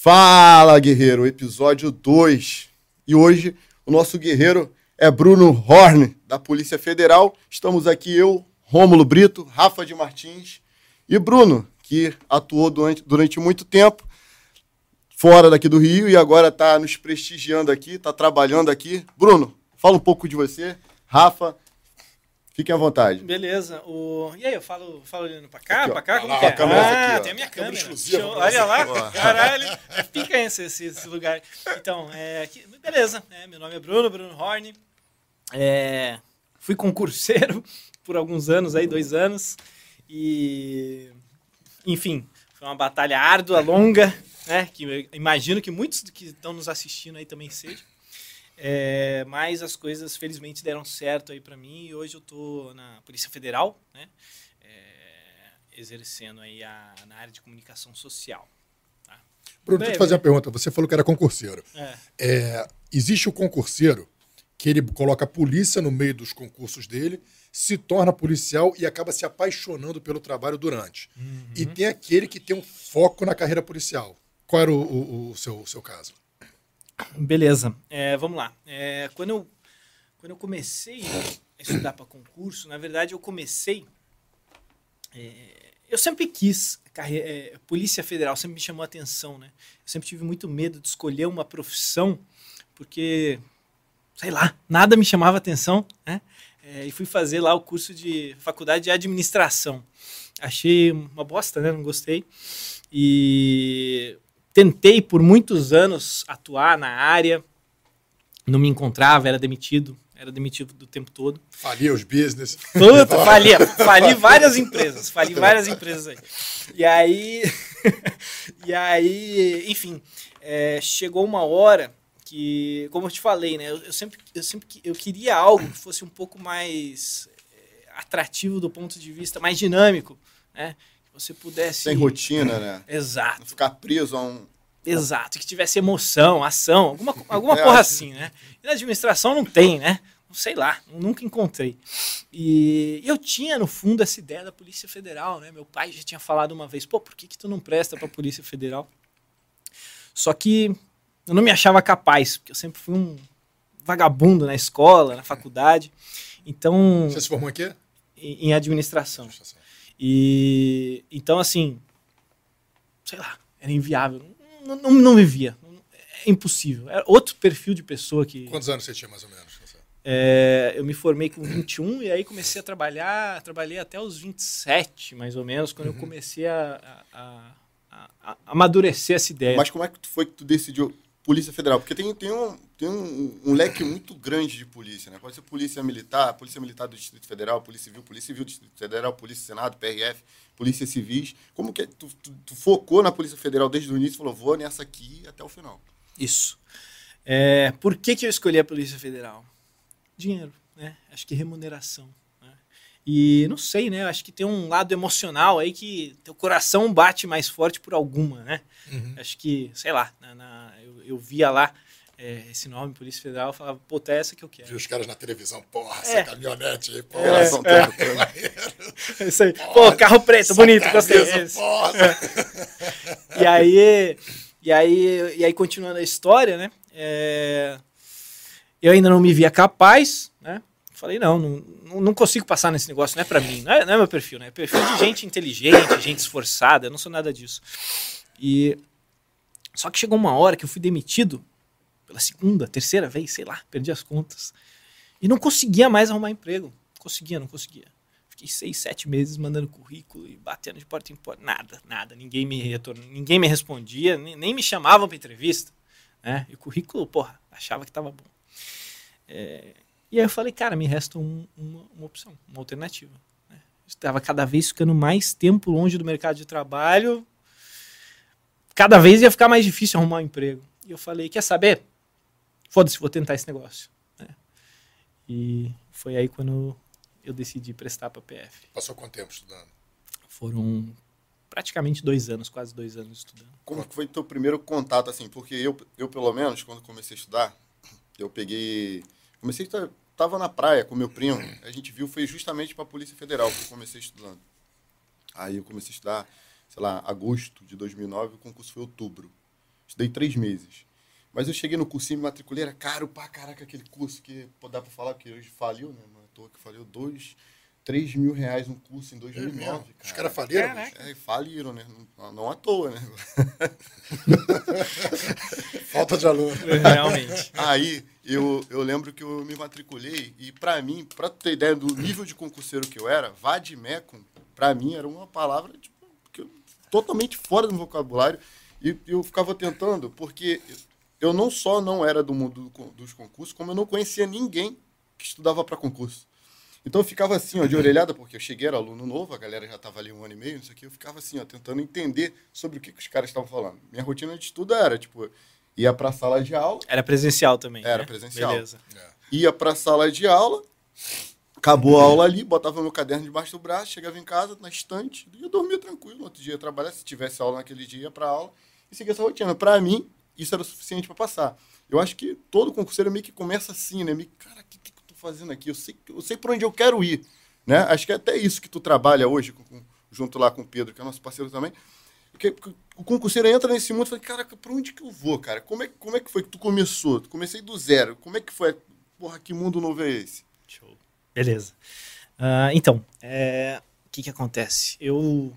Fala, guerreiro, episódio 2. E hoje o nosso guerreiro é Bruno Horn, da Polícia Federal. Estamos aqui eu, Rômulo Brito, Rafa de Martins e Bruno, que atuou durante, durante muito tempo fora daqui do Rio e agora está nos prestigiando aqui, está trabalhando aqui. Bruno, fala um pouco de você. Rafa, Fiquem à vontade. Beleza. O... E aí, eu falo, falo olhando pra cá, Aqui, ó. pra cá? Como Lá, que é? ah, aqui, ó. tem a minha Câmera câmera. Olha lá, caralho. Fica esse, esse, esse lugar. Então, é, aqui- beleza. É, meu nome é Bruno, Bruno Horn. É, fui concurseiro por alguns anos aí, dois anos. E, enfim, foi uma batalha árdua, longa, né? Que eu imagino que muitos que estão nos assistindo aí também sejam. É, mas as coisas felizmente deram certo aí pra mim e hoje eu tô na Polícia Federal, né? É, exercendo aí a, na área de comunicação social. Bruno, Bem, deixa eu te fazer uma pergunta. Você falou que era concurseiro. É, É, existe o concurseiro que ele coloca a polícia no meio dos concursos dele, se torna policial e acaba se apaixonando pelo trabalho durante. E tem aquele que tem um foco na carreira policial. Qual era o, o- o seu, o seu caso? Beleza, É, vamos lá. É, quando, eu, quando eu comecei a estudar para concurso, na verdade eu comecei. é, eu sempre quis, é, Polícia Federal sempre me chamou a atenção, né? Eu sempre tive muito medo de escolher uma profissão, porque, sei lá, nada me chamava atenção, né? É, e fui fazer lá o curso de faculdade de administração. Achei uma bosta, né? Não gostei. E tentei por muitos anos atuar na área, não me encontrava, era demitido, era demitido do tempo todo. Falia os business. Puta, falia, fali várias empresas, fali várias empresas aí. E aí, e aí, enfim, é, chegou uma hora que, como eu te falei, né, eu, eu sempre, eu sempre eu queria algo que fosse um pouco mais é, atrativo do ponto de vista mais dinâmico, né? Você pudesse Sem rotina, né? Exato. Não ficar preso a um. Exato, que tivesse emoção, ação, alguma, alguma É, porra assim, né? E na administração não tem, né? Não sei lá, nunca encontrei. E eu tinha, no fundo, essa ideia da Polícia Federal, né? Meu pai já tinha falado uma vez, pô, por que, que tu não presta pra Polícia Federal? Só que eu não me achava capaz, porque eu sempre fui um vagabundo na escola, na faculdade. Então, Você se formou em quê? em, em administração. E então, assim, sei lá, era inviável. Não, não, não me via. É impossível. Era outro perfil de pessoa que. Quantos anos você tinha, mais ou menos? É, eu me formei com 21 e aí comecei a trabalhar. Trabalhei até os 27, mais ou menos, quando eu comecei a, a- a- a- a amadurecer essa ideia. Mas como é que foi que tu decidiu Polícia Federal? Porque tem, tem, um, tem um, um leque muito grande de polícia, né? Pode ser Polícia Militar, Polícia Militar do Distrito Federal, Polícia Civil, Polícia Civil do Distrito Federal, Polícia Senado, PRF, Polícia Civis. Como que é? tu, tu, tu focou na Polícia Federal desde o início e falou, vou nessa aqui até o final? Isso. É, por que, que eu escolhi a Polícia Federal? Dinheiro, né? Acho que remuneração. E não sei, né? Acho que tem um lado emocional aí que teu coração bate mais forte por alguma, né? Uhum. Acho que, sei lá, na- na- eu, eu via lá é, esse nome, Polícia Federal, eu falava, pô, tá essa que eu Vi quero. os caras na televisão, porra, essa É. caminhonete aí, porra. É. Terra Plana. Isso aí. Pô, carro preto, essa bonito, gostei. porra. E aí, e aí, e aí continuando a história, né? é, eu ainda não me via capaz, né? Falei, não, não, não- consigo passar nesse negócio, não é pra mim, não é, não é meu perfil, né? É perfil de gente inteligente, gente esforçada, eu não sou nada disso. E só que chegou uma hora que eu fui demitido pela segunda, terceira vez, sei lá, perdi as contas. E não conseguia mais arrumar emprego. Conseguia, não conseguia. Fiquei seis, sete meses mandando currículo e batendo de porta em porta. Nada, nada. Ninguém me retornou, ninguém me respondia, nem, nem me chamavam para entrevista. Né? E o currículo, porra, achava que estava bom. É, e aí eu falei, cara, me resta um- uma, uma opção, uma alternativa. Né? Estava cada vez ficando mais tempo longe do mercado de trabalho, cada vez ia ficar mais difícil arrumar um emprego. E eu falei, quer saber? Foda-se, vou tentar esse negócio. né? E foi aí quando eu decidi prestar para PF. Passou quanto tempo estudando? Foram praticamente dois anos, quase dois anos estudando. Como que foi teu primeiro contato, assim? Porque eu, eu pelo menos, quando comecei a estudar, eu peguei... Comecei a estudar, tava na praia com meu primo, a gente viu, foi justamente para a Polícia Federal que eu comecei estudando. Aí eu comecei a estudar, sei lá, agosto de 2009, o concurso foi outubro. Estudei três meses. Mas eu cheguei no cursinho, me matriculei, era caro pra caraca aquele curso que pô, dá pra falar que hoje faliu, né? Não é que faliu dois, três mil reais um curso em 2009. mesmo? cara. Os caras faliram? É, faliram, né? Não, não à toa, né? Falta de aluno. Realmente. Aí eu, eu lembro que eu me matriculei e pra mim, pra tu ter ideia do nível de concurseiro que eu era, vademecum, pra mim era uma palavra tipo, que eu- totalmente fora do meu vocabulário e eu ficava tentando, porque eu não só não era do mundo dos concursos, como eu não conhecia ninguém que estudava pra concurso. Então eu ficava assim, ó, de orelhada, porque eu cheguei, era aluno novo, a galera já estava ali um ano e meio, não sei o quê, eu ficava assim, ó, tentando entender sobre o que, que os caras estavam falando. Minha rotina de estudo era, tipo, ia pra sala de aula, Era presencial também. Era né? presencial. Beleza. ia pra sala de aula, acabou a aula ali, botava meu caderno debaixo do braço, chegava em casa, na estante, ia dormir tranquilo. No outro dia ia trabalhar, se tivesse aula naquele dia, ia pra aula e seguia essa rotina. Pra mim, isso era o suficiente pra passar. Eu acho que todo concurseiro meio que começa assim, né? Meio, cara, o que, que fazendo aqui? Eu sei, eu sei por onde eu quero ir, né? Acho que é até isso que tu trabalha hoje, com- com- junto lá com o Pedro, que é nosso parceiro também. Porque o concurseiro entra nesse mundo e fala, caraca, pra onde que eu vou, cara? Como é, como é que foi que tu começou? Tu comecei do zero. Como é que foi? Porra, que mundo novo é esse? Show. Beleza. Ah, então, é, o que que acontece? Eu,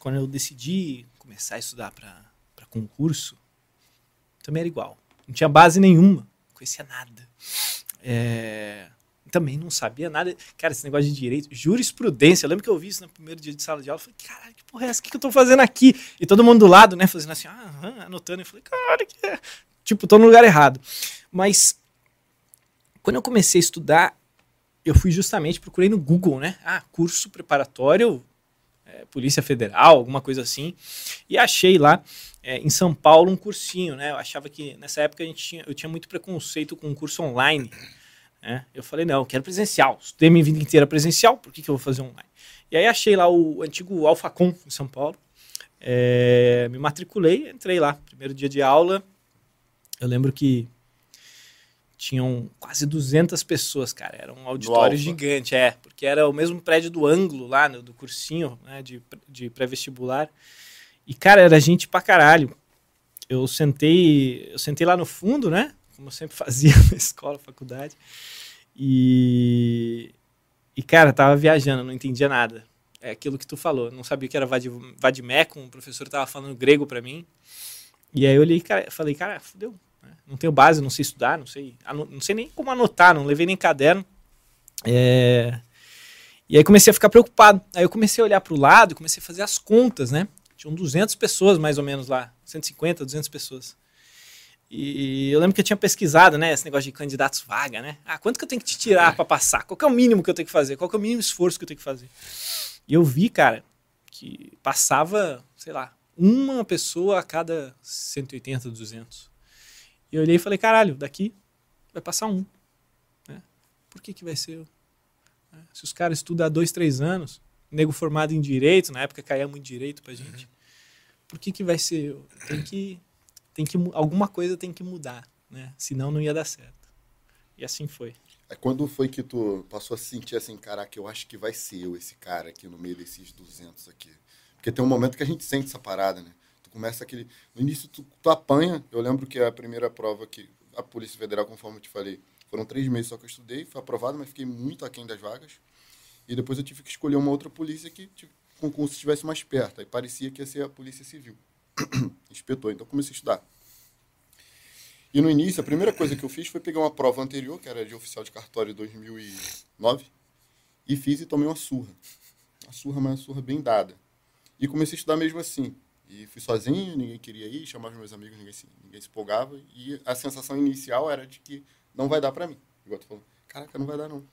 quando eu decidi começar a estudar para concurso, também era igual. Não tinha base nenhuma, não conhecia nada. É, também não sabia nada. Cara, esse negócio de direito, jurisprudência. Eu lembro que eu vi isso no primeiro dia de sala de aula. Eu falei, caralho, que porra é essa? O que, que eu tô fazendo aqui? E todo mundo do lado, né, fazendo assim, ah, anotando. Eu falei, cara, que é? Tipo, tô no lugar errado. Mas quando eu comecei a estudar, eu fui justamente, procurei no Google, né? Ah, curso preparatório, é, Polícia Federal, alguma coisa assim. E achei lá, é, em São Paulo, um cursinho, né? Eu achava que nessa época a gente tinha, eu tinha muito preconceito com curso online. Né? Eu falei, não, eu quero presencial. Estudei minha vida inteira presencial, por que, que eu vou fazer online? E aí achei lá o antigo Alfacom, em São Paulo. É, me matriculei, entrei lá. Primeiro dia de aula, eu lembro que tinham quase 200 pessoas, cara. Era um auditório gigante, é. Porque era o mesmo prédio do ângulo lá, no- do cursinho, né, de, de pré-vestibular. E, cara, era gente pra caralho. Eu sentei, eu sentei lá no fundo, né? Como eu sempre fazia na escola, faculdade. E, e cara, tava viajando, não entendia nada. É aquilo que tu falou, não sabia o que era vad- vademecum, o professor tava falando grego pra mim. E aí eu olhei, cara, falei, cara, fudeu. né? Não tenho base, não sei estudar, não sei, não sei nem como anotar, não levei nem caderno. É, E aí comecei a ficar preocupado. Aí eu comecei a olhar para o lado e comecei a fazer as contas, né? Tinham 200 pessoas mais ou menos lá, 150, 200 pessoas. E eu lembro que eu tinha pesquisado, né, esse negócio de candidatos vaga, né? Ah, quanto que eu tenho que te tirar para passar? Qual que é o mínimo que eu tenho que fazer? Qual que é o mínimo esforço que eu tenho que fazer? E eu vi, cara, que passava, sei lá, uma pessoa a cada 180, 200. E eu olhei e falei, caralho, daqui vai passar um. né? Por que que vai ser eu? né? Se os caras estudam há dois, três anos, nego formado em direito, na época caía muito direito pra gente, por que que vai ser eu? Tem que, tem que, alguma coisa tem que mudar, né? Senão não ia dar certo. E assim foi. É quando foi que tu passou a sentir assim, caraca, eu acho que vai ser eu esse cara aqui no meio desses 200 aqui. Porque tem um momento que a gente sente essa parada, né? Tu começa aquele... No início tu, tu apanha. Eu lembro que a primeira prova que a Polícia Federal, conforme eu te falei, foram três meses só que eu estudei, fui aprovado, mas fiquei muito aquém das vagas. E depois eu tive que escolher uma outra polícia que tipo, o concurso estivesse mais perto. Aí parecia que ia ser a Polícia Civil. Espetou. Então comecei a estudar. E no início, a primeira coisa que eu fiz foi pegar uma prova anterior, que era de oficial de cartório 2009, e fiz e tomei uma surra. Uma surra, mas uma surra bem dada. E comecei a estudar mesmo assim. E fui sozinho, ninguém queria ir, chamava meus amigos, ninguém se, ninguém se empolgava. E a sensação inicial era de que não vai dar para mim. Igual tu falou, caraca, não vai dar não.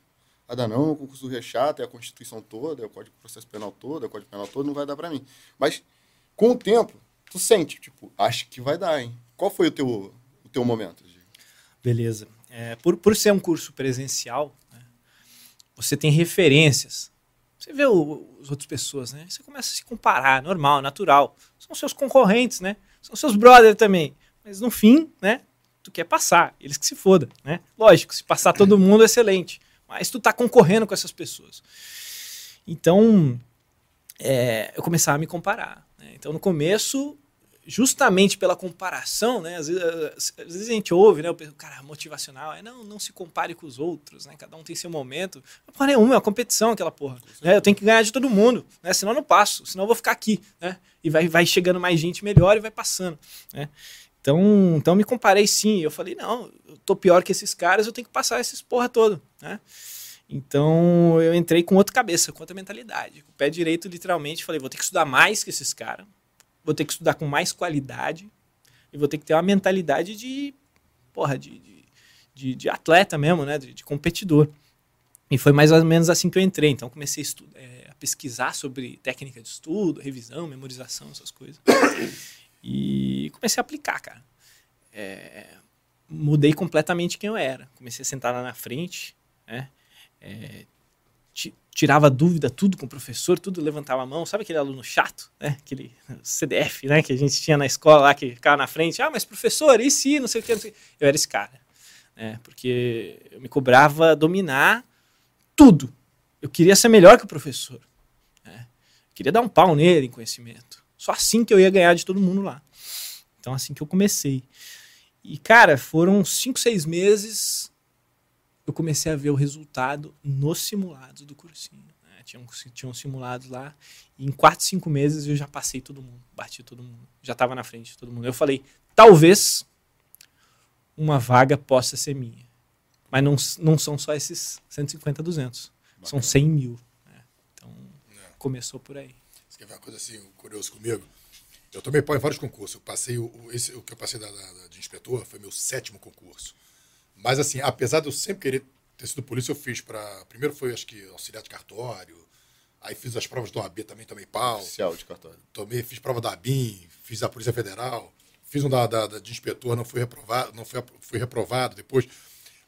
Vai dar não, o concurso do rechato, é a Constituição toda, é o Código de Processo Penal todo, é o Código Penal todo, não vai dar para mim. Mas, com o tempo, tu sente, tipo, acho que vai dar, hein? Qual foi o teu, o teu momento? Beleza. É, por, por ser um curso presencial, né, você tem referências. Você vê o, as outras pessoas, né? Você começa a se comparar, normal, natural. São seus concorrentes, né? São seus brothers também. Mas no fim, né? Tu quer passar, eles que se fodam, né? Lógico, se passar todo mundo, excelente. Mas tu tá concorrendo com essas pessoas. Então, é, eu começava a me comparar. Né? Então, no começo, justamente pela comparação, né? Às vezes, às vezes, a gente ouve, né? O cara motivacional é não, não se compare com os outros, né? Cada um tem seu momento. Porra nenhuma, é uma competição aquela porra. Né? Eu tenho que ganhar de todo mundo, né? Senão eu não passo, senão eu vou ficar aqui, né? E vai, vai chegando mais gente melhor e vai passando, né? Então, então me comparei sim. Eu falei, não, eu tô pior que esses caras, eu tenho que passar esses porra todo, né? Então eu entrei com outra cabeça, com outra mentalidade. Com o pé direito, literalmente, falei, vou ter que estudar mais que esses caras vou ter que estudar com mais qualidade e vou ter que ter uma mentalidade de, porra, de, de, de atleta mesmo, né? De, de, competidor. E foi mais ou menos assim que eu entrei. Então comecei a, estudar, é, a pesquisar sobre técnica de estudo, revisão, memorização, essas coisas. E comecei a aplicar, cara. É, mudei completamente quem eu era. Comecei a sentar lá na frente, né? É, tirava dúvida tudo com o professor, tudo levantava a mão. Sabe aquele aluno chato, né? Aquele CDF, né? Que a gente tinha na escola lá, que ficava na frente. Ah, mas professor, e se, não sei o que, não sei Eu era esse cara, né? Porque eu me cobrava dominar tudo. Eu queria ser melhor que o professor. Né? queria dar um pau nele em conhecimento. Só assim que eu ia ganhar de todo mundo lá. Então, assim que eu comecei. E, cara, foram cinco, seis meses eu comecei a ver o resultado nos simulados do cursinho. Né? Tinha, um, tinha um simulados lá, e em quatro, cinco meses eu já passei todo mundo, bati todo mundo, já estava na frente de todo mundo. Eu falei, talvez uma vaga possa ser minha. Mas não, não são só esses 150, 200. Bacana. São 100 mil. Né? Então, é. começou por aí. Você quer ver uma coisa assim, curioso comigo? Eu tomei pau em vários concursos. Eu passei o, esse, o que eu passei da, da, de inspetor foi meu sétimo concurso. Mas, assim, apesar de eu sempre querer ter sido polícia, eu fiz para. Primeiro foi, acho que, auxiliar de cartório. Aí fiz as provas do AB também, tomei pau. Oficial de cartório. Tomei, fiz prova da ABIN, fiz a Polícia Federal. Fiz um da, da, da de inspetor, não fui reprovado, não fui, fui reprovado depois.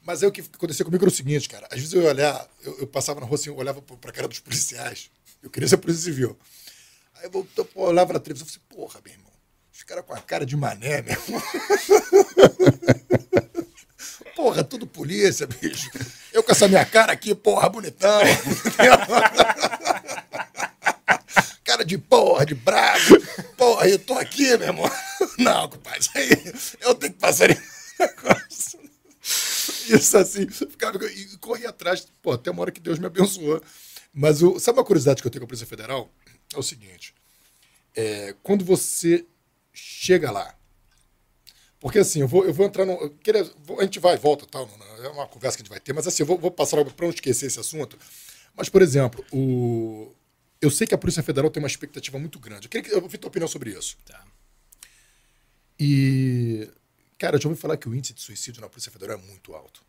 Mas aí o que aconteceu comigo era o seguinte, cara. Às vezes eu ia olhar, eu, eu passava na rua assim, eu olhava para a cara dos policiais. Eu queria ser polícia civil. Aí eu, eu olhava na televisão e falei assim, porra, meu irmão, os caras com a cara de mané, meu irmão. Porra, tudo polícia, bicho. Eu com essa minha cara aqui, porra, bonitão. cara de porra, de bravo. Porra, eu tô aqui, meu irmão. Não, compadre, aí eu tenho que passar negócio. Isso assim, ficava, e corri atrás, pô, até uma hora que Deus me abençoou. Mas o, sabe uma curiosidade que eu tenho com a Polícia Federal? É o seguinte: é, quando você chega lá, porque assim, eu vou, eu vou entrar no. Queria, a gente vai e volta, tal, é uma conversa que a gente vai ter, mas assim, eu vou, vou passar para não esquecer esse assunto. Mas, por exemplo, o, eu sei que a Polícia Federal tem uma expectativa muito grande. Eu queria que eu ouvir tua opinião sobre isso. Tá. E, cara, eu já ouvi falar que o índice de suicídio na Polícia Federal é muito alto.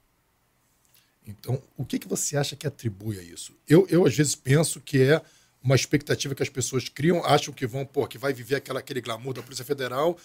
Então, o que, que você acha que atribui a isso? Eu, eu, às vezes, penso que é uma expectativa que as pessoas criam, acham que vão, pô, que vai viver aquela, aquele glamour da Polícia Federal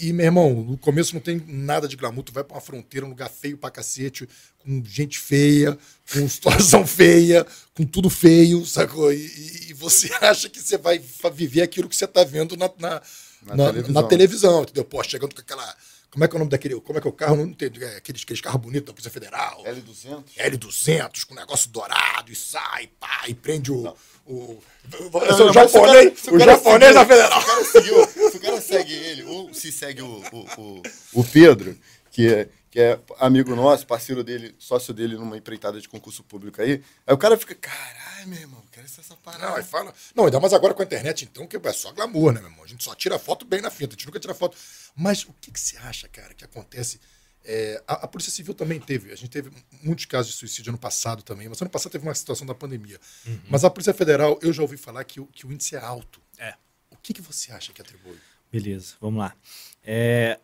e, meu irmão, no começo não tem nada de glamour. Tu vai pra uma fronteira, um lugar feio pra cacete, com gente feia, com situação feia, com tudo feio, sacou? E, e, você acha que você vai viver aquilo que você tá vendo na, na, na, na televisão. na televisão, entendeu? Pô, chegando com aquela. Como é que é o nome daquele. Como é que é o carro? Não entendo. É aqueles, aqueles carros bonitos da Polícia Federal. L200? L200, com negócio dourado, e sai, pá, e prende o. Não o, o, japonês, o, o japonês da Federal. Se o, cara segue ele, ou se segue o, o, o, Pedro, que é, que é amigo nosso, parceiro dele, sócio dele numa empreitada de concurso público aí, aí o cara fica, caralho, meu irmão, quero essa parada. Não, aí fala. Não, ainda mais agora com a internet, então, que é só glamour, né, meu irmão? A gente só tira foto bem na finta, a gente nunca tira foto. Mas o que, que você acha, cara, que acontece é, a, a, Polícia Civil também teve, a gente teve muitos casos de suicídio ano passado também, mas ano passado teve uma situação da pandemia. Uhum. Mas a Polícia Federal, eu já ouvi falar que, que o índice é alto. É. O que, que você acha que atribui? Beleza, vamos lá. É,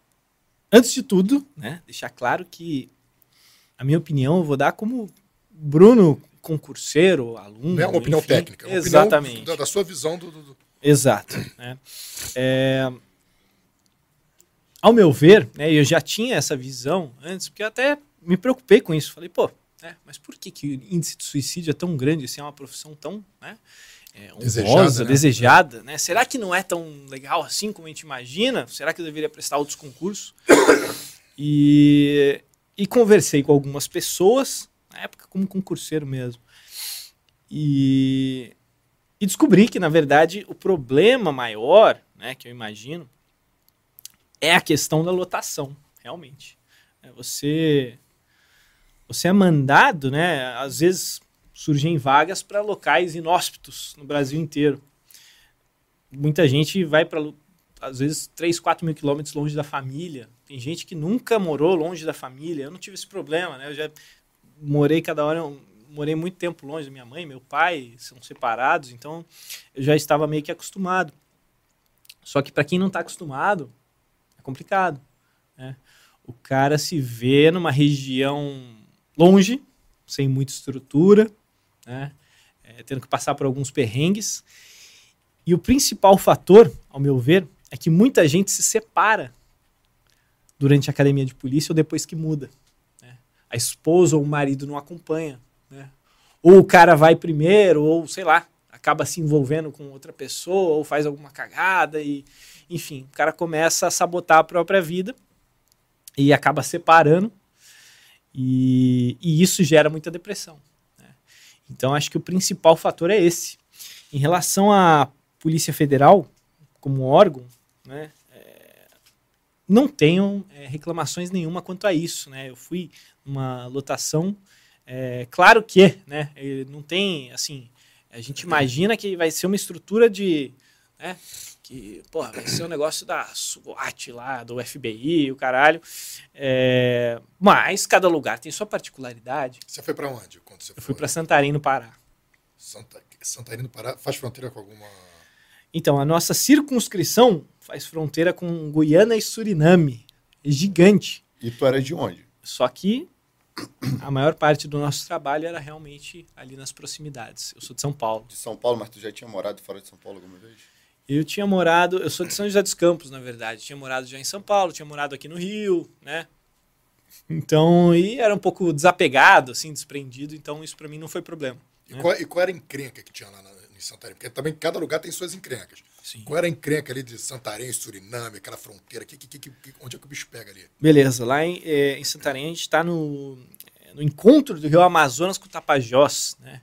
antes de tudo, né, deixar claro que a minha opinião eu vou dar como Bruno concurseiro, aluno. Não é uma opinião enfim, técnica, uma exatamente. opinião da, da sua visão do. do... Exato. Né? É, ao meu ver, né, eu já tinha essa visão antes, porque eu até me preocupei com isso. Falei, pô, né, mas por que, que o índice de suicídio é tão grande, assim, é uma profissão tão né, é, honrosa, desejada, né? desejada né? Será que não é tão legal assim como a gente imagina? Será que eu deveria prestar outros concursos? e, e conversei com algumas pessoas, na época como concurseiro mesmo, e, e descobri que, na verdade, o problema maior, né, que eu imagino, é a questão da lotação, realmente. É, você, você é mandado, né? Às vezes surgem vagas para locais inóspitos no Brasil inteiro. Muita gente vai para, às vezes, 3, 4 mil quilômetros longe da família. Tem gente que nunca morou longe da família. Eu não tive esse problema, né? Eu já morei cada hora, morei muito tempo longe da minha mãe, meu pai são separados, então eu já estava meio que acostumado. Só que para quem não está acostumado, complicado. Né? O cara se vê numa região longe, sem muita estrutura, né? É, tendo que passar por alguns perrengues. E o principal fator, ao meu ver, é que muita gente se separa durante a academia de polícia ou depois que muda. Né? A esposa ou o marido não acompanha. Né? Ou o cara vai primeiro, ou sei lá, acaba se envolvendo com outra pessoa, ou faz alguma cagada, e enfim, o cara começa a sabotar a própria vida e acaba separando, e, e isso gera muita depressão. Né? Então, acho que o principal fator é esse. Em relação à Polícia Federal, como órgão, né, é, não tenho é, reclamações nenhuma quanto a isso. Né? Eu fui numa lotação, é, claro que né, não tem, assim, a gente imagina que vai ser uma estrutura de. Né, que, porra, vai ser um negócio da SWAT lá, do FBI, o caralho. É, mas cada lugar tem sua particularidade. Você foi para onde? Quando você Eu fui para Santarém, no Pará. Santa, Santarém, no Pará, faz fronteira com alguma. Então, a nossa circunscrição faz fronteira com Guiana e Suriname. É gigante. E tu era de onde? Só que a maior parte do nosso trabalho era realmente ali nas proximidades. Eu sou de São Paulo. De São Paulo, mas tu já tinha morado fora de São Paulo alguma vez? Eu tinha morado, eu sou de São José dos Campos, na verdade. Tinha morado já em São Paulo, tinha morado aqui no Rio, né? Então, e era um pouco desapegado, assim, desprendido, então isso para mim não foi problema. E, né? qual, e qual era a encrenca que tinha lá na, em Santarém? Porque também cada lugar tem suas encrencas. Sim. Qual era a encrenca ali de Santarém, Suriname, aquela fronteira? Que, que, que, onde é que o bicho pega ali? Beleza, lá em, eh, em Santarém a gente está no, no encontro do rio Amazonas com o Tapajós, né?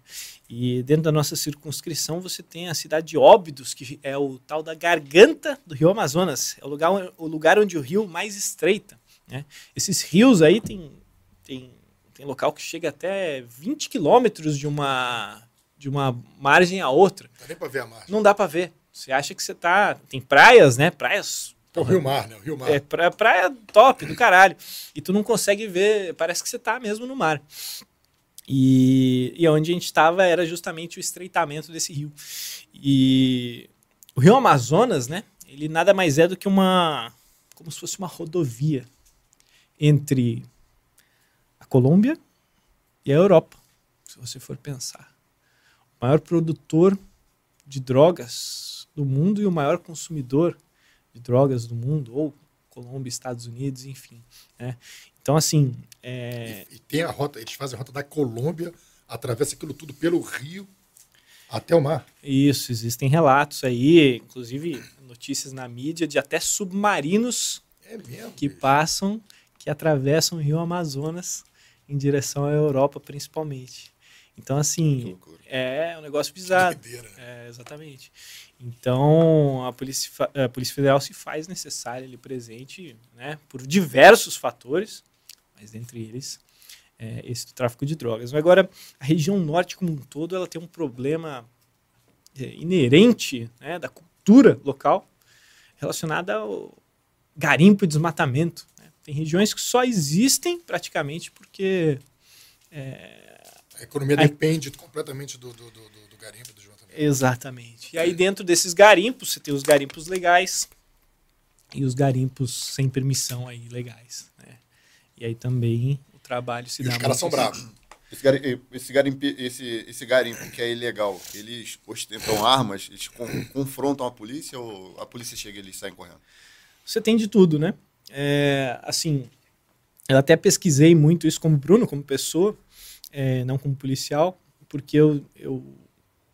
E dentro da nossa circunscrição você tem a cidade de Óbidos, que é o tal da garganta do rio Amazonas. É o lugar, o lugar onde o rio mais estreita. Né? Esses rios aí tem, tem, tem local que chega até 20 quilômetros de uma, de uma margem a outra. Não dá nem pra ver a margem. Não dá para ver. Você acha que você tá. Tem praias, né? Praias É o Rio Mar, né? O Rio Mar. é praia, praia top do caralho. E tu não consegue ver, parece que você tá mesmo no mar. E, e onde a gente estava era justamente o estreitamento desse rio. E o rio Amazonas, né? Ele nada mais é do que uma. como se fosse uma rodovia entre a Colômbia e a Europa, se você for pensar. O maior produtor de drogas do mundo e o maior consumidor de drogas do mundo, ou Colômbia, Estados Unidos, enfim. né? Então, assim, é, E, e tem a rota, eles fazem a rota da Colômbia, atravessa aquilo tudo pelo rio até o mar. isso, existem relatos aí, inclusive notícias na mídia de até submarinos É mesmo. que bicho. passam, que atravessam o rio Amazonas em direção à Europa, principalmente. Então, Que assim, loucura. é um negócio bizarro. Né? É, exatamente. Então, a Polícia, a Polícia Federal se faz necessária ali presente, né, por diversos fatores, mas dentre eles é, esse do tráfico de drogas. Agora, a região norte como um todo, ela tem um problema é, inerente né, da cultura local relacionada ao garimpo e desmatamento. né. Tem regiões que só existem praticamente porque A economia Aí- depende completamente do, do, do, do- do garimpo do desmatamento. Exatamente. E aí dentro desses garimpos, você tem os garimpos legais e os garimpos sem permissão aí legais. E aí também o trabalho se E dá os caras são bravos. Esse garimpo, esse, garimpo, esse, esse garimpo que é ilegal, eles ostentam armas, eles con- confrontam a polícia ou a polícia chega e eles saem correndo? Você tem de tudo, né? É, assim, eu até pesquisei muito isso como Bruno, como pessoa, é, não como policial, porque eu, eu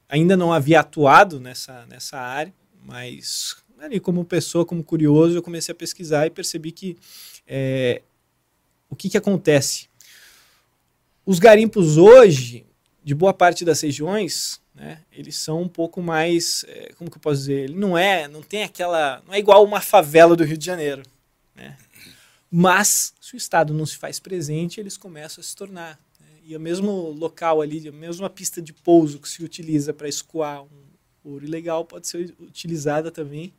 ainda não havia atuado nessa, nessa área, mas ali como pessoa, como curioso, eu comecei a pesquisar e percebi que é, o que, que acontece? Os garimpos hoje, de boa parte das regiões, né, eles são um pouco mais, é, como que eu posso dizer? Ele não é, não tem aquela, não é igual uma favela do Rio de Janeiro, Né? Mas, se o Estado não se faz presente, eles começam a se tornar. Né? E o mesmo local ali, a mesma pista de pouso que se utiliza para escoar um ouro ilegal pode ser utilizada também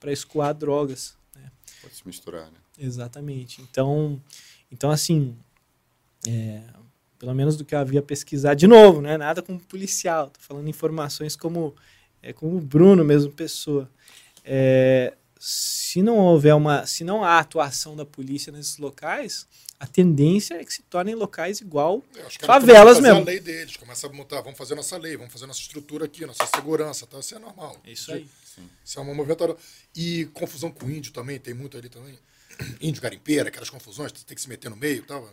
para escoar drogas. Né? Pode se misturar, né? Exatamente. Então, então assim, é, pelo menos do que eu havia pesquisado, de novo, não é nada como policial, tô falando informações como, é, como o Bruno mesmo, pessoa. É, se não houver uma, se não há atuação da polícia nesses locais, a tendência é que se tornem locais igual favelas mesmo. a lei deles, começa a montar, vamos fazer nossa lei, vamos fazer nossa estrutura aqui, nossa segurança, tá? isso é normal. É isso aí. Isso é uma movimentação. E confusão com índio também, tem muito ali também. Índio garimpeira, aquelas confusões, tem que se meter no meio e tal.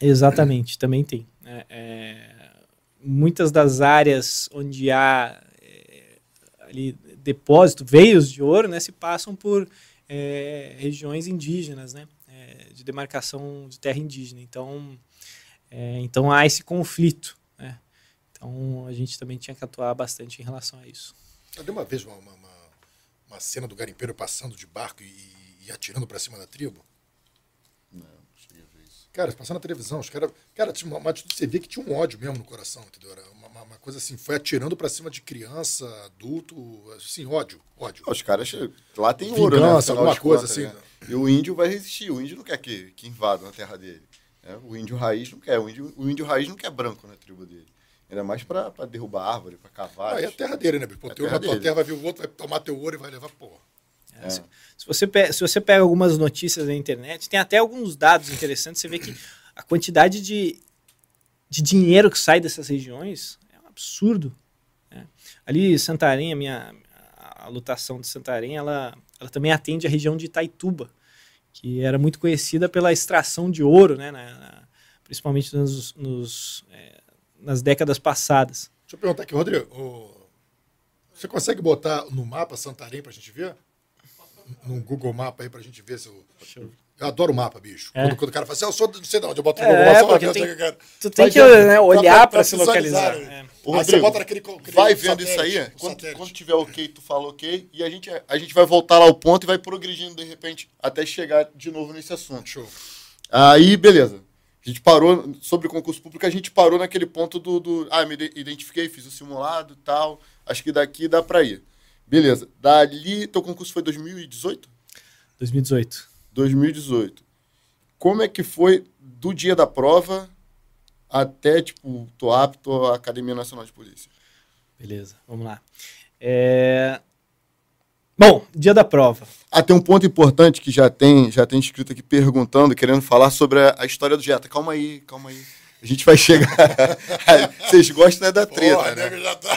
Exatamente, também tem. É, é, muitas das áreas onde há é, ali depósito, veios de ouro, né, se passam por é, regiões indígenas, né, é, de demarcação de terra indígena. Então, é, então há esse conflito. Né? Então a gente também tinha que atuar bastante em relação a isso. Eu dei uma vez uma, uma, uma cena do garimpeiro passando de barco e, e atirando para cima da tribo. Cara, passando na televisão, os caras. Cara, tinha uma, uma atitude, você vê que tinha um ódio mesmo no coração, entendeu? Era uma, uma, uma coisa assim, foi atirando pra cima de criança, adulto, assim, ódio, ódio. Os caras. Lá tem Vingança, ouro, né? alguma coisa contas, assim. Né? E o índio vai resistir, o índio não quer que, que invadam a terra dele. Né? O índio raiz não quer, o índio, o índio raiz não quer branco na tribo dele. Ainda mais pra, pra derrubar árvore, pra cavar. Ah, é a terra dele, né? Pô, é teu, na tua terra vai vir o outro, vai tomar teu ouro e vai levar, porra. É. Se, se, você pega, se você pega algumas notícias na internet, tem até alguns dados interessantes, você vê que a quantidade de, de dinheiro que sai dessas regiões é um absurdo. Né? Ali, Santarém, a minha a lotação de Santarém, ela, ela também atende a região de Itaituba, que era muito conhecida pela extração de ouro, né, na, na, principalmente nos, nos é, nas décadas passadas. Deixa eu perguntar aqui, Rodrigo, você consegue botar no mapa Santarém para a gente ver? No Google Mapa aí para a gente ver se o, eu adoro mapa, bicho. É. Quando, quando, o cara fala assim, ah, eu sou não sei de onde, eu boto no é, Google Maps. Tem, que, tu tem que né, olhar para se localizar. É. Ô, Rodrigo, você bota naquele, vai vendo isso aí, quando, quando, tiver ok, tu fala ok, e a gente, a gente vai voltar lá ao ponto e vai progredindo de repente até chegar de novo nesse assunto. Show. Aí, beleza. A gente parou, sobre concurso público, a gente parou naquele ponto do, do ah, me identifiquei, fiz o simulado e tal, acho que daqui dá para ir. Beleza. Dali, teu concurso foi 2018? 2018. 2018. Como é que foi do dia da prova até, tipo, tô apto à Academia Nacional de Polícia? Beleza, vamos lá. É... Bom, dia da prova. Ah, tem um ponto importante que já tem, já tem escrito aqui perguntando, querendo falar sobre a, a história do Jetta. Calma aí, calma aí. A gente vai chegar. Vocês gostam é da treta, Porra, né? Já tá...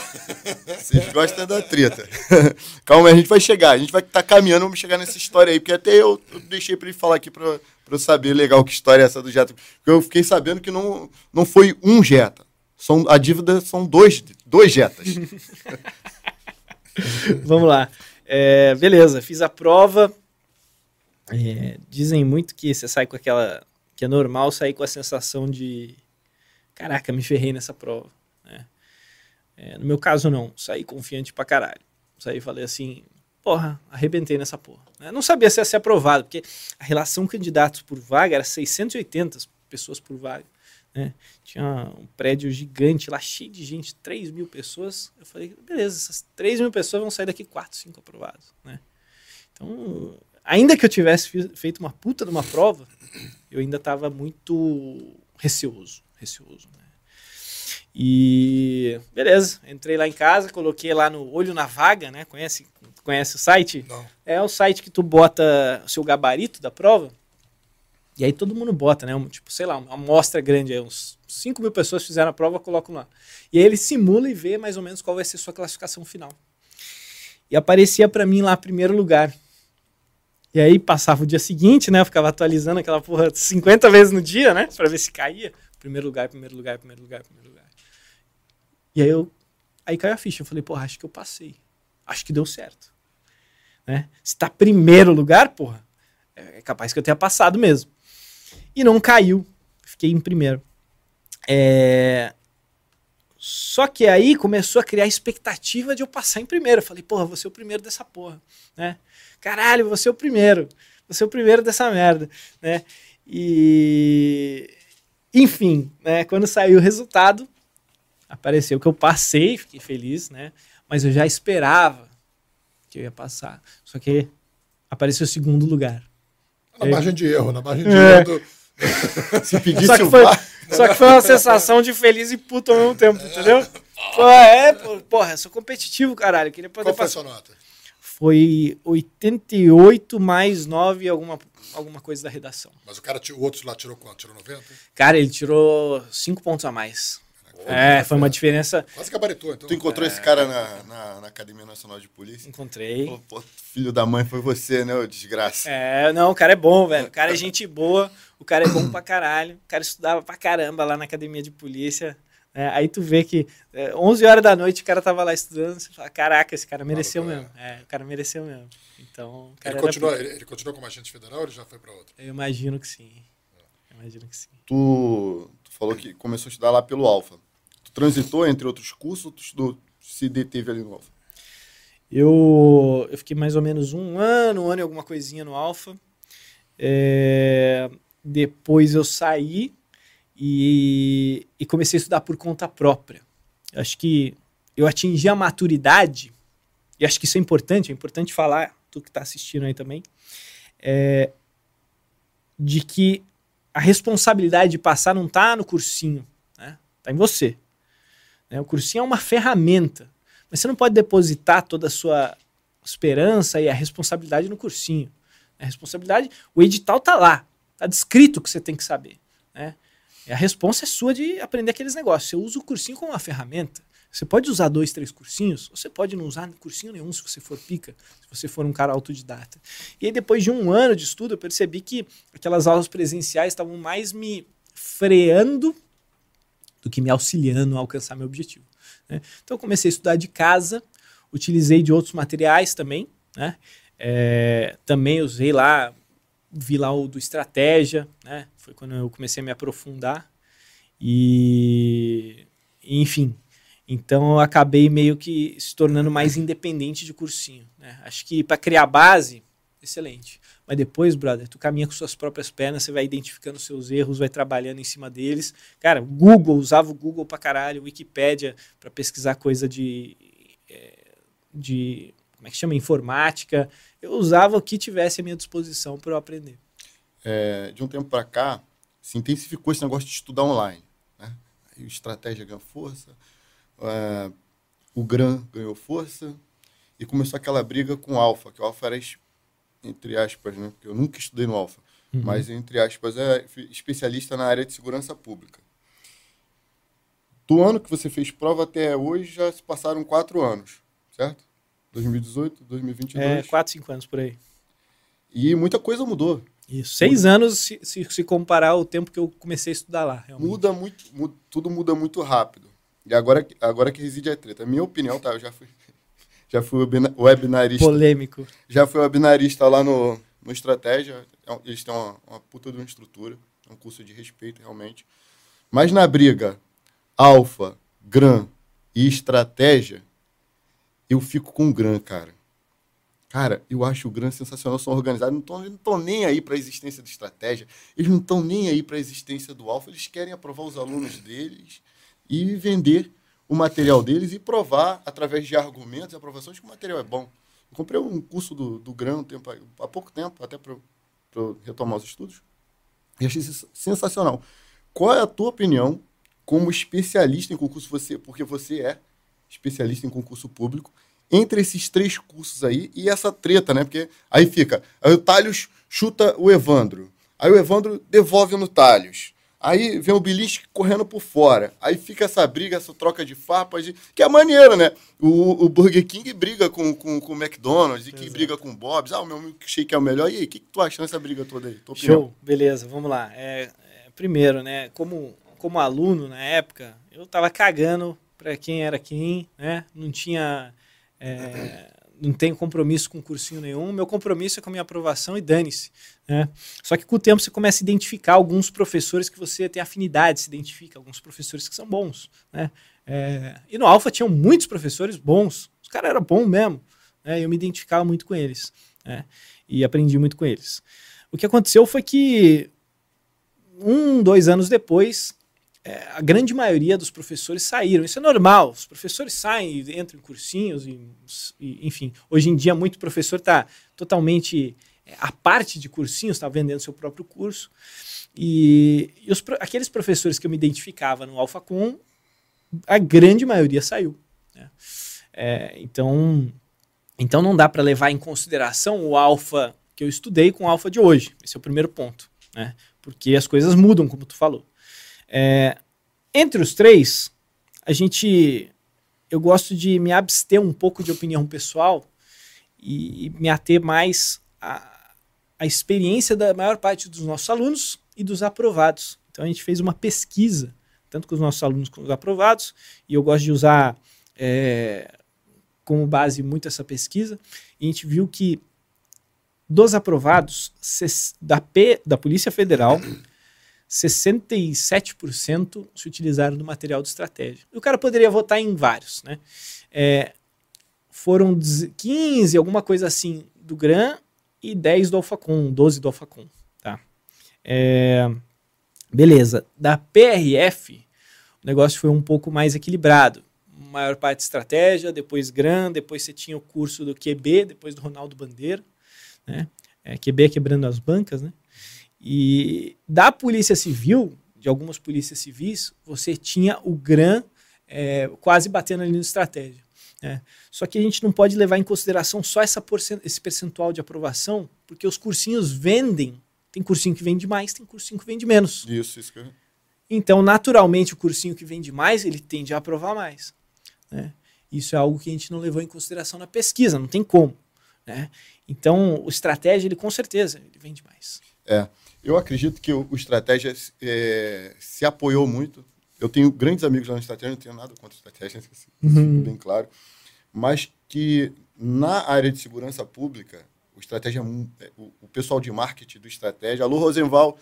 Vocês gostam é da treta. Calma aí, a gente vai chegar. A gente vai estar tá caminhando, vamos chegar nessa história aí. Porque até eu, eu deixei para ele falar aqui para eu saber legal que história é essa do Jetta. Porque eu fiquei sabendo que não, não foi um Jetta. São, a dívida são dois, dois Jetas. vamos lá. É, beleza, fiz a prova. É, dizem muito que você sai com aquela. que é normal sair com a sensação de caraca, me ferrei nessa prova. Né? É, no meu caso, não. Saí confiante pra caralho. Saí e falei assim, porra, arrebentei nessa porra. Eu não sabia se ia ser aprovado, porque a relação candidatos por vaga era 680 pessoas por vaga. Né? Tinha um prédio gigante lá, cheio de gente, 3 mil pessoas. Eu falei, beleza, essas 3 mil pessoas vão sair daqui 4, 5 aprovados. Né? Então, ainda que eu tivesse feito uma puta de uma prova, eu ainda estava muito receoso receoso. Né? E beleza, entrei lá em casa, coloquei lá no olho na vaga, né? Conhece, conhece o site? Não. É o site que tu bota o seu gabarito da prova. E aí todo mundo bota, né? Um, tipo, sei lá, uma amostra grande aí, uns 5 mil pessoas fizeram a prova, colocam lá. E aí ele simula e vê mais ou menos qual vai ser sua classificação final. E aparecia para mim lá primeiro lugar. E aí passava o dia seguinte, né? Eu ficava atualizando aquela porra 50 vezes no dia, né? Pra ver se caía. Primeiro lugar, primeiro lugar, primeiro lugar, primeiro lugar. E aí eu. Aí caiu a ficha. Eu falei, porra, acho que eu passei. Acho que deu certo. Né? Se tá primeiro lugar, porra, é capaz que eu tenha passado mesmo. E não caiu. Fiquei em primeiro. É... Só que aí começou a criar expectativa de eu passar em primeiro. Eu falei, porra, vou ser o primeiro dessa porra. Né? Caralho, vou ser o primeiro. vou ser o primeiro dessa merda, né? E enfim, né, quando saiu o resultado, apareceu que eu passei, fiquei feliz, né? Mas eu já esperava que eu ia passar. Só que apareceu o segundo lugar. Na margem de erro, na margem de é. erro. Do... Se pedisse só que, foi, só que foi uma sensação de feliz e puto ao mesmo tempo, entendeu? Pô, é, porra, eu sou competitivo, caralho. Queria poder Qual foi a sua nota? Foi 88 mais 9 alguma, alguma coisa da redação. Mas o cara, o outro lá tirou quanto? Tirou 90? Cara, ele tirou 5 pontos a mais. é, foi uma diferença. Quase gabaritou, então. Tu encontrou é... esse cara na, na, na, Academia Nacional de Polícia? Encontrei. Pô, pô, filho da mãe, foi você, né, ô desgraça? É, não, o cara é bom, velho. O cara é gente boa, o cara é bom pra caralho. O cara estudava pra caramba lá na Academia de Polícia. É, aí tu vê que é, 11 horas da noite o cara tava lá estudando, você fala, caraca, esse cara mereceu mesmo. É, o cara mereceu mesmo. Então, ele, continua, ele, ele continua como agente federal ou ele já foi para outro? Eu imagino que sim. Eu imagino que sim. Tu, tu falou que começou a estudar lá pelo Alfa. Tu transitou entre outros cursos ou tu estudou, se deteve ali no Alfa? Eu, eu fiquei mais ou menos um ano, um ano e alguma coisinha no Alfa. É, depois eu saí e, e comecei a estudar por conta própria. Acho que eu atingi a maturidade, e acho que isso é importante, é importante falar, tu que está assistindo aí também, é, de que a responsabilidade de passar não está no cursinho, né? Está em você. Né? O cursinho é uma ferramenta, mas você não pode depositar toda a sua esperança e a responsabilidade no cursinho. A responsabilidade, o edital está lá, está descrito o que você tem que saber. Né? A resposta é sua de aprender aqueles negócios. Você usa o cursinho como uma ferramenta. Você pode usar dois, três cursinhos, você pode não usar cursinho nenhum se você for pica, se você for um cara autodidata. E aí, depois de um ano de estudo, eu percebi que aquelas aulas presenciais estavam mais me freando do que me auxiliando a alcançar meu objetivo. Né? Então, eu comecei a estudar de casa, utilizei de outros materiais também. Né? É, também usei lá vi lá o do Estratégia, né? Foi quando eu comecei a me aprofundar. E, enfim, então eu acabei meio que se tornando mais independente de cursinho. Né? Acho que para criar base, excelente. Mas depois, brother, tu caminha com suas próprias pernas, você vai identificando seus erros, vai trabalhando em cima deles. Cara, Google, usava o Google pra caralho, Wikipédia para pesquisar coisa de, eh, de. Como é que chama? Informática eu usava o que tivesse à minha disposição para eu aprender. É, de um tempo para cá, se intensificou esse negócio de estudar online. Né? A estratégia ganhou força, é, o GRAM ganhou força, e começou aquela briga com o Alfa, que o Alfa era, entre aspas, né? porque eu nunca estudei no Alfa, uhum. mas, entre aspas, é especialista na área de segurança pública. Do ano que você fez prova até hoje, já se passaram quatro anos, certo? 2018, 2022. É, 4, 5 anos por aí. E muita coisa mudou. Isso, seis muda. anos se, se, se, comparar ao tempo que eu comecei a estudar lá. Realmente. Muda muito, muda, tudo muda muito rápido. E agora, agora que reside a treta. Minha opinião, tá? Eu já fui, já fui webinarista. Polêmico. Já fui webinarista lá no, no Estratégia. É eles têm uma, uma puta de uma estrutura. É um curso de respeito, realmente. Mas na briga Alfa, Gran e Estratégia, eu fico com o Gran, cara. Cara, eu acho o Gran sensacional, são organizados, não estão nem aí para a existência de estratégia, eles não estão nem aí para a existência do Alfa, eles querem aprovar os alunos deles e vender o material deles e provar, através de argumentos e aprovações, que o material é bom. Eu comprei um curso do, do Gran um há pouco tempo, até para retomar os estudos, e achei sensacional. Qual é a tua opinião como especialista em concurso, você, porque você é especialista em concurso público, entre esses três cursos aí e essa treta, né? Porque aí fica, aí o Talhos chuta o Evandro, aí o Evandro devolve no Talhos, aí vem o Bilinski correndo por fora, aí fica essa briga, essa troca de farpas, de, que é maneiro, né? O, o Burger King briga com, com, com o McDonald's, e que briga com o Bob's, ah, o meu milkshake é o melhor, e aí, o que, que tu acha dessa briga toda aí? Show, beleza, vamos lá. É, é, primeiro, né, como, como aluno na época, eu tava cagando para quem era quem, né? Não tinha. É, não tenho compromisso com cursinho nenhum. Meu compromisso é com a minha aprovação e dane-se. Né? Só que com o tempo você começa a identificar alguns professores que você tem afinidade, se identifica, alguns professores que são bons. Né? É, e no Alfa tinham muitos professores bons. Os caras eram bons mesmo. Né? Eu me identificava muito com eles. Né? e aprendi muito com eles. O que aconteceu foi que um, dois anos depois, é, a grande maioria dos professores saíram. Isso é normal. Os professores saem, entram em cursinhos, e, e enfim. Hoje em dia, muito professor está totalmente é, a parte de cursinhos, está vendendo seu próprio curso. E, e os, aqueles professores que eu me identificava no AlphaCon, a grande maioria saiu. Né? É, então, então não dá para levar em consideração o alfa que eu estudei com o alfa de hoje. Esse é o primeiro ponto. Né? Porque as coisas mudam, como tu falou. É, entre os três, a gente. Eu gosto de me abster um pouco de opinião pessoal e, e me ater mais à, experiência da maior parte dos nossos alunos e dos aprovados. Então a gente fez uma pesquisa, tanto com os nossos alunos como com os aprovados, e eu gosto de usar é, como base muito essa pesquisa, e a gente viu que dos aprovados da, P, da Polícia Federal, 67% se utilizaram do material de estratégia. E o cara poderia votar em vários, né? É, foram 15, alguma coisa assim, do GRAM e 10 do AlphaCon, 12 do AlphaCon, tá? É, beleza. Da PRF, o negócio foi um pouco mais equilibrado. Maior parte estratégia, depois GRAM, depois você tinha o curso do QB, depois do Ronaldo Bandeira, né? É, QB é quebrando as bancas, né? E da Polícia Civil, de algumas polícias civis, você tinha o GRAM é, quase batendo ali no estratégia. Né? Só que a gente não pode levar em consideração só essa esse percentual de aprovação, porque os cursinhos vendem. Tem cursinho que vende mais, tem cursinho que vende menos. Isso, isso que eu... Então, naturalmente, o cursinho que vende mais, ele tende a aprovar mais. Né? Isso é algo que a gente não levou em consideração na pesquisa, não tem como. Né? Então, o estratégia, ele com certeza, ele vende mais. É. Eu acredito que o, o Estratégia é, se apoiou muito. Eu tenho grandes amigos lá no Estratégia, não tenho nada contra o Estratégia, uhum. bem claro. Mas que na área de segurança pública, o Estratégia, é, o, o pessoal de marketing do Estratégia, alô Rosenval,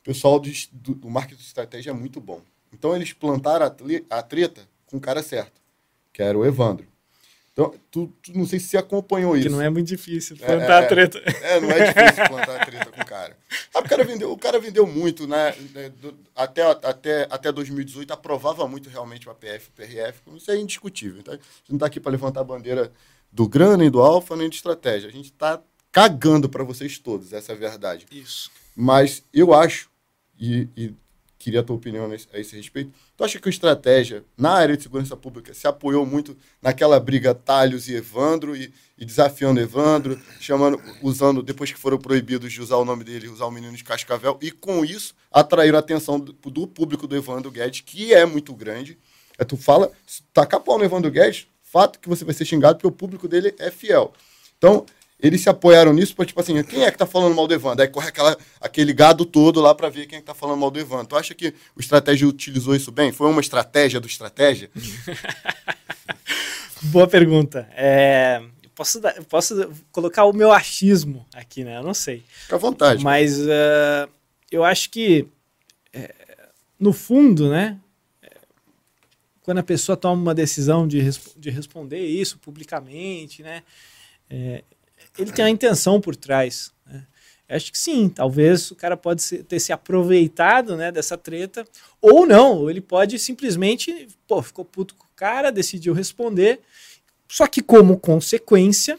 o pessoal do, do, do marketing do Estratégia é muito bom. Então eles plantaram a, a treta com o cara certo, que era o Evandro. Então, tu, tu, não sei se você acompanhou isso. Que não é muito difícil é, plantar é, a treta. É, não é difícil plantar a treta com o cara. Ah, o cara vendeu, o cara vendeu muito, né? né até, até, até 2018 aprovava muito realmente o APF, o PRF, isso é indiscutível. Então, a gente não está aqui para levantar a bandeira do grana, nem do alfa, nem de estratégia. A gente está cagando para vocês todos, essa é a verdade. Isso. Mas eu acho, e, e queria a tua opinião a esse respeito. Tu acha que a estratégia na área de segurança pública se apoiou muito naquela briga Talhos e Evandro e, e, desafiando Evandro, chamando, usando, depois que foram proibidos de usar o nome dele, usar o menino de Cascavel, e com isso atraíram a atenção do, do público do Evandro Guedes, que é muito grande. É, tu fala, tacar pau no Evandro Guedes, fato que você vai ser xingado porque o público dele é fiel. Então, eles se apoiaram nisso, para tipo assim, quem é que tá falando mal do Evandro? Aí corre aquela, aquele gado todo lá para ver quem é que tá falando mal do Evandro. Tu acha que o estratégia utilizou isso bem? Foi uma estratégia do estratégia? Boa pergunta. É, posso, dar, posso colocar o meu achismo aqui, né? Eu não sei. Fica à vontade. Mas uh, eu acho que, é, no fundo, né? Quando a pessoa toma uma decisão de, de responder isso publicamente, né? É, ele tem a intenção por trás. Né? Acho que sim, talvez o cara pode ter se aproveitado né, dessa treta, ou não, ele pode simplesmente, pô, ficou puto com o cara, decidiu responder, só que como consequência,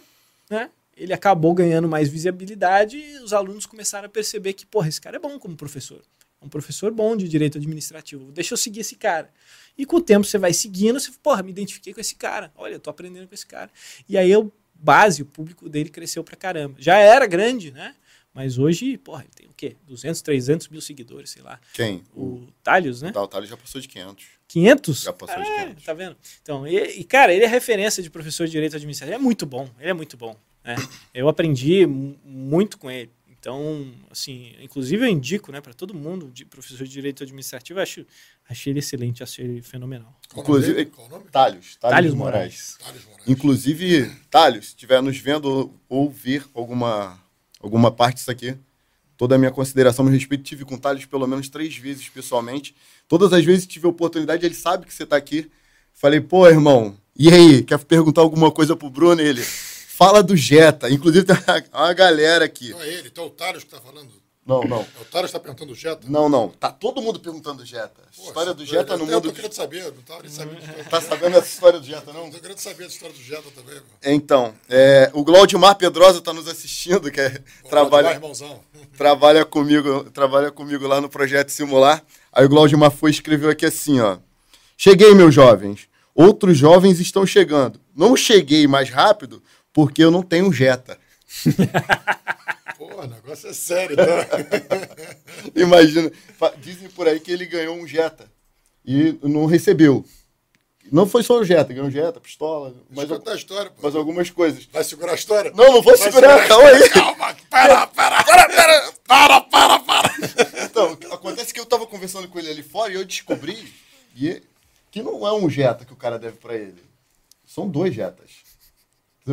né, ele acabou ganhando mais visibilidade e os alunos começaram a perceber que, porra, esse cara é bom como professor. É um professor bom de direito administrativo. Deixa eu seguir esse cara. E com o tempo você vai seguindo, você, porra, me identifiquei com esse cara. Olha, eu tô aprendendo com esse cara. E aí eu base, o público dele cresceu pra caramba. Já era grande, né? Mas hoje, porra, ele tem o quê? 200, 300 mil seguidores, sei lá. Quem? O Thales, né? O Thales já passou de 500. 500? Já passou de 500. É, tá vendo? Então, e, e, cara, ele é referência de professor de direito administrativo. Ele é muito bom, ele é muito bom. Né? Eu aprendi muito com ele. Então, assim, inclusive eu indico, né, para todo mundo, de professor de direito administrativo, acho, achei ele excelente, achei ele fenomenal. Inclusive, Qual nome? Talhos, Talhos Moraes. Moraes. Inclusive, Talhos, se estiver nos vendo ou ouvir alguma, alguma parte disso aqui, toda a minha consideração, meu respeito, tive com Talhos pelo menos três vezes pessoalmente. Todas as vezes que tive a oportunidade, ele sabe que você está aqui. Falei, pô, irmão, e aí, quer perguntar alguma coisa pro Bruno? Ele, Fala do Jetta. Inclusive, tem uma galera aqui. Não é ele, então é o Taros que tá falando. Não, não. É o Taros que tá perguntando o Jetta? Não, não. Tá todo mundo perguntando do Jetta. Pô, História do eu- Jetta eu- no eu mundo. tô querendo saber, não tava sabendo. Tá sabendo essa história do Jetta, não? Tô querendo saber da história do Jetta também, mano. Então, é, o Glaudimar Pedrosa tá nos assistindo, que é, Pô, trabalha, irmãozão. trabalha comigo, trabalha comigo lá no projeto Simular. Aí o Glaudimar foi e escreveu aqui assim, ó. Cheguei, meus jovens. Outros jovens estão chegando. Não cheguei mais rápido porque eu não tenho Jetta. Pô, o negócio é sério, tá? Imagina. Dizem por aí que ele ganhou um Jetta e não recebeu. Não foi só o Jetta, ganhou um Jetta, pistola, Mas a história, pô. mas algumas coisas. Vai segurar a história? Não, não vou Vai segurar, calma aí. Calma, para, para, para, para, para, para, para. Então, acontece que eu tava conversando com ele ali fora e eu descobri que não é um Jetta que o cara deve pra ele. São dois Jetas.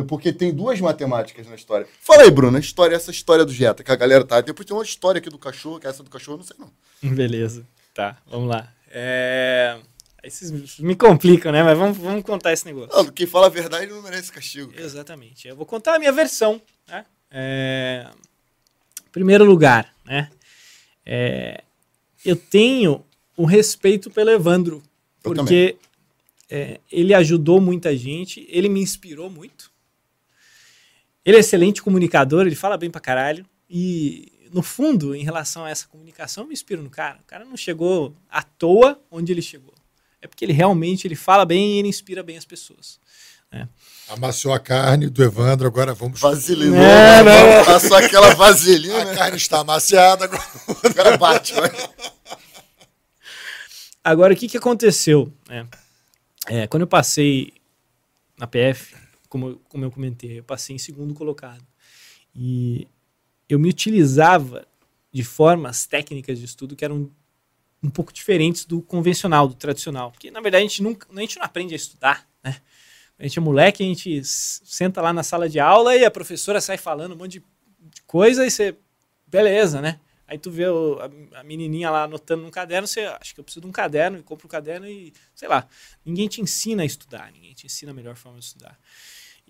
Porque tem duas matemáticas na história. Fala aí, Bruno, a história, essa história do Jetta, que a galera tá. Depois tem uma história aqui do cachorro, que é essa do cachorro, eu não sei não. Beleza. Tá, vamos lá. É... Aí vocês me complicam, né? Mas vamos, vamos contar esse negócio. Não, quem fala a verdade não merece castigo. cara. Exatamente. Eu vou contar a minha versão. Né? É, Primeiro lugar, né? É, Eu tenho um respeito pelo Evandro, Eu porque é, ele ajudou muita gente, ele me inspirou muito. Ele é excelente comunicador, ele fala bem pra caralho. E, no fundo, em relação a essa comunicação, eu me inspiro no cara. O cara não chegou à toa onde ele chegou. É porque ele realmente ele fala bem e ele inspira bem as pessoas. Amaciou a carne do Evandro, agora vamos... Vaselinou, Não, não. passou aquela vaselina, A né? carne está amaciada, agora... O cara bate, vai. Agora, o que, que aconteceu? né? É, quando eu passei na PF, como, como eu comentei, eu passei em segundo colocado. E eu me utilizava de formas técnicas de estudo que eram um pouco diferentes do convencional, do tradicional. Porque, na verdade, a gente, nunca, a gente não aprende a estudar, né? A gente é moleque, a gente senta lá na sala de aula e a professora sai falando um monte de, de coisa e você... Beleza, né? Aí tu vê o- a, a menininha lá anotando num caderno, você acha que eu preciso de um caderno e compra um caderno e, sei lá, ninguém te ensina a estudar, ninguém te ensina a melhor forma de estudar.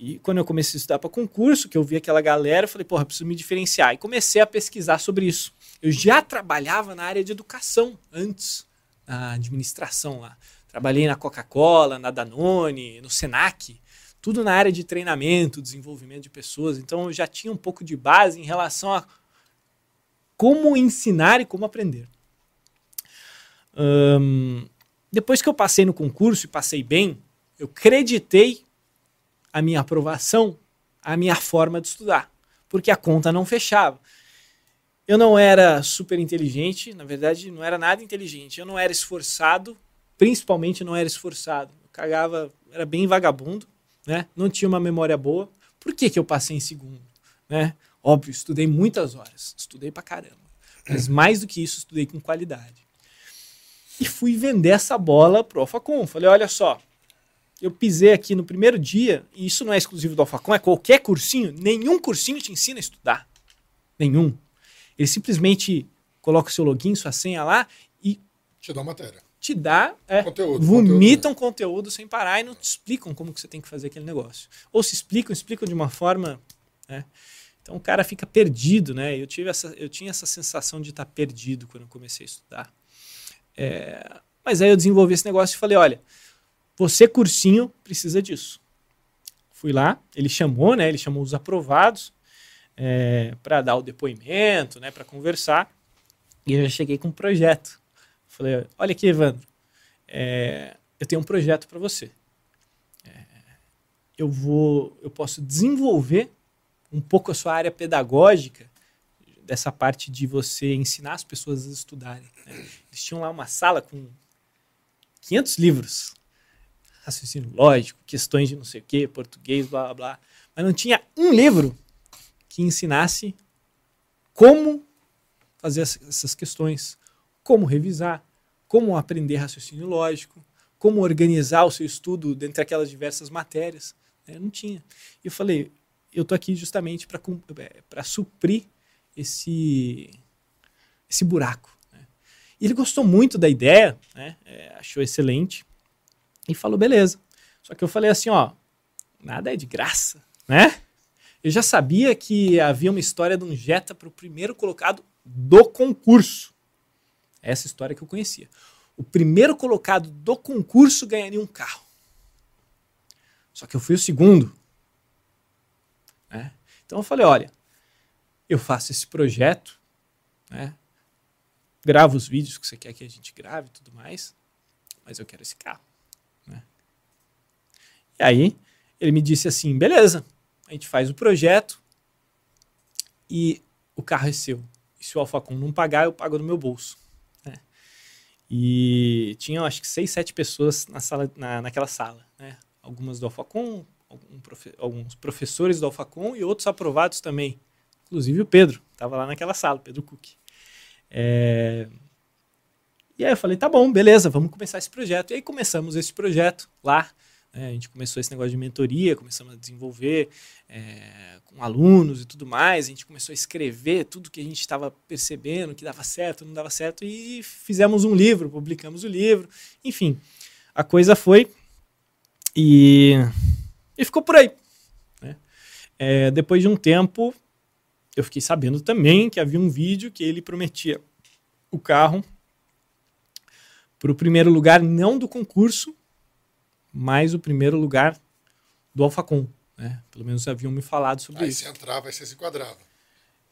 E quando eu comecei a estudar para concurso, que eu vi aquela galera, eu falei, porra, preciso me diferenciar. E comecei a pesquisar sobre isso. Eu já trabalhava na área de educação antes, na administração lá. Trabalhei na Coca-Cola, na Danone, no Senac, tudo na área de treinamento, desenvolvimento de pessoas. Então eu já tinha um pouco de base em relação a como ensinar e como aprender. Depois que eu passei no concurso e passei bem, eu creditei a minha aprovação à minha forma de estudar, porque a conta não fechava. Eu não era super inteligente, na verdade, não era nada inteligente. Eu não era esforçado, principalmente não era esforçado. Eu cagava, era bem vagabundo, né? Não tinha uma memória boa. Por que, que eu passei em segundo? Né? Óbvio, estudei muitas horas, estudei pra caramba. Mas mais do que isso, estudei com qualidade. E fui vender essa bola pro Alfacom. Falei, olha só, eu pisei aqui no primeiro dia, e isso não é exclusivo do Alfacom, é qualquer cursinho, nenhum cursinho te ensina a estudar. Nenhum. Ele simplesmente coloca o seu login, sua senha lá e Te dá matéria. te dá, é, Conteúdo, vomitam conteúdo, sem parar e não te explicam como que você tem que fazer aquele negócio. Ou se explicam, explicam de uma forma, né? Então o cara fica perdido, né? Eu tive essa, eu tinha essa sensação de estar perdido quando eu comecei a estudar. É, mas aí eu desenvolvi esse negócio e falei, olha, você cursinho precisa disso. Fui lá, ele chamou, né? Ele chamou os aprovados para dar o depoimento, né? Para conversar. E eu já cheguei com um projeto. Falei, olha aqui, Evandro, é, eu tenho um projeto para você. É, eu vou, eu posso desenvolver um pouco a sua área pedagógica dessa parte de você ensinar as pessoas a estudarem. né? Eles tinham lá uma sala com 500 livros, raciocínio lógico, questões de não sei o quê, português, blá blá blá, mas não tinha um livro que ensinasse como fazer essa- essas questões, como revisar, como aprender raciocínio lógico, como organizar o seu estudo dentre aquelas diversas matérias. né? Não tinha. E eu falei, eu tô aqui justamente para suprir esse, esse buraco. né? E ele gostou muito da ideia, né? É, achou excelente e falou, beleza. Só que eu falei assim, ó, nada é de graça, né? eu já sabia que havia uma história de um Jetta para o primeiro colocado do concurso. Essa história que eu conhecia. O primeiro colocado do concurso ganharia um carro. Só que eu fui o segundo. Né? Então eu falei: olha, eu faço esse projeto, né? gravo os vídeos que você quer que a gente grave e tudo mais, mas eu quero esse carro. E aí ele me disse assim: beleza, a gente faz o projeto e o carro é seu. E se o Alfacom não pagar, eu pago no meu bolso. Né? E tinham acho que seis, sete pessoas na sala, na, naquela sala. Né? Algumas do Alfacom, algum profe alguns professores do Alfacom e outros aprovados também. Inclusive o Pedro, estava lá naquela sala, Pedro Cook. É... E aí eu falei, tá bom, beleza, vamos começar esse projeto. E aí começamos esse projeto lá. Né? A gente começou esse negócio de mentoria, começamos a desenvolver é, com alunos e tudo mais. A gente começou a escrever tudo que a gente estava percebendo, que dava certo, não dava certo, e fizemos um livro, publicamos o livro. Enfim, a coisa foi e, e ficou por aí. Né? É, depois de um tempo, eu fiquei sabendo também que havia um vídeo que ele prometia o carro para o primeiro lugar, não do concurso, mas o primeiro lugar do Alfacom. Né? Pelo menos haviam me falado sobre aí isso. Aí você entrava e você se enquadrava.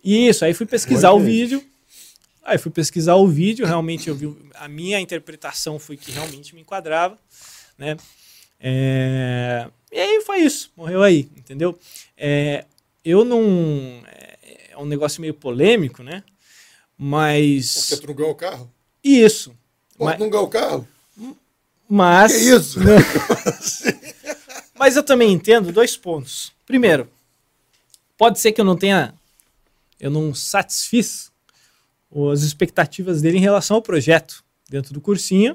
Isso, aí fui pesquisar o vídeo. Aí fui pesquisar o vídeo, realmente eu vi. A minha interpretação foi que realmente me enquadrava, né? É, e aí foi isso, morreu aí, entendeu? É, eu não. É, é um negócio meio polêmico, né? Mas. Porque tu não ganhou o carro? Isso. Pô, mas, não ganhou o carro? Mas. Que isso? mas eu também entendo dois pontos. Primeiro, pode ser que eu não tenha. Eu não satisfiz as expectativas dele em relação ao projeto dentro do cursinho.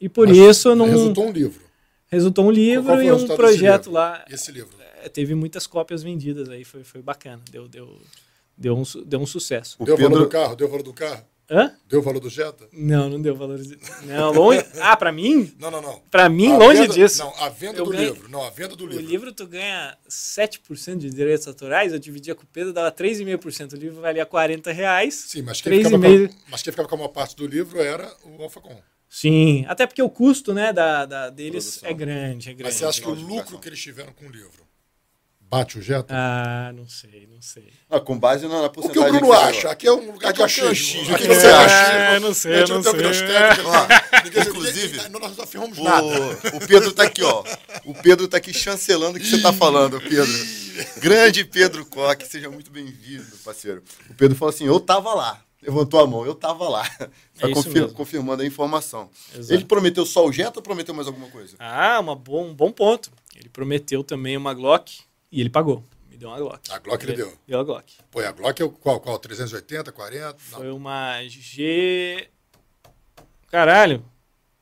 E por Mas isso eu não. Resultou um livro. Resultou um livro e um projeto lá. Esse livro. É, teve muitas cópias vendidas aí, foi, foi bacana. Deu, deu, deu, um, deu um sucesso. O Deu o valor Pedro, do carro? Deu o valor do carro? Hã? Deu o valor do Jetta? Não, não deu valor. Não, longe. Ah, pra mim? Não, não, não. Pra mim, A longe venda- disso. Não, a venda Eu do ganho- livro. Não, a venda do O livro. livro tu ganha 7% de direitos autorais, eu dividia com o Pedro, dava 3,5%. O livro valia 40 reais. Sim, mas quem, ficava 3,5%. com, mas quem ficava com a maior parte do livro era o Alfacom. Sim, até porque o custo né, da, da- deles Produção. é grande, é grande. Mas você acha que o lucro que eles tiveram com o livro bate o Jetta? Ah, não sei, não sei. ah, com base na, na o que o porcentagem Bruno que você acha? Aqui é um lugar de é achismo. Aqui É, não tem achismo. eu não sei, não sei. inclusive- Nós não afirmamos nada. O, o Pedro tá aqui, ó. O Pedro tá aqui chancelando o que você tá falando, Pedro. Grande Pedro Coque, seja muito bem-vindo, parceiro. O Pedro falou assim: eu tava lá. Levantou a mão, eu tava lá. Tá É confir- mesmo. confirmando a informação. Exato. Ele prometeu só o Jetta ou prometeu mais alguma coisa? Ah, uma bom, um bom ponto. Ele prometeu também uma Glock e ele pagou. Me deu uma Glock. A Glock ele deu. Deu a Glock. Pô, e a Glock é o qual? Qual? 380, 40? Não, Foi uma G. Caralho,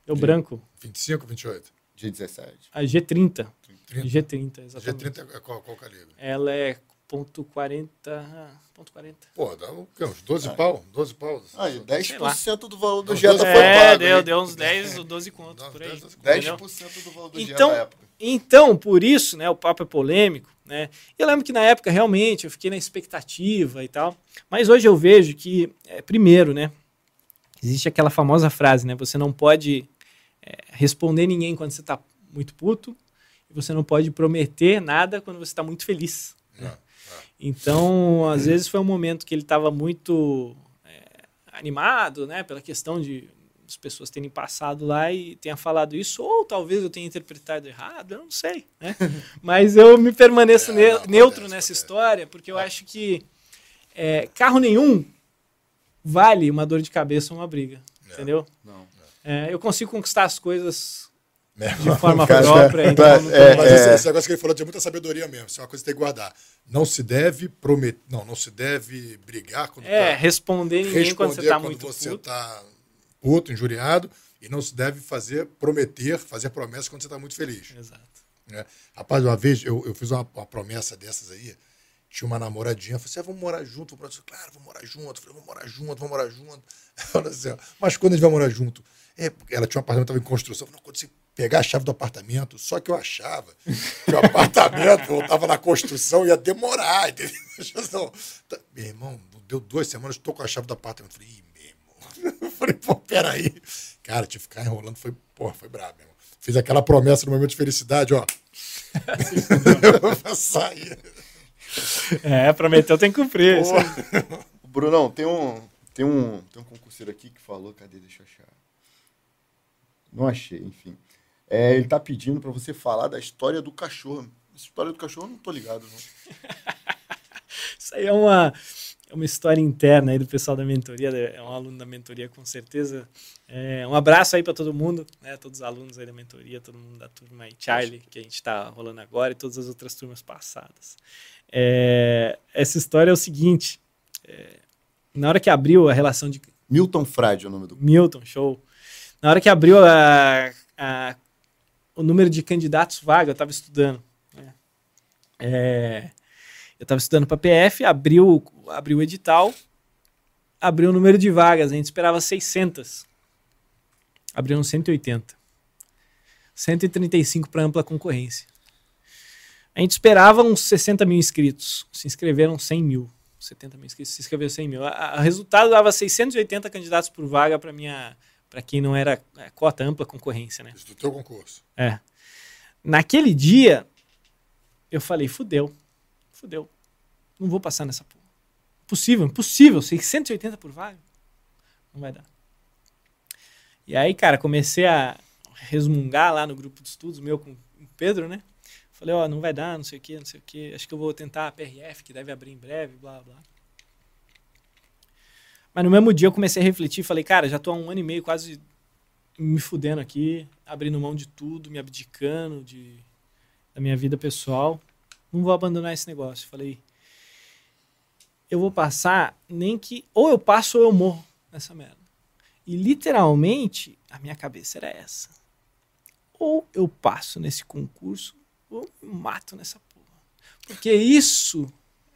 deu branco. 25, 28. G17. A G30. 30. G30, exatamente. G30 é qual, qual calibre? Ela é ponto .40. ah, Ponto .40. Pô, dá o quê? Uns 12 pau? 12 pau? Aí, 10% do valor do Não, Jetta 12 foi É, pago. deu, hein? deu uns 10 ou 12 contos Não, por aí. 10, 12 entendeu? 10% do valor do Então- Jetta na época. Então, por isso, né, o papo é polêmico, né? Eu lembro que na época realmente eu fiquei na expectativa e tal, mas hoje eu vejo que é, primeiro, né, existe aquela famosa frase, né, você não pode é, responder ninguém quando você está muito puto e você não pode prometer nada quando você está muito feliz. né? Não, Então, às vezes foi um momento que ele estava muito é, animado, né, pela questão de as pessoas terem passado lá e tenha falado isso, ou talvez eu tenha interpretado errado, eu não sei, né? Mas eu me permaneço É, ne- não, acontece, neutro nessa acontece. história, porque eu acho que é, carro nenhum vale uma dor de cabeça ou uma briga, É. entendeu? Não. É, eu consigo conquistar as coisas É. de forma própria, é, então é, Mas esse, esse negócio que ele falou tinha muita sabedoria mesmo. Isso é uma coisa que tem que guardar. Não se deve prometer. Não, não se deve brigar quando é, tá. responder ninguém quando você responder está quando muito você puto. Puto, injuriado. E não se deve fazer, prometer, fazer promessas quando você está muito feliz. Exato. né? Rapaz, uma vez eu, eu fiz uma, uma promessa dessas aí. Tinha uma namoradinha, eu falei assim: ah, vamos morar junto. Morar junto. Claro, vamos morar junto. Eu falei, vamos morar junto, vamos morar junto. Assim, mas quando a gente vai morar junto? É, porque ela tinha um apartamento que estava em construção. Eu falei, não, quando você pegar a chave do apartamento, só que eu achava que o apartamento eu estava na construção ia demorar, entendeu? Tá, meu irmão, deu duas semanas, estou com a chave do apartamento. Eu falei. Eu falei, pô, peraí. Cara, tive que ficar enrolando, foi, porra, foi brabo, meu irmão. Fiz aquela promessa no momento de felicidade, ó. eu vou sair. É, prometeu, tem que cumprir. Brunão, tem um, tem, um, tem um concurseiro aqui que falou, cadê? Deixa eu achar. Não achei, enfim. É, ele tá pedindo para você falar da história do cachorro. Essa história do cachorro eu não tô ligado, não. Isso aí é uma, é uma história interna aí do pessoal da mentoria, é um aluno da mentoria com certeza. É, um abraço aí para todo mundo, né? Todos os alunos aí da mentoria, todo mundo da turma aí, Charlie, que a gente está rolando agora e todas as outras turmas passadas. É, essa história é o seguinte: é, na hora que abriu a relação de. Milton Frade é o nome do. Milton, show. Na hora que abriu a, a o número de candidatos vaga, eu estava estudando. Né? É, eu estava estudando para PF, abriu, abriu o edital, abriu o número de vagas, a gente esperava 600. Abriram 180. 135 para ampla concorrência. A gente esperava uns 60 mil inscritos. Se inscreveram 100 mil. 70 mil inscritos, se inscreveram 100 mil. O resultado dava 680 candidatos por vaga para minha para quem não era é, cota ampla concorrência, né? Isso do teu concurso. É. Naquele dia, eu falei, fudeu, fudeu. Não vou passar nessa porra. Possível, impossível, 680 por vaga. Não vai dar. E aí, cara, comecei a resmungar lá no grupo de estudos meu com o Pedro, né? Falei, ó, oh, não vai dar, não sei o quê, não sei o quê. Acho que eu vou tentar a PRF, que deve abrir em breve, blá, blá. Mas no mesmo dia eu comecei a refletir falei, cara, já tô há um ano e meio quase me fudendo aqui, abrindo mão de tudo, me abdicando de, da minha vida pessoal. Não vou abandonar esse negócio. Falei, eu vou passar, nem que. Ou eu passo ou eu morro nessa merda. E literalmente, a minha cabeça era essa. Ou eu passo nesse concurso, ou eu mato nessa porra. Porque isso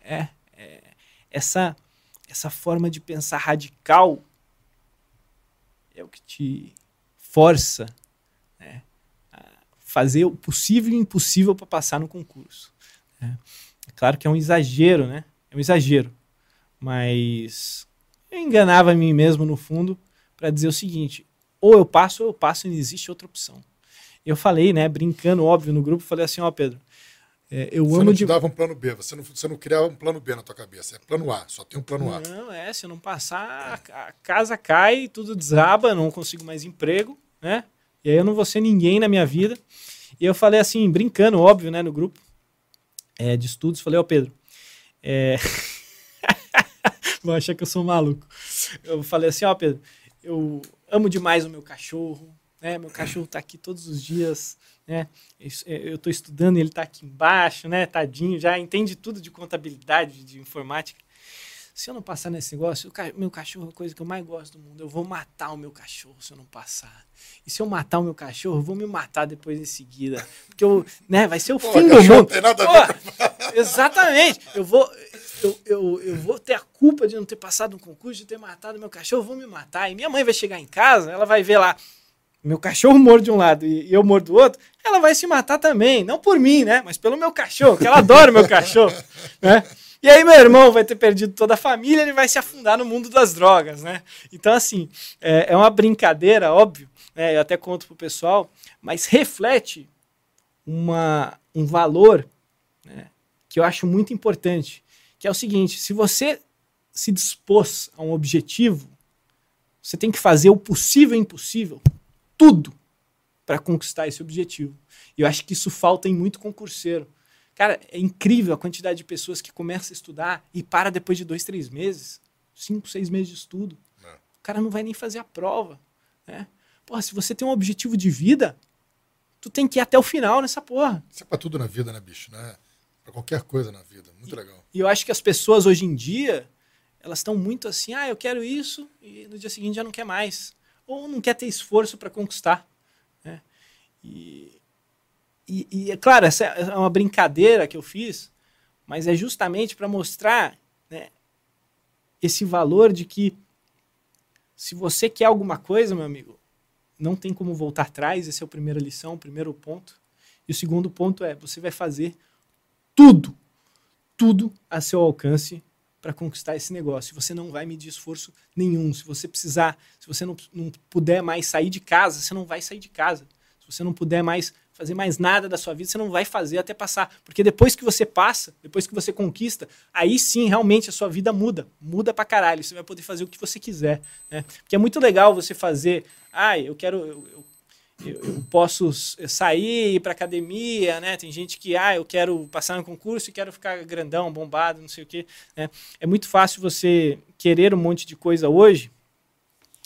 é, é essa essa forma de pensar radical é o que te força né, a fazer o possível e o impossível para passar no concurso. Né? É claro que é um exagero, né? É um exagero. Mas eu enganava a mim mesmo no fundo para dizer o seguinte: ou eu passo ou eu passo e não existe outra opção. Eu falei, né, brincando, óbvio, no grupo, falei assim: ó, Pedro, é, eu você amo não te de... dava um plano B, você não, você não criava um plano B na tua cabeça, é plano A, só tem um plano A. Não, é, se eu não passar, a casa cai, tudo desaba, não consigo mais emprego, né? E aí eu não vou ser ninguém na minha vida. E eu falei assim, brincando, óbvio, né, no grupo é, de estudos, falei, ó, oh, Pedro, é... achar que eu sou maluco. Eu falei assim, ó, oh, Pedro, eu amo demais o meu cachorro, né? Meu cachorro está aqui todos os dias, né? Eu estou estudando ele está aqui embaixo, né? Tadinho, já entende tudo de contabilidade, de informática. Se eu não passar nesse negócio, o meu cachorro é a coisa que eu mais gosto do mundo. Eu vou matar o meu cachorro se eu não passar. E se eu matar o meu cachorro, eu vou me matar depois em seguida. Porque eu, né, vai ser o Pô, fim do mundo. Tem nada a ver. exatamente. Eu vou, eu, eu, eu vou ter a culpa de não ter passado um concurso, de ter matado meu cachorro, eu vou me matar. E minha mãe vai chegar em casa, ela vai ver lá meu cachorro morde de um lado e eu mordo do outro, ela vai se matar também. Não por mim, né? Mas pelo meu cachorro, que ela adora o meu cachorro, né? E aí meu irmão vai ter perdido toda a família, ele vai se afundar no mundo das drogas, né? Então, assim, é, é uma brincadeira, óbvio, né? Eu até conto pro pessoal, mas reflete uma, um valor né? que eu acho muito importante, que é o seguinte, se você se dispôs a um objetivo, você tem que fazer o possível e impossível tudo para conquistar esse objetivo. E eu acho que isso falta em muito concurseiro. Cara, é incrível a quantidade de pessoas que começam a estudar e para depois de dois, três meses, cinco, seis meses de estudo. É. O cara não vai nem fazer a prova. Né? Porra, se você tem um objetivo de vida, tu tem que ir até o final nessa porra. Isso é pra tudo na vida, né, bicho? Né? Pra qualquer coisa na vida. Muito e, legal. E eu acho que as pessoas hoje em dia, elas estão muito assim, ah, eu quero isso, e no dia seguinte já não quer mais ou não quer ter esforço para conquistar. Né? E, e, e, é claro, essa é uma brincadeira que eu fiz, mas é justamente para mostrar né, esse valor de que se você quer alguma coisa, meu amigo, não tem como voltar atrás, essa é a primeira lição, o primeiro ponto. E o segundo ponto é, você vai fazer tudo, tudo a seu alcance para conquistar esse negócio. Você não vai medir esforço nenhum. Se você precisar, se você não, não puder mais sair de casa, você não vai sair de casa. Se você não puder mais fazer mais nada da sua vida, você não vai fazer até passar. Porque depois que você passa, depois que você conquista, aí sim, realmente, a sua vida muda. Muda pra caralho. Você vai poder fazer o que você quiser. Né? Porque é muito legal você fazer. Ah, eu quero. Eu, eu, eu posso sair, ir pra academia, né? Tem gente que, ah, eu quero passar no concurso e quero ficar grandão, bombado, não sei o quê. Né? É muito fácil você querer um monte de coisa hoje,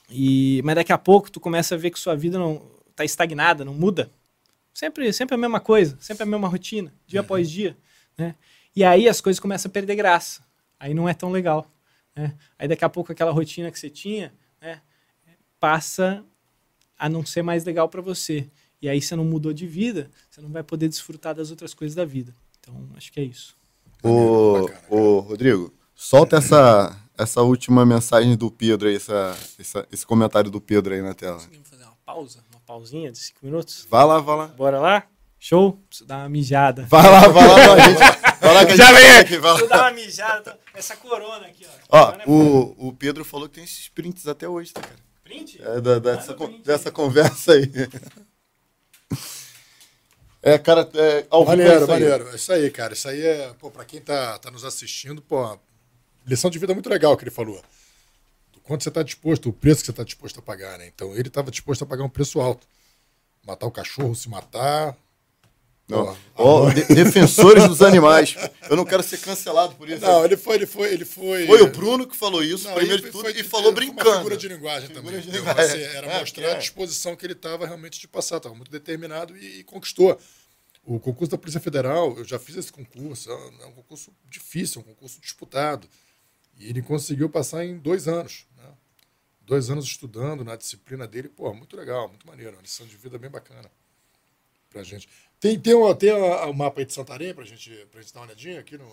e mas daqui a pouco tu começa a ver que sua vida não tá estagnada, não muda. Sempre, sempre a mesma coisa, sempre a mesma rotina, dia uhum. após dia. Né? E aí as coisas começam a perder graça. Aí não é tão legal. Né? Aí daqui a pouco aquela rotina que você tinha né, passa a não ser mais legal para você. E aí você não mudou de vida, você não vai poder desfrutar das outras coisas da vida. Então acho que é isso. Ô, ô Rodrigo, solta essa, essa última mensagem do Pedro aí, essa, essa, esse comentário do Pedro aí na tela. Conseguimos fazer uma pausa? Pausinha de cinco minutos? Vai lá, vai lá. Bora lá? Show? Preciso dar uma mijada. Vai lá, vai lá, vai, gente. Vai lá que Já vem aqui, vai lá. Preciso dar uma mijada. Essa corona aqui, ó. Ó, é o, o Pedro falou que tem esses prints até hoje, tá, cara? Print? É, da, dessa, print. dessa conversa aí. É, cara, é, ao maneiro, maneiro. É isso aí, cara. Isso aí é, pô, pra quem tá, tá nos assistindo, pô, lição de vida muito legal que ele falou quanto você está disposto, o preço que você está disposto a pagar, né? Então ele estava disposto a pagar um preço alto. Matar o cachorro, se matar. Não. Oh, de defensores dos animais. Eu não quero ser cancelado por isso. Não, ele foi, ele foi, ele foi. Foi o Bruno que falou isso, não, primeiro de tudo, foi, e falou brincando. Uma figura de linguagem figura também. De linguagem. Assim, era é, mostrar é. a disposição que ele estava realmente de passar. Estava muito determinado e, e, conquistou. O concurso da Polícia Federal, eu já fiz esse concurso. É um concurso difícil, um concurso disputado. E ele conseguiu passar em dois anos dois anos estudando na disciplina dele, pô, muito legal, muito maneiro, uma lição de vida bem bacana pra gente. Tem, tem, o, tem o mapa aí de Santarém pra gente, pra gente dar uma olhadinha aqui no.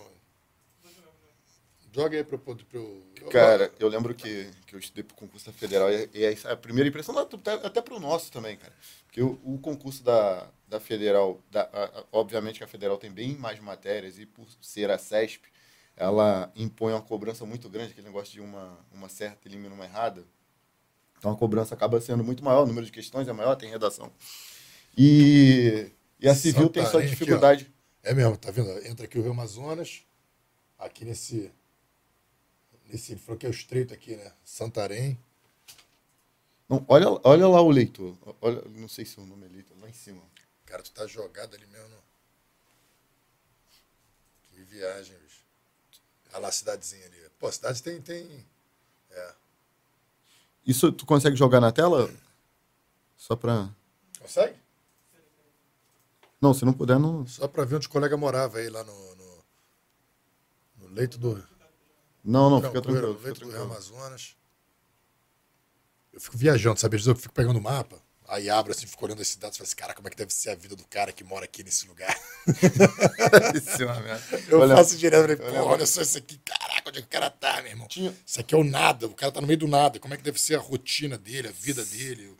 Joga aí pro. pro, pro... Cara, eu lembro que, que eu estudei pro concurso da Federal e, e a primeira impressão, até pro nosso também, cara. Porque o, o concurso da, da Federal, da, a, obviamente que a Federal tem bem mais matérias e por ser a CESP, ela impõe uma cobrança muito grande, aquele negócio de uma, uma certa elimina uma errada. Então a cobrança acaba sendo muito maior, o número de questões é maior, tem redação. E, e a civil Santarém, tem sua dificuldade. Aqui, é mesmo, tá vendo? Entra aqui o Rio Amazonas, aqui nesse. nesse ele falou que é o estreito aqui, né? Santarém. Não, olha, olha lá o leitor. Olha, não sei se o nome é leitor, lá em cima. Cara, tu tá jogado ali mesmo. Que viagem, bicho. Olha lá a cidadezinha ali. Pô, a cidade tem. tem... É. Isso tu consegue jogar na tela? Só pra. Consegue? Não, se não puder, não. Só pra ver onde o colega morava aí, lá no, no, no leito do. Não, não, fica tranquilo. No leito do Amazonas. Eu fico viajando, sabe? Eu fico pegando o mapa. Aí abro assim, fico olhando as cidades e falo assim, cara, como é que deve ser a vida do cara que mora aqui nesse lugar? Eu olha, faço direto, falei, pô, olha só isso aqui, caraca, onde é que o cara tá, meu irmão? Tinha... Isso aqui é o nada, o cara tá no meio do nada. Como é que deve ser a rotina dele, a vida dele?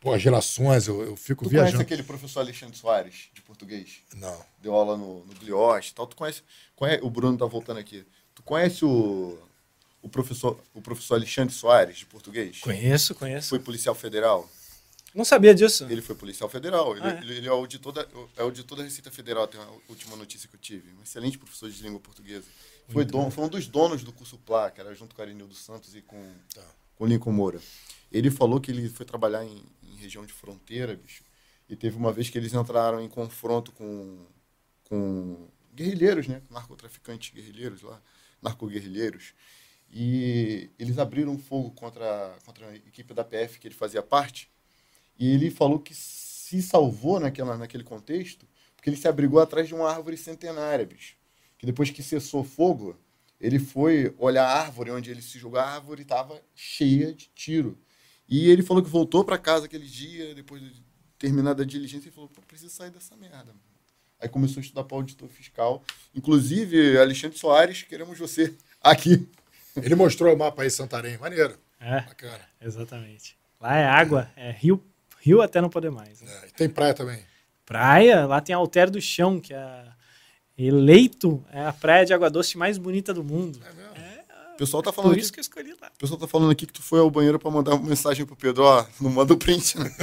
Pô, as relações, eu, eu fico tu viajando. Tu conhece aquele professor Alexandre Soares, de português? Não. Deu aula no, no Glioche e tal. Tu conhece, conhece... O Bruno tá voltando aqui. Tu conhece o o professor, o professor Alexandre Soares, de português? Conheço, conheço. Foi policial federal? Não sabia disso. Ele foi policial federal. Ele, ah, é? ele, ele é auditor da, é auditor da Receita Federal, tem a última notícia que eu tive. Um excelente professor de língua portuguesa. Foi, dono, foi um dos donos do curso PLA, que era junto com Arenildo Santos e com, tá. com Lincoln Moura. Ele falou que ele foi trabalhar em, em, região de fronteira, bicho, e teve uma vez que eles entraram em confronto com, com guerrilheiros, né? Narcotraficantes guerrilheiros lá, narcoguerrilheiros. E eles abriram fogo contra, contra a equipe da PF que ele fazia parte e ele falou que se salvou naquela, naquele contexto porque ele se abrigou atrás de uma árvore centenária, bicho. Que depois que cessou fogo, ele foi olhar a árvore onde ele se jogou, a árvore estava cheia de tiro. E ele falou que voltou para casa aquele dia, depois de terminada a diligência, e falou: Pô, preciso sair dessa merda. Aí começou a estudar para auditor fiscal. Inclusive, Alexandre Soares, queremos você aqui. Ele mostrou o mapa aí, Santarém. Maneiro. É. Bacana. Exatamente. Lá é água, é rio Rio até não poder mais. Né? É, tem praia também. Praia, lá tem a Alter do Chão, que é eleito é a praia de água doce mais bonita do mundo. É mesmo? O pessoal tá falando Por aqui, isso que eu escolhi lá. o pessoal tá falando aqui que tu foi ao banheiro pra mandar uma mensagem pro Pedro, ó, não manda o print, né?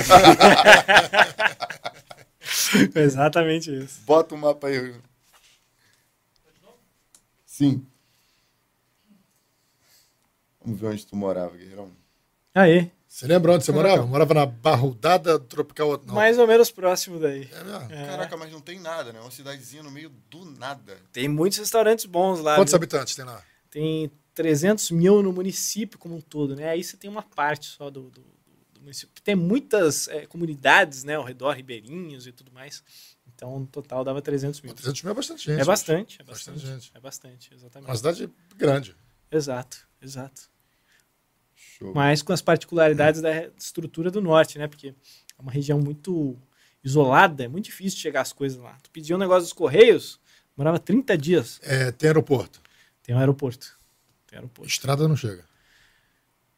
Exatamente isso. Bota o mapa aí. Sim. Vamos ver onde tu morava, Guerreirão. Aí, Você lembra onde você morava? Eu morava na Barrudada Tropical. Não. mais ou menos próximo daí. É? É. Caraca, mas não tem nada, né? Uma cidadezinha no meio do nada. Tem muitos restaurantes bons lá. Quantos viu? habitantes tem lá? Tem 300 mil no município como um todo, né? Aí você tem uma parte só do, do, do município. Tem muitas é, comunidades, né? Ao redor, ribeirinhos e tudo mais. Então, no total, dava 300 mil. 300 mil é bastante gente. É bastante, é Bastante bastante. gente. É bastante, exatamente. Uma cidade grande. Exato, exato. Show. Mas com as particularidades da estrutura do norte, né? Porque é uma região muito isolada, é muito difícil chegar as coisas lá. Tu pedia um negócio dos Correios, demorava 30 dias. É, tem aeroporto. Tem um aeroporto. Tem aeroporto. Estrada não chega.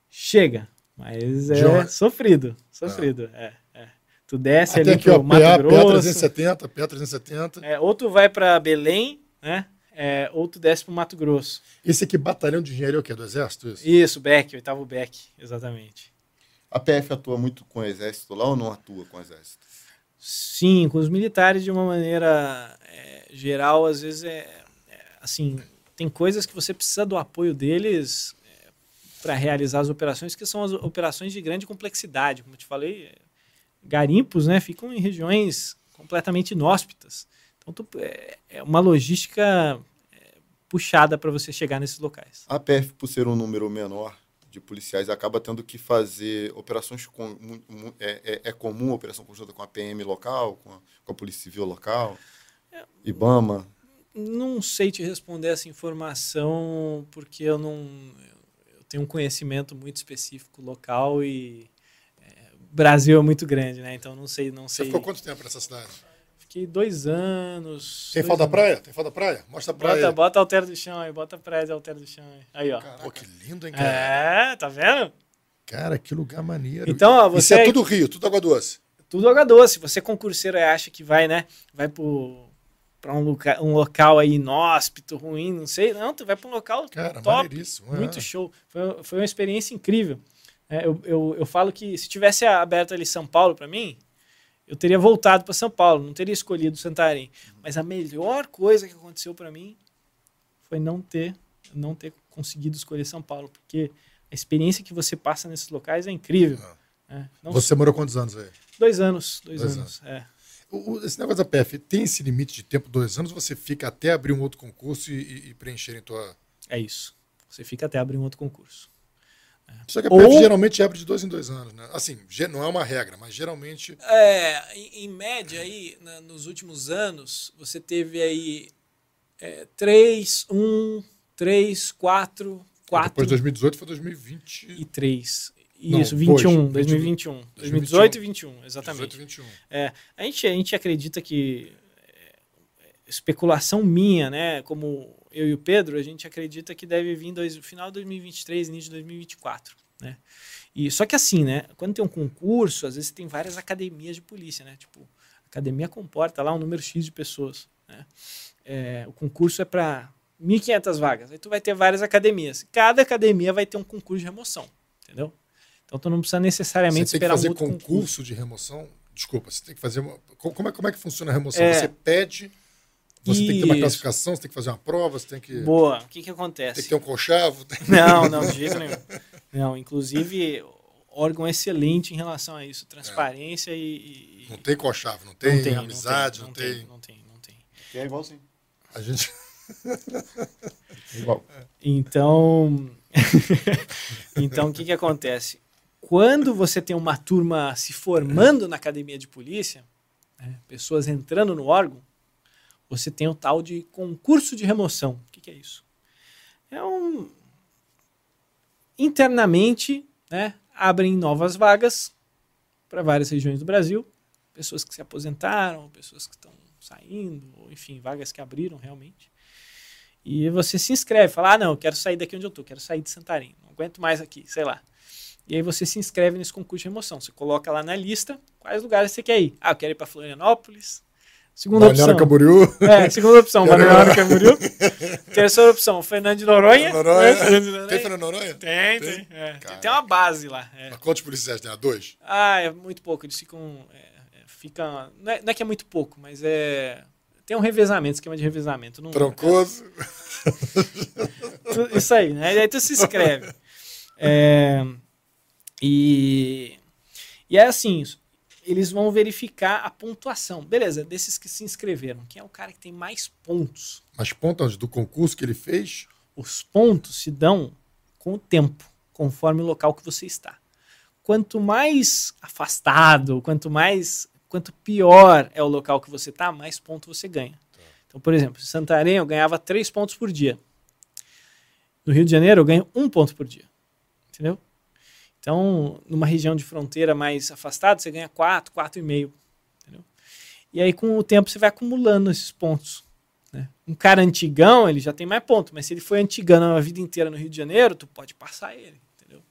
Chega, mas é sofrido, sofrido, é, é. Tu desce Até ali aqui, ó, pro Mato PA, Grosso, PA 370, PA 370. é, ou tu vai pra Belém, né? É, ou tu desce pro Mato Grosso. Esse aqui, batalhão de engenharia, é o quê? Do exército? Isso? Isso, Beck, oitavo Beck, exatamente. A PF atua muito com o exército lá ou não atua com o exército? Sim, com os militares de uma maneira é, geral, às vezes é, é, assim, tem coisas que você precisa do apoio deles para realizar as operações, que são as operações de grande complexidade, como eu te falei, é, garimpos, né, ficam em regiões completamente inóspitas. Então tu- é, é uma logística é, puxada para você chegar nesses locais. A PF, por ser um número menor de policiais, acaba tendo que fazer operações com. É, é, é comum a operação conjunta com a PM local, com a, com a Polícia Civil local, IBAMA. Não sei te responder essa informação porque eu não eu tenho um conhecimento muito específico local e é, o Brasil é muito grande, né? Então não sei, não Você sei. ficou quanto tempo nessa cidade? Fiquei dois anos. Tem dois da anos. praia? Tem da praia? Mostra a praia. Bota, aí. bota altero do chão aí, bota a praia de altero do chão aí. Aí, ó. Pô, que lindo, hein, cara? É, tá vendo? Cara, que lugar maneiro. Então, ó, Isso você é aí- tudo Rio, tudo água doce. Tudo água doce. Você concurseiro acha que vai, né? Vai pro para um, loca- um local aí inóspito, ruim, não sei. Não, tu vai para um local Cara, top. maneiríssimo. é. Muito show. Foi, foi uma experiência incrível. É, eu, eu, eu falo que se tivesse aberto ali São Paulo para mim, eu teria voltado para São Paulo, não teria escolhido Santarém. Mas a melhor coisa que aconteceu para mim foi não ter, não ter conseguido escolher São Paulo, porque a experiência que você passa nesses locais é incrível. É, não- Você morou quantos anos aí? Dois anos, dois, Dois anos. É. O- esse negócio da PF, tem esse limite de tempo, dois anos, você fica até abrir um outro concurso e, e, e preencherem tua... é isso. Você fica até abrir um outro concurso. Só que a Ou- PF geralmente abre de dois em dois anos, né? Assim, não é uma regra, mas geralmente... É, em, em média aí, na- nos últimos anos, você teve aí é, 3, 1, 3, 4, 4 Depois de 2018 foi 2020... e 3. Não, Isso, dois, 21, 20, 2021. 2018 e 21, exatamente. 18 e 21. É, a, gente, a gente acredita que é, especulação minha, né? Como eu e o Pedro, a gente acredita que deve vir dois, final de 2023, início de 2024, né? E só que assim, né? Quando tem um concurso, às vezes tem várias academias de polícia, né? Tipo, a academia comporta lá um número X de pessoas, né? É, o concurso é para 1.500 vagas. Aí tu vai ter várias academias. Cada academia vai ter um concurso de remoção, entendeu? Então tu não precisa necessariamente Você tem que esperar fazer muito concurso, de remoção. Desculpa, você tem que fazer. Uma... co- Como, é, como é que funciona a remoção? É. Você pede, você tem que ter uma Isso. classificação, você tem que fazer uma prova, você tem que, Boa. O que que tem acontece? que ter um conchavo. tem- Não, não, de jeito nenhum. Não, inclusive, órgão excelente em relação a isso. Transparência e. e- Não tem conchavo, não tem, não tem, amizade, não tem, tem. Não tem, não tem. É igualzinho. A gente. Igual. Então. então, o que, que acontece? Quando você tem uma turma se formando na academia de polícia, né, pessoas entrando no órgão, você tem o tal de concurso de remoção. O que, que é isso? É um. Internamente, né, abrem novas vagas para várias regiões do Brasil, pessoas que se aposentaram, pessoas que estão saindo, ou enfim, vagas que abriram realmente. E você se inscreve, fala: ah, não, eu quero sair daqui onde eu tô, quero sair de Santarém, não aguento mais aqui, sei lá. E aí você se inscreve nesse concurso de remoção. Você coloca lá na lista quais lugares você quer ir. Ah, eu quero ir para Florianópolis. Segunda Balneário opção. Camboriú. É, segunda opção, Balneário Camboriú. Terceira opção, Fernando de Noronha. Noronha. É, Fernando de Noronha. Tem Fernando Noronha? Tem, Tem? tem. é. Tem, tem uma base lá. é. Quantos policiais tem? Ah, dois? Ah, é muito pouco. Eles ficam. É, é, fica, não, é, não é que é muito pouco, mas é. Tem um revezamento, esquema de revezamento. Não, Troncoso. Tu- Isso aí, né? E aí tu se inscreve. É, e, e é assim, eles vão verificar a pontuação. Beleza, desses que se inscreveram, quem é o cara que tem mais pontos? Mas pontos do concurso que ele fez, Os pontos se dão com o tempo, conforme o local que você está. Quanto mais afastado, quanto mais, quanto pior é o local que você está, mais ponto você ganha. Então, por exemplo, em Santarém eu ganhava três pontos por dia. No Rio de Janeiro eu ganho um ponto por dia. Entendeu? Então, numa região de fronteira mais afastada, você ganha quatro, quatro e meio. Entendeu? E aí, com o tempo, você vai acumulando esses pontos. né? Um cara antigão, ele já tem mais ponto, mas se ele foi antigão a vida inteira no Rio de Janeiro, tu pode passar ele, entendeu?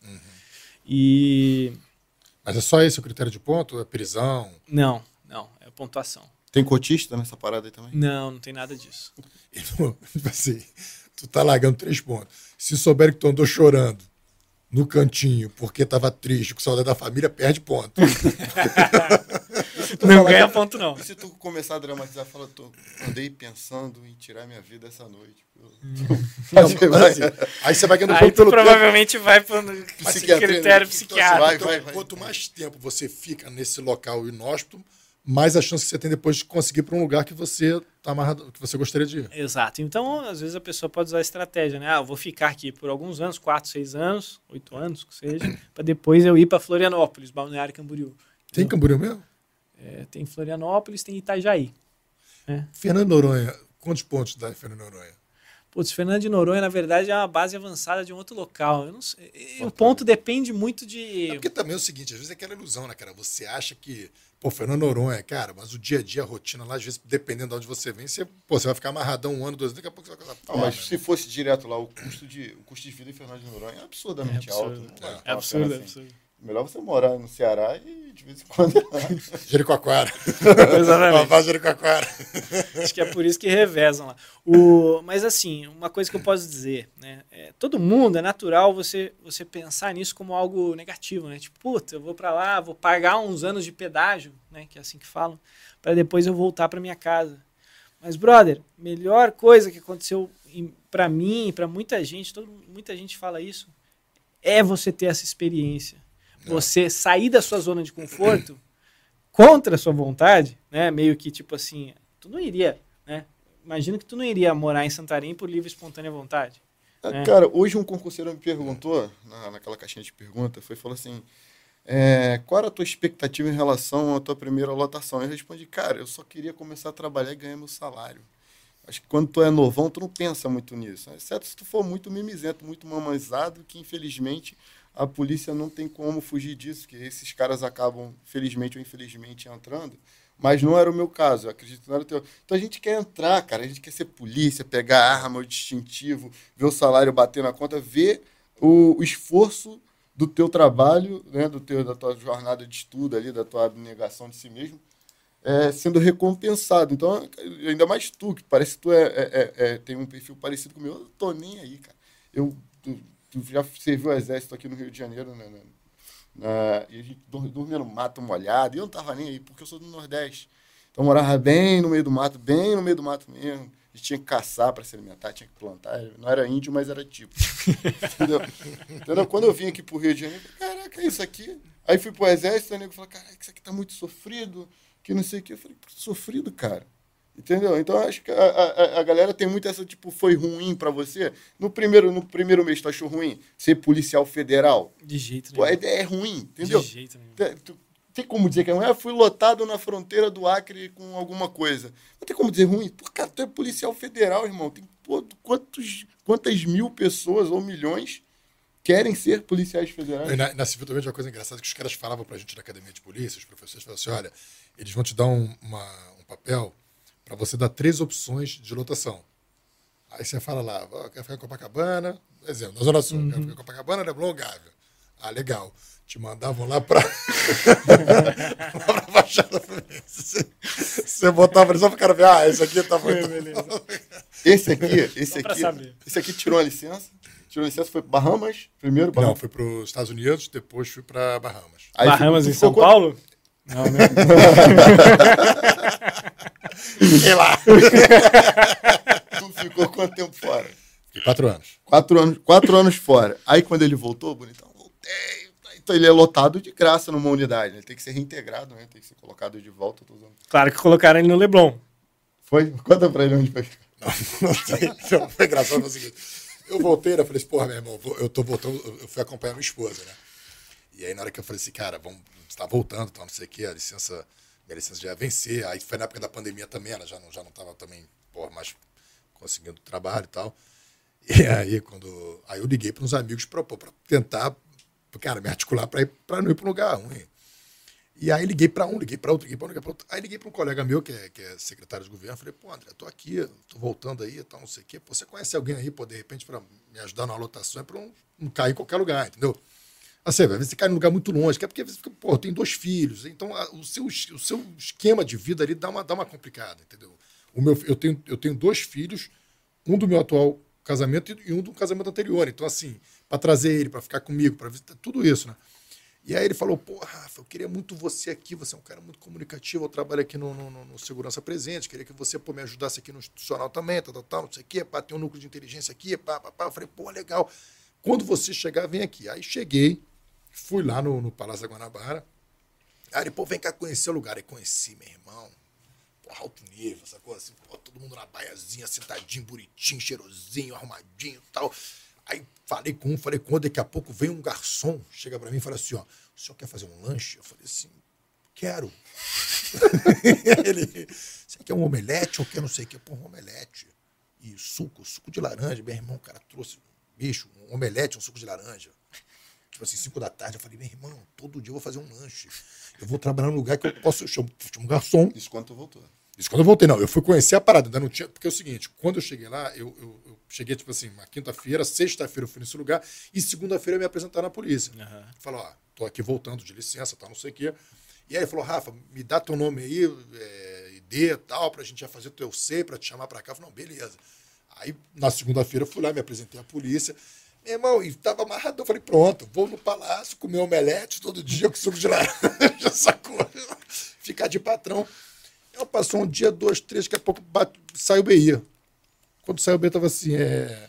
E mas é só esse o critério de ponto? É prisão? não, não, é pontuação. Tem cotista nessa parada aí também? Não, não tem nada disso. Não- tipo assim, tu tá largando três pontos. Se souber que tu andou chorando no cantinho porque tava triste, com saudade da família, perde ponto. Não ganha ponto não. E se tu começar a dramatizar, fala, tô, andei pensando em tirar minha vida essa noite. Não, mas assim, aí você vai ganhando Aí ponto tu pelo tempo. provavelmente vai para Psiquiatria, critério né? psiquiátrico. Vai, Então, vai, vai. quanto mais tempo você fica nesse local inóspito, mais a chance que você tem depois de conseguir para um lugar que você tá amarrado, que você gostaria de ir. Exato. Então, às vezes a pessoa pode usar a estratégia, né? Ah, eu vou ficar aqui por alguns anos, quatro, seis anos, oito anos, que seja, para depois eu ir para Florianópolis, Balneário Camboriú. Tem Camboriú mesmo? É, tem Florianópolis, tem Itajaí. Fernando Noronha, quantos pontos dá Fernando Noronha? Putz, Fernando de Noronha, na verdade, é uma base avançada de um outro local. Eu não sei. O ponto depende muito É de. porque também é o seguinte, às vezes é aquela ilusão, né, cara? Você acha que, pô, Fernando Noronha, cara, mas o dia a dia, a rotina lá, às vezes, dependendo de onde você vem, você, pô, você vai ficar amarradão um ano, dois anos, daqui a pouco você vai casar. Ah, mas se fosse direto lá, o custo de, o custo de vida em Fernando de Noronha é absurdamente É alto. absurdo. não vale É a absurdo, é assim. Melhor você morar no Ceará e de vez em quando. Jericoacoara. Exatamente. Jericoacoara. Acho que é por isso que revezam lá. O, mas assim, uma coisa que eu posso dizer, né? é, todo mundo é natural você você pensar nisso como algo negativo, né? Tipo, puta, eu vou para lá, vou pagar uns anos de pedágio, né? Que é assim que falam, para depois eu voltar para minha casa. Mas brother, melhor coisa que aconteceu para mim, para muita gente, todo, muita gente fala isso, é você ter essa experiência. Você sair da sua zona de conforto contra a sua vontade, né? Meio que tipo assim, tu não iria, né? Imagina que tu não iria morar em Santarém por livre e espontânea vontade. É. Cara, hoje um concurseiro me perguntou, na, naquela caixinha de pergunta, foi falou assim: é, qual era a tua expectativa em relação à tua primeira lotação? Eu respondi, cara, eu só queria começar a trabalhar e ganhar meu salário. Acho que quando tu é novão, tu não pensa muito nisso. Exceto se tu for muito mimizento, muito mamãezado, que infelizmente a polícia não tem como fugir disso, que esses caras acabam, felizmente ou infelizmente, entrando. Mas não era o meu caso, eu acredito que não era o teu. Então a gente quer entrar, cara, a gente quer ser polícia, pegar arma, o distintivo, ver o salário bater na conta, ver o, o esforço do teu trabalho, né, do teu, da tua jornada de estudo ali, da tua abnegação de si mesmo, é, sendo recompensado. Então, ainda mais tu, que parece que tu é, é- é- tem um perfil parecido com o meu, eu tô nem aí, cara. Eu, tu já serviu o exército aqui no Rio de Janeiro, né? né, na- e a gente dor- dormia no mato molhado, e eu não tava nem aí, porque eu sou do Nordeste. Então eu morava bem no meio do mato, bem no meio do mato mesmo. A gente tinha que caçar para se alimentar, tinha que plantar. Não era índio, mas era tipo. Entendeu? Entendeu? Quando eu vim aqui pro Rio de Janeiro, eu falei, caraca, é isso aqui? Aí fui pro exército, o nego falou, caraca, isso aqui tá muito sofrido, que não sei o quê. Eu falei, sofrido, cara. Entendeu? Então acho que a, a, a galera tem muito essa, tipo, foi ruim para você. No primeiro, no primeiro mês, tu achou ruim ser policial federal? De jeito Pô, a nenhum. ideia é ruim, entendeu? De jeito nenhum. Tem, tu- tem como dizer que é ruim? Ah, fui lotado na fronteira do Acre com alguma coisa. Não tem como dizer ruim? Pô, cara, tu é policial federal, irmão. Tem pô, quantos, quantas mil pessoas ou milhões querem ser policiais federais? E Na, na civil também tinha uma coisa engraçada que os caras falavam pra gente na academia de polícia, os professores falavam assim: olha, eles vão te dar um, uma- um papel para você dar três opções de lotação. Aí você fala lá, quer ficar em Copacabana, exemplo, na Zona Sul, quer ficar em Copacabana, Leblon, Gávea. Ah, legal. Te mandavam lá pra. lá pra Baixada Fluminense. Você botava ali só pro cara ver, ah, esse aqui tá muito. Esse aqui, esse aqui, saber. esse aqui tirou a licença. Tirou a licença, foi para Bahamas primeiro. Não, Bahamas. fui pros Estados Unidos, depois fui pra Bahamas. Aí Bahamas ficou- em São ficou Paulo? Não, né? Fiquei lá. Tu ficou quanto tempo fora? Fiquei quatro anos. Quatro anos, quatro anos fora. Aí quando ele voltou, bonitão, voltei. Então ele é lotado de graça numa unidade. Ele tem que ser reintegrado, né? Tem que ser colocado de volta. Claro que colocaram ele no Leblon. Foi? Conta pra ele onde foi. Não, não sei. Não, foi engraçado foi o seguinte. Eu voltei, né? Eu falei assim, porra, meu irmão, eu tô voltando, eu fui acompanhar minha esposa, né? E aí, na hora que eu falei assim, cara, vamos, você tá voltando, tal, não sei o quê, a licença, minha licença já ia vencer. Aí foi na época da pandemia também, ela já não, já não tava também, porra, mais conseguindo trabalho e tal. E aí, quando. Aí eu liguei para uns amigos pra tentar, cara, me articular para para não ir para um lugar ruim. E aí liguei para um, liguei para outro, liguei para um, liguei para outro. Aí liguei para um colega meu, que é, que é secretário de governo, falei, pô, André, tô aqui, tô voltando aí, tal, não sei o quê. Pô, você conhece alguém aí, pô, de repente, para me ajudar na lotação, é para não, não cair em qualquer lugar, entendeu? Assim, às vezes você cai num lugar muito longe, que é porque, vezes, fica, pô, tem dois filhos, então a- o, seu, o seu esquema de vida ali dá uma, dá uma complicada, entendeu? O meu, eu, tenho, eu tenho dois filhos, um do meu atual casamento e um do casamento anterior. Então, assim, para trazer ele, para ficar comigo, para visitar, tudo isso, né? E aí ele falou, pô, Rafa, eu queria muito você aqui, você é um cara muito comunicativo, eu trabalho aqui no, no- no- Segurança Presente, queria que você pô, me ajudasse aqui no institucional também, tal, tal, não sei o quê, pá, tem um núcleo de inteligência aqui, pá, pá, pá. Eu falei, pô, legal. Quando você chegar, vem aqui. Aí cheguei, fui lá no, no Palácio da Guanabara, aí ele, pô, vem cá conhecer o lugar. Aí conheci, meu irmão, porra, alto nível, essa coisa assim, pô, todo mundo na baiazinha, sentadinho, bonitinho, cheirosinho, arrumadinho e tal. Aí falei com um, falei com outro, daqui a pouco vem um garçom, chega pra mim e fala assim, ó, o senhor quer fazer um lanche? Eu falei assim, quero. Ele, você quer um omelete ou quer não sei o que? Pô, um omelete. E suco, suco de laranja. Meu irmão, cara trouxe, bicho, um omelete, um suco de laranja. Tipo assim, 5 da tarde. Eu falei, meu irmão, todo dia eu vou fazer um lanche. Eu vou trabalhar num lugar que eu posso, eu chamo, chamo um garçom, Isso quando tu voltou. isso quando eu voltei, não. Eu fui conhecer a parada, ainda não tinha. Porque é o seguinte, quando eu cheguei lá, eu, eu- eu cheguei, tipo assim, uma quinta-feira, sexta-feira eu fui nesse lugar, e segunda-feira eu me apresentar na polícia. Falou, ó, tô aqui voltando de licença, tal, não sei o quê. E aí ele falou, Rafa, me dá teu nome aí, é, ID e tal, pra gente já fazer o teu C, pra te chamar pra cá. Eu falei, não, beleza. Aí, na segunda-feira, eu fui lá, me apresentei à polícia. Meu irmão, e tava amarrado. Eu falei, pronto, vou no palácio comer omelete todo dia com suco de laranja, sacou? Ficar de patrão. Eu passou um dia, dois, três, daqui a pouco bate, saiu o BI. Quando saiu o BI, tava assim, é.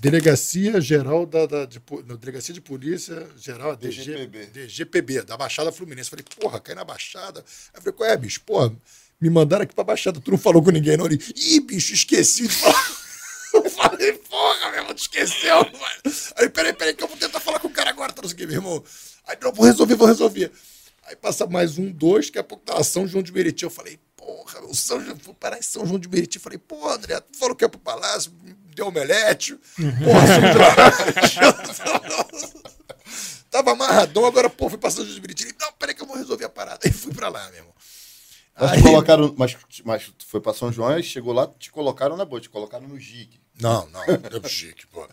Delegacia Geral da, da de, não, Delegacia de Polícia Geral, DG, DGPB. DGPB, da Baixada Fluminense. Falei, porra, cai na Baixada. Aí falei, qual é, bicho? Porra, me mandaram aqui pra Baixada. Tu não falou com ninguém, não? Ele, Ih, bicho, esqueci de falar. Esqueceu. mano. Aí, peraí, peraí, que eu vou tentar falar com o cara agora, tá não sei o quê, meu irmão. Aí, não, vou resolver, vou resolver. Aí passa mais um, dois, daqui a pouco tá São João de Meriti. Eu falei, porra, o São João, fui parar em São João de Meriti. Falei, pô, André, tu falou que ia pro palácio, deu omelete. Porra, de laranja. Tava amarradão, agora, pô, fui pra São João de Meriti. Ele, Não, peraí que eu vou resolver a parada. Aí fui pra lá, meu irmão. Mas, Aí- colocaram, mas, mas tu foi pra São João e chegou lá, te colocaram na boa, te colocaram no gig. Não, não, deu chique, pô.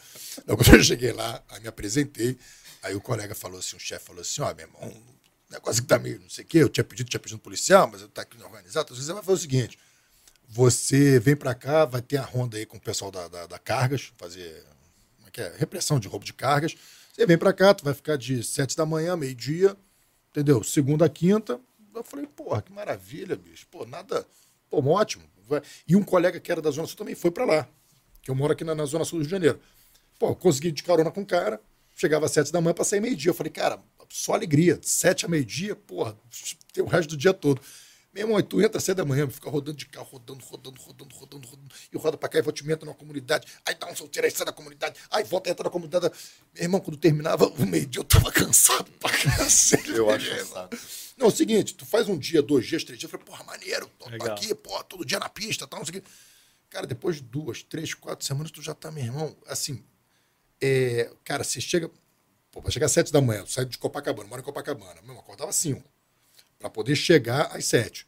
Não, quando eu cheguei lá, aí me apresentei, aí o colega falou assim, o chefe falou assim, ó, meu irmão, o negócio que tá meio não sei o quê, eu tinha pedido, tinha pedido um policial, mas eu tá aqui organizado, então você vai fazer o seguinte, você vem pra cá, vai ter a ronda aí com o pessoal da, da, da Cargas, fazer, como é que é, repressão de roubo de cargas, você vem pra cá, tu vai ficar de sete da manhã, meio-dia, entendeu? Segunda a quinta, eu falei, porra, que maravilha, bicho, pô, nada, pô, ótimo. E um colega que era da Zona Sul também foi pra lá, que eu moro aqui na, na Zona Sul do Rio de Janeiro. Pô, eu consegui de carona com o cara, chegava às sete da manhã, passei meio-dia. Eu falei, cara, só alegria, de sete a meio-dia, porra, tem o resto do dia todo. Meu irmão, aí tu entra às sete da manhã, fica rodando de carro, rodando, rodando, rodando, rodando, rodando, e roda pra cá e volta entra na comunidade, aí dá um solteiro, aí sai da comunidade, aí volta e entra na comunidade. Meu irmão, quando terminava o meio-dia, eu tava cansado pra cacete. Eu acho cansado. Não, é o seguinte, tu faz um dia, dois dias, três dias, eu falei, porra, maneiro, tô, tô aqui, porra, todo dia na pista, tal, não sei o quê. Cara, depois de duas, três, quatro semanas, tu já tá, meu irmão, assim, é, cara, você chega, pô, vai chegar às sete da manhã, eu saio de Copacabana, moro em Copacabana, meu, acordava às cinco, pra poder chegar às sete.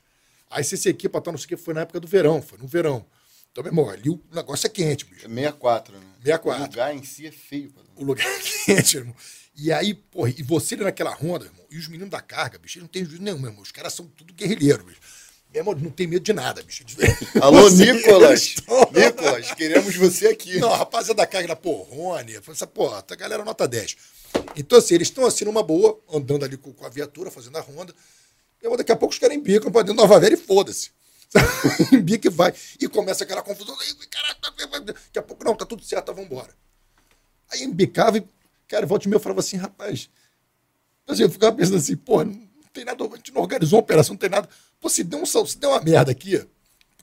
Aí você se equipa, tal, não sei o que, foi na época do verão, foi no verão. Então, meu irmão, ali o negócio é quente, bicho. É 64, né? 64. O lugar em si é feio. pô. O lugar é quente, irmão. E aí, porra, e você ali naquela ronda, irmão, e os meninos da carga, bicho, eles não tem juízo nenhum, meu irmão. Os caras são tudo guerrilheiros, bicho. Meu irmão, não tem medo de nada, bicho. Alô, você, Nicolas! Nicolas, queremos você aqui. Não, rapaziada da carga da porrone, essa porra, a galera nota 10. Então, assim, eles estão assim numa boa, andando ali com, com a viatura, fazendo a ronda. Eu, daqui a pouco os caras embicam pra dentro da Nova Velha e foda-se. Embica e vai. E começa aquela confusão. Caraca, daqui a pouco, não, tá tudo certo, tá, vambora. Aí embicava e Cara, volta e meia eu falava assim, rapaz. Assim, eu ficava pensando assim, pô, não tem nada, a gente não organizou uma operação, não tem nada. Pô, se der, um, se der uma merda aqui,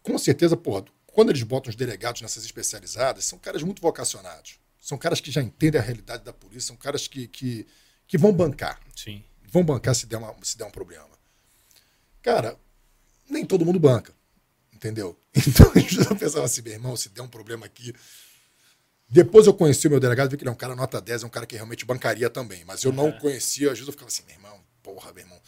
com certeza, pô, quando eles botam os delegados nessas especializadas, são caras muito vocacionados. São caras que já entendem a realidade da polícia, são caras que, que, que vão bancar. Sim. Vão bancar se der, uma, se der um problema. Cara, nem todo mundo banca. Entendeu? Então eu pensava assim, meu irmão, se der um problema aqui, depois eu conheci o meu delegado, vi que ele é um cara nota 10, é um cara que realmente bancaria também. Mas eu não conhecia, às vezes eu ficava assim, meu irmão, porra, meu irmão,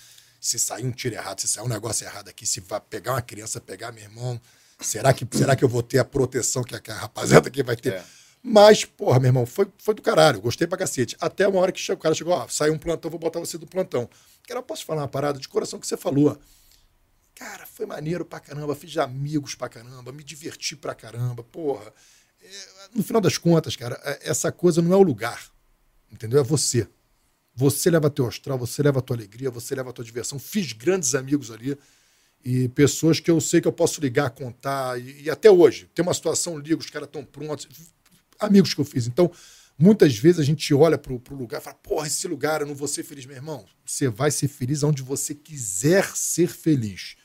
se sair um tiro errado, se sair um negócio errado aqui, se vai pegar uma criança, pegar meu irmão, será que, será que eu vou ter a proteção que a, que a rapaziada aqui vai ter? É. Mas, porra, meu irmão, foi, foi do caralho, gostei pra cacete. Até uma hora que o cara chegou, ó, saiu um plantão, vou botar você do plantão. Cara, eu posso falar uma parada de coração que você falou. Cara, foi maneiro pra caramba, fiz amigos pra caramba, me diverti pra caramba, porra no final das contas, cara, é, essa coisa não é o lugar, entendeu? É você. Você leva teu astral, você leva a tua alegria, você leva a tua diversão. Fiz grandes amigos ali e pessoas que eu sei que eu posso ligar, contar. E, e até hoje, tem uma situação, ligo, os caras estão prontos. Amigos que eu fiz. Então, muitas vezes a gente olha para o lugar e fala: porra, esse lugar eu não vou ser feliz, meu irmão. Você vai ser feliz onde você quiser ser feliz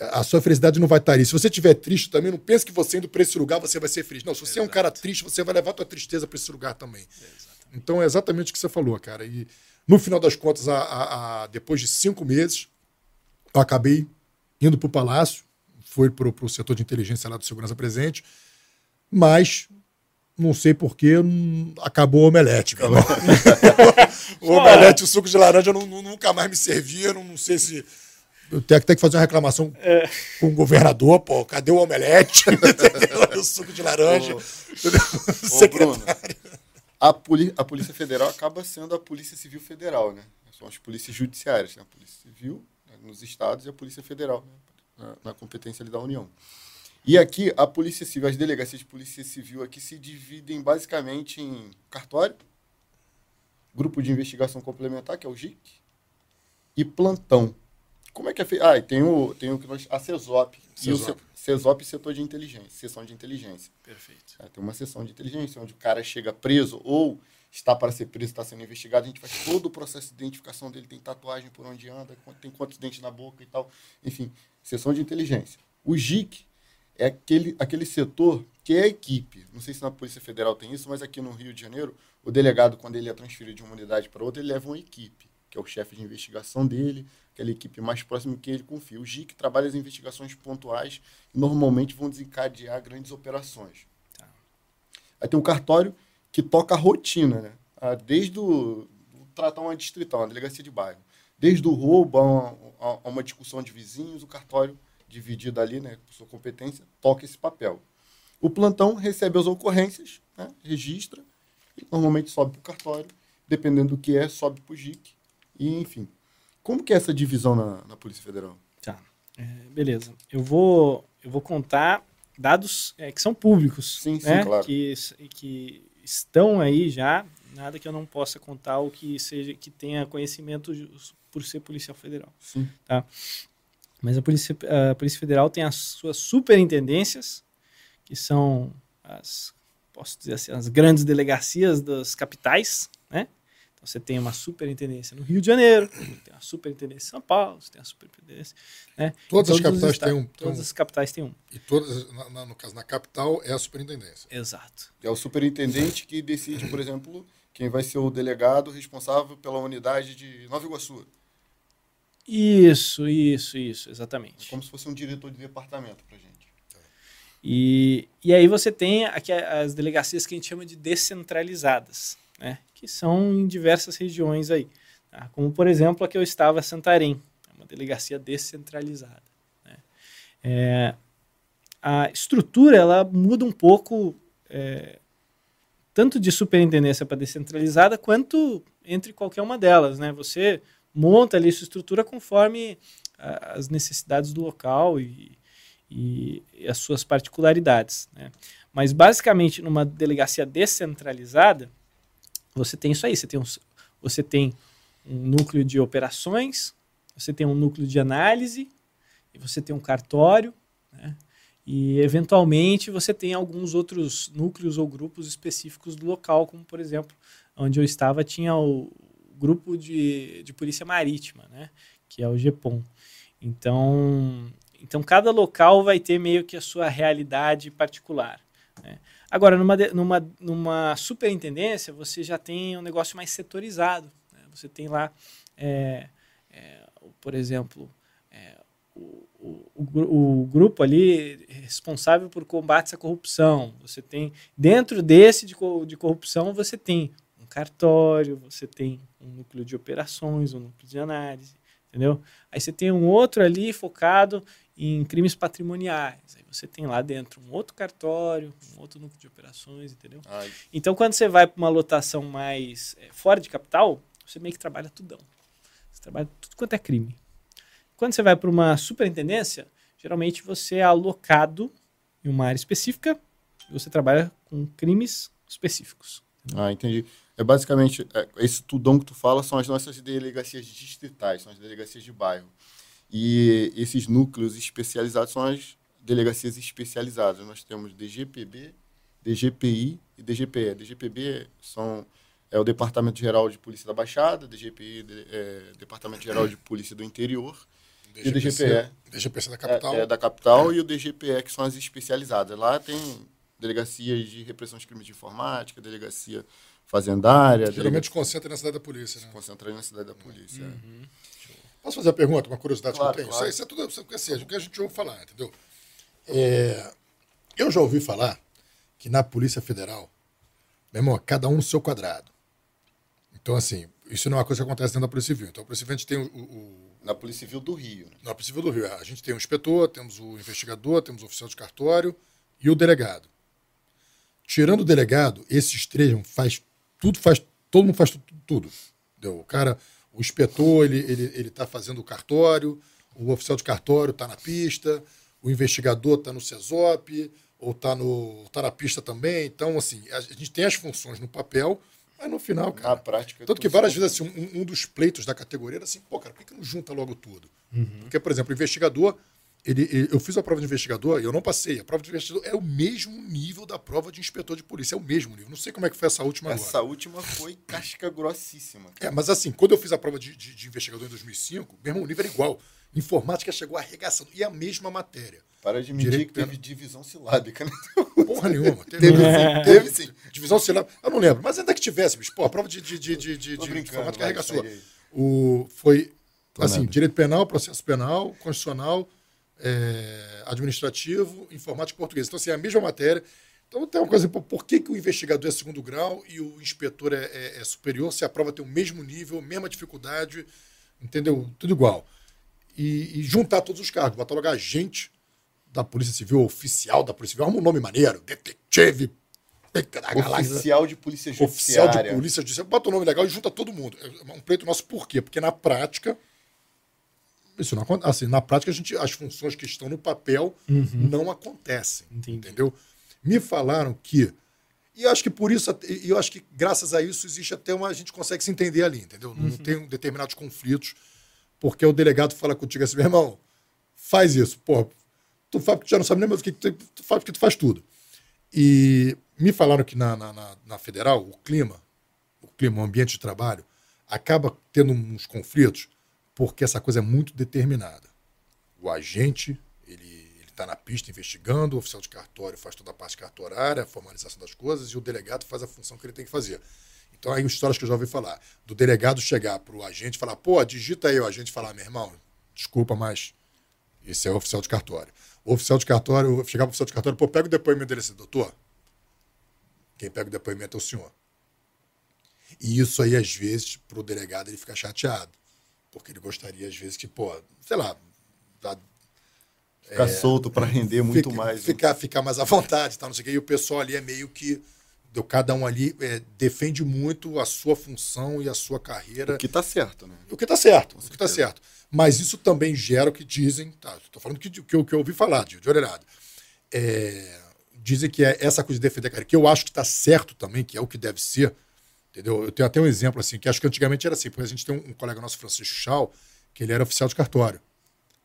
a sua felicidade não vai estar ali. Se você estiver triste também, não pense que você indo para esse lugar você vai ser feliz. Não, se você Exato. é um cara triste, você vai levar a tua tristeza para esse lugar também. Então é exatamente o que você falou, cara. E no final das contas, a, a, a depois de cinco meses, eu acabei indo para o palácio, foi para o setor de inteligência lá do Segurança Presente, mas não sei porquê, acabou o omelete. o omelete, o suco de laranja não, nunca mais me serviram, não sei se eu tenho que fazer uma reclamação é. com o governador, pô, cadê o omelete? o suco de laranja? Ô, ô Bruno, a, poli a Polícia Federal acaba sendo a Polícia Civil Federal, né? São as polícias judiciárias, né? a Polícia Civil né, nos estados e a Polícia Federal, né? na, na, competência da União. E aqui, a Polícia Civil, as delegacias de Polícia Civil aqui se dividem basicamente em cartório, Grupo de Investigação Complementar, que é o GIC, e plantão, como é que é feito? Ah, e tem o, tem o que nós. A CESOP. E o CESOP, setor de inteligência, seção de inteligência. Perfeito. É, tem uma seção de inteligência, onde o cara chega preso ou está para ser preso, está sendo investigado, a gente faz todo o processo de identificação dele, tem tatuagem por onde anda, tem quantos dentes na boca e tal. Enfim, seção de inteligência. O GIC é aquele, aquele setor que é a equipe. Não sei se na Polícia Federal tem isso, mas aqui no Rio de Janeiro, o delegado, quando ele é transferido de uma unidade para outra, ele leva uma equipe, que é o chefe de investigação dele, aquela equipe mais próxima que ele confia. O GIC trabalha as investigações pontuais que normalmente vão desencadear grandes operações. Tá. Aí tem o cartório que toca a rotina, né? Ah, desde o tratar uma distrital, uma delegacia de bairro. Desde o roubo a uma, a uma discussão de vizinhos, o cartório, dividido ali, né, com sua competência, toca esse papel. O plantão recebe as ocorrências, né, registra, e normalmente sobe para o cartório, dependendo do que é, sobe para o GIC, e enfim. Como que é essa divisão na, na Polícia Federal? Tá, é, beleza. Eu vou, eu vou contar dados é, que são públicos, sim, né? sim, claro. que, que estão aí já, nada que eu não possa contar ou que seja que tenha conhecimento por ser policial federal. Sim. Tá? Mas a Polícia, a Polícia Federal tem as suas superintendências, que são as, posso dizer assim, as grandes delegacias das capitais, né? Você tem uma superintendência no Rio de Janeiro, tem uma superintendência em São Paulo, você tem uma superintendência. Né? Todas as capitais têm um. Todas as capitais têm um. E todas, na, no caso, na capital é a superintendência. Exato. É o superintendente que decide, por exemplo, quem vai ser o delegado responsável pela unidade de Nova Iguaçu. Isso, isso, isso, exatamente. É como se fosse um diretor de departamento para gente. E, e aí você tem aqui as delegacias que a gente chama de descentralizadas né, que são em diversas regiões aí. Tá? Como, por exemplo, a que eu estava, Santarém, uma delegacia descentralizada. Né? É, a estrutura ela muda um pouco, é, tanto de superintendência para descentralizada, quanto entre qualquer uma delas. Né? Você monta ali sua estrutura conforme a, as necessidades do local e, e, e as suas particularidades. Né? Mas, basicamente, numa delegacia descentralizada, você tem isso aí. Você tem, um, você tem um núcleo de operações, você tem um núcleo de análise, e você tem um cartório, né? E, eventualmente, você tem alguns outros núcleos ou grupos específicos do local, como, por exemplo, onde eu estava, tinha o grupo de, de polícia marítima, né? Que é o GEPOM. Então, então, cada local vai ter meio que a sua realidade particular. Né? Agora, numa, numa, numa superintendência, você já tem um negócio mais setorizado. Né? Você tem lá, é, é, por exemplo, é, o, o, o, grupo ali responsável por combates à corrupção. Você tem, dentro desse de, de corrupção, você tem um cartório, você tem um núcleo de operações, um núcleo de análise, entendeu? Aí você tem um outro ali focado em crimes patrimoniais. Aí você tem lá dentro um outro cartório, um outro núcleo de operações, entendeu? Ai. Então, quando você vai para uma lotação mais é, fora de capital, você meio que trabalha tudão. Você trabalha tudo quanto é crime. Quando você vai para uma superintendência, geralmente você é alocado em uma área específica e você trabalha com crimes específicos. Ah, entendi. É basicamente, é, esse tudão que tu fala são as nossas delegacias distritais, são as delegacias de bairro. E esses núcleos especializados são as delegacias especializadas. Nós temos DGPB, DGPI e DGPE. DGPB são, é o Departamento Geral de Polícia da Baixada, DGPI é Departamento Geral de Polícia do Interior DGPC, e o DGPE. DGPC da capital. É, é, da capital é. e o DGPE, que são as especializadas. Lá tem delegacias de repressão de crimes de informática, delegacia fazendária. Geralmente delegacia... concentra na cidade da polícia, né? Concentra na cidade da polícia. Uhum. Posso fazer a pergunta, uma curiosidade claro, que eu tenho? Claro. Isso, é tudo isso, assim, o que a gente ouve falar, entendeu? É, eu já ouvi falar que na Polícia Federal, meu irmão, cada um no seu quadrado. Então, assim, isso não é uma coisa que acontece dentro da Polícia Civil. Então, a Polícia Civil a gente tem o, o na Polícia Civil do Rio. Né? Na Polícia Civil do Rio. É. A gente tem o inspetor, temos o investigador, temos o oficial de cartório e o delegado. Tirando o delegado, esses três faz tudo, faz todo mundo faz tudo. tudo entendeu? O cara, o inspetor, ele ele ele está fazendo o cartório, o oficial de cartório está na pista, o investigador está no CESOP ou está no tá na pista também. Então, assim, a gente tem as funções no papel, mas no final, cara. Na prática. Tanto que várias vezes, assim, um, um, dos pleitos da categoria era assim, pô, cara, por que, que não junta logo tudo? Uhum. Porque, por exemplo, o investigador, ele, ele, eu fiz a prova de investigador e eu não passei. A prova de investigador é o mesmo nível da prova de inspetor de polícia, é o mesmo nível. Não sei como é que foi essa última essa agora. Essa última foi casca grossíssima. Cara. É, mas assim, quando eu fiz a prova de, de, de investigador em 2005, meu irmão, o nível era igual. Informática chegou arregaçando. E a mesma matéria. Para de mentir que teve divisão silábica, né? Porra nenhuma. Teve, teve, sim, teve sim. Divisão silábica. Eu não lembro. Mas ainda que tivesse, bicho. Pô, a prova de, de, de, de, de, de informática arregaçou. O, foi, Tô assim, nada. direito penal, processo penal, constitucional, é, administrativo, informática e português. Então, assim, é a mesma matéria. Então, tem uma coisa, por que, que o investigador é segundo grau e o inspetor é, é, é superior, se a prova tem o mesmo nível, mesma dificuldade, entendeu? Tudo igual. E, e juntar todos os cargos, botar logo agente da Polícia Civil, oficial da Polícia Civil, arruma um nome maneiro, detetive, Oficial de Polícia Judiciária. Oficial de Polícia Judiciária. Bota um nome legal e junta todo mundo. É um pleito nosso por quê? Porque na prática, isso não acontece. Assim, na prática, a gente, as funções que estão no papel uhum. não acontecem. Entendi. Entendeu? Me falaram que. E acho que por isso, e eu acho que graças a isso existe até uma. A gente consegue se entender ali, entendeu? Uhum. Não tem determinados conflitos, porque o delegado fala contigo assim, meu irmão, faz isso. Pô, tu faz porque tu já não sabe nem mais o que tu, tu faz porque tu faz tudo. E me falaram que na, na, na, na federal, o clima, o clima, o ambiente de trabalho, acaba tendo uns conflitos porque essa coisa é muito determinada. O agente, ele está na pista investigando, o oficial de cartório faz toda a parte cartorária, a formalização das coisas, e o delegado faz a função que ele tem que fazer. Então, aí histórias que eu já ouvi falar, do delegado chegar para o agente e falar, pô, digita aí, o agente falar, meu irmão, desculpa, mas esse é o oficial de cartório. O oficial de cartório, chegava o oficial de cartório, pô, pega o depoimento dele assim, doutor, quem pega o depoimento é o senhor. E isso aí, às vezes, para o delegado, ele fica chateado porque ele gostaria, às vezes, que, pô, sei lá. Ficar é, solto para render muito fica, mais. Ficar, né? ficar mais à vontade, tá, não sei o quê. E o pessoal ali é meio que cada um ali é, defende muito a sua função e a sua carreira. O que está certo, né? O que está certo, o que está certo. Mas isso também gera o que dizem, tá? Estou falando que, que, que, eu, que eu ouvi falar de, de. É, dizem que é essa coisa de defender a carreira, que eu acho que está certo também, que é o que deve ser. Entendeu? Eu tenho até um exemplo assim, que acho que antigamente era assim, porque a gente tem um, um colega nosso, Francisco Chau, que ele era oficial de cartório.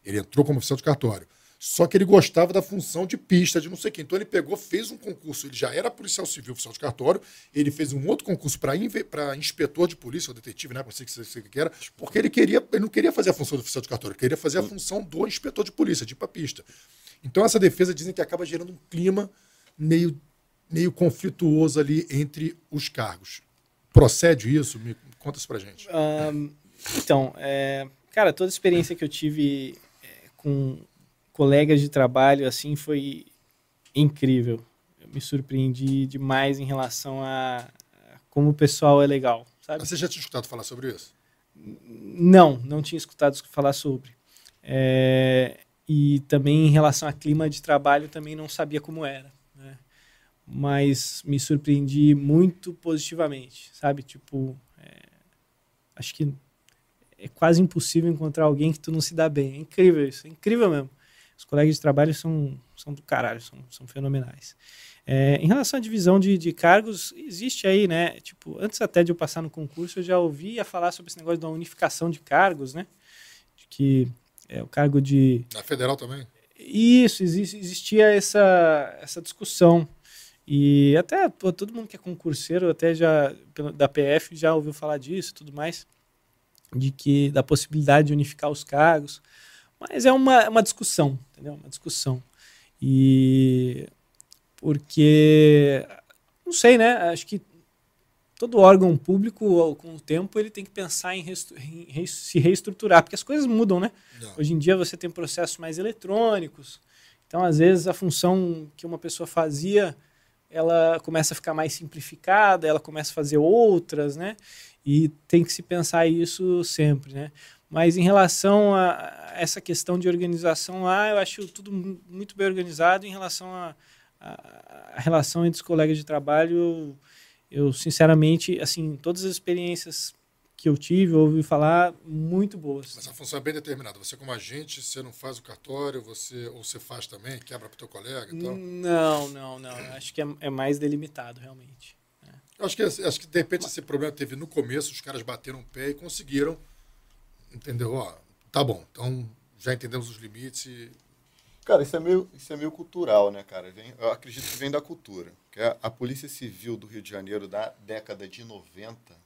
Ele entrou como oficial de cartório. Só que ele gostava da função de pista, de não sei quem. Então ele pegou, fez um concurso. Ele já era policial civil, oficial de cartório. Ele fez um outro concurso para inspetor de polícia, ou detetive, né? Não sei o que, que era. Porque ele queria, ele não queria fazer a função do oficial de cartório, ele queria fazer a função do inspetor de polícia, de ir para pista. Então essa defesa dizem que acaba gerando um clima meio, meio conflituoso ali entre os cargos. Procede isso? Me conta isso pra gente. Um, então, é, cara, toda a experiência que eu tive é, com colegas de trabalho, assim, foi incrível. Eu me surpreendi demais em relação a, a como o pessoal é legal, sabe? Você já tinha escutado falar sobre isso? Não, não tinha escutado falar sobre. É, e também em relação a clima de trabalho, também não sabia como era. Mas me surpreendi muito positivamente, sabe? Tipo, é, acho que é quase impossível encontrar alguém que tu não se dá bem. É incrível isso, é incrível mesmo. Os colegas de trabalho são, são do caralho, são, são fenomenais. É, em relação à divisão de, de, cargos, existe aí, né? Tipo, antes até de eu passar no concurso, eu já ouvia falar sobre esse negócio da unificação de cargos, né? De que é, o cargo de. Na federal também? Isso, existia essa, essa discussão. E até pô, todo mundo que é concurseiro, até já da PF, já ouviu falar disso e tudo mais, de que da possibilidade de unificar os cargos. Mas é uma, uma discussão, entendeu? Uma discussão. E porque não sei, né? Acho que todo órgão público, com o tempo, ele tem que pensar em, em se reestruturar, porque as coisas mudam, né? Não. Hoje em dia você tem processos mais eletrônicos, então às vezes a função que uma pessoa fazia, ela começa a ficar mais simplificada, ela começa a fazer outras, né? E tem que se pensar isso sempre, né? Mas em relação a essa questão de organização lá, eu acho tudo muito bem organizado. Em relação a, a, a relação entre os colegas de trabalho, eu sinceramente, assim, todas as experiências que eu tive, ouvi falar, muito boas. Mas a função é bem determinada. Você como agente, você não faz o cartório, você ou você faz também, quebra para o teu colega e tal? Não, não, não. Acho que é, é mais delimitado, realmente. É. Eu acho que, acho que de repente esse problema teve no começo, os caras bateram o pé e conseguiram entendeu? Ó, tá bom, então já entendemos os limites e... Cara, isso é meio, isso é meio cultural, né, cara? Vem, eu acredito que vem da cultura. Que a, a Polícia Civil do Rio de Janeiro da década de 90,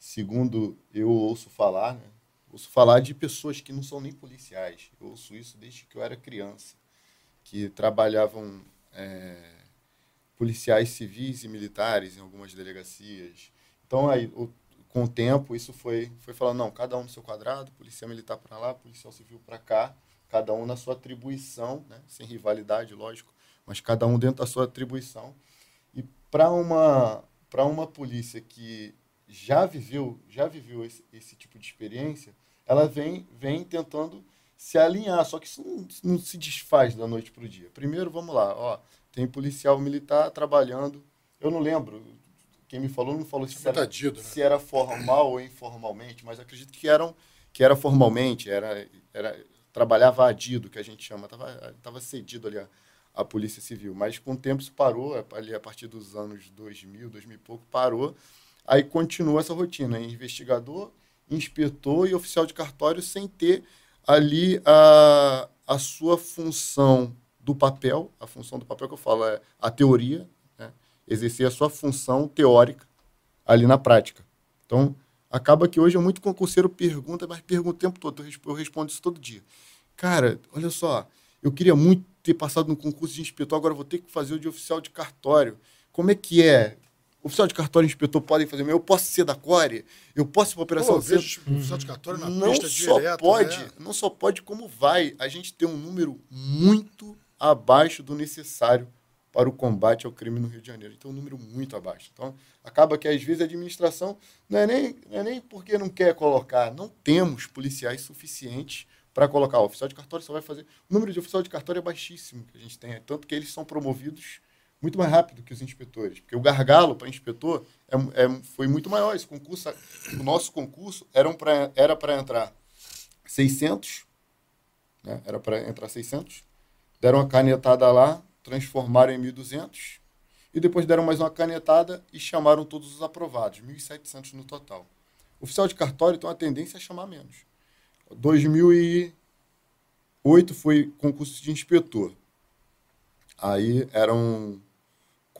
segundo eu ouço falar, né? Ouço falar de pessoas que não são nem policiais. Eu ouço isso desde que eu era criança, que trabalhavam é, policiais civis e militares em algumas delegacias. Então, aí, o, com o tempo, isso foi, foi falando, não, cada um no seu quadrado, policial militar para lá, policial civil para cá, cada um na sua atribuição, né? sem rivalidade, lógico, mas cada um dentro da sua atribuição. E para uma, uma polícia que já viveu, já viveu esse, esse tipo de experiência, ela vem, vem tentando se alinhar, só que isso não, não se desfaz da noite para o dia. Primeiro, vamos lá, ó, tem policial militar trabalhando, eu não lembro, quem me falou não falou se, era, dido, né? se era formal ou informalmente, mas acredito que eram que era formalmente, era, era trabalhava adido, que a gente chama, estava tava cedido ali a, a Polícia Civil. Mas com o tempo isso parou, ali a partir dos anos 2000, 2000 e pouco, parou. Aí continua essa rotina, investigador, inspetor e oficial de cartório sem ter ali a, a sua função do papel, a função do papel que eu falo é a teoria, exercer a sua função teórica ali na prática. Então, acaba que hoje é muito concurseiro pergunta, mas pergunta o tempo todo. Eu respondo isso todo dia. Cara, olha só, eu queria muito ter passado no concurso de inspetor, agora vou ter que fazer o de oficial de cartório. Como é que é? Oficial de cartório e inspetor podem fazer Eu posso ser da Core? Eu posso ir para operação Pô, vejo oficial de cartório na não pista só direto, pode, né? não só pode como vai. A gente tem um número muito abaixo do necessário para o combate ao crime no Rio de Janeiro. Então, um número muito abaixo. Então, acaba que, às vezes, a administração não é nem, não é nem porque não quer colocar, não temos policiais suficientes para colocar. O oficial de cartório só vai fazer. O número de oficial de cartório é baixíssimo que a gente tem, tanto que eles são promovidos muito mais rápido que os inspetores. Porque o gargalo para inspetor é, é, foi muito maior. Esse concurso, o nosso concurso eram pra, era para entrar 600, né? era para entrar 600, deram uma canetada lá, transformaram em 1.200, e depois deram mais uma canetada e chamaram todos os aprovados, 1.700 no total. O oficial de cartório tem uma tendência a chamar menos. 2008 foi concurso de inspetor. Aí eram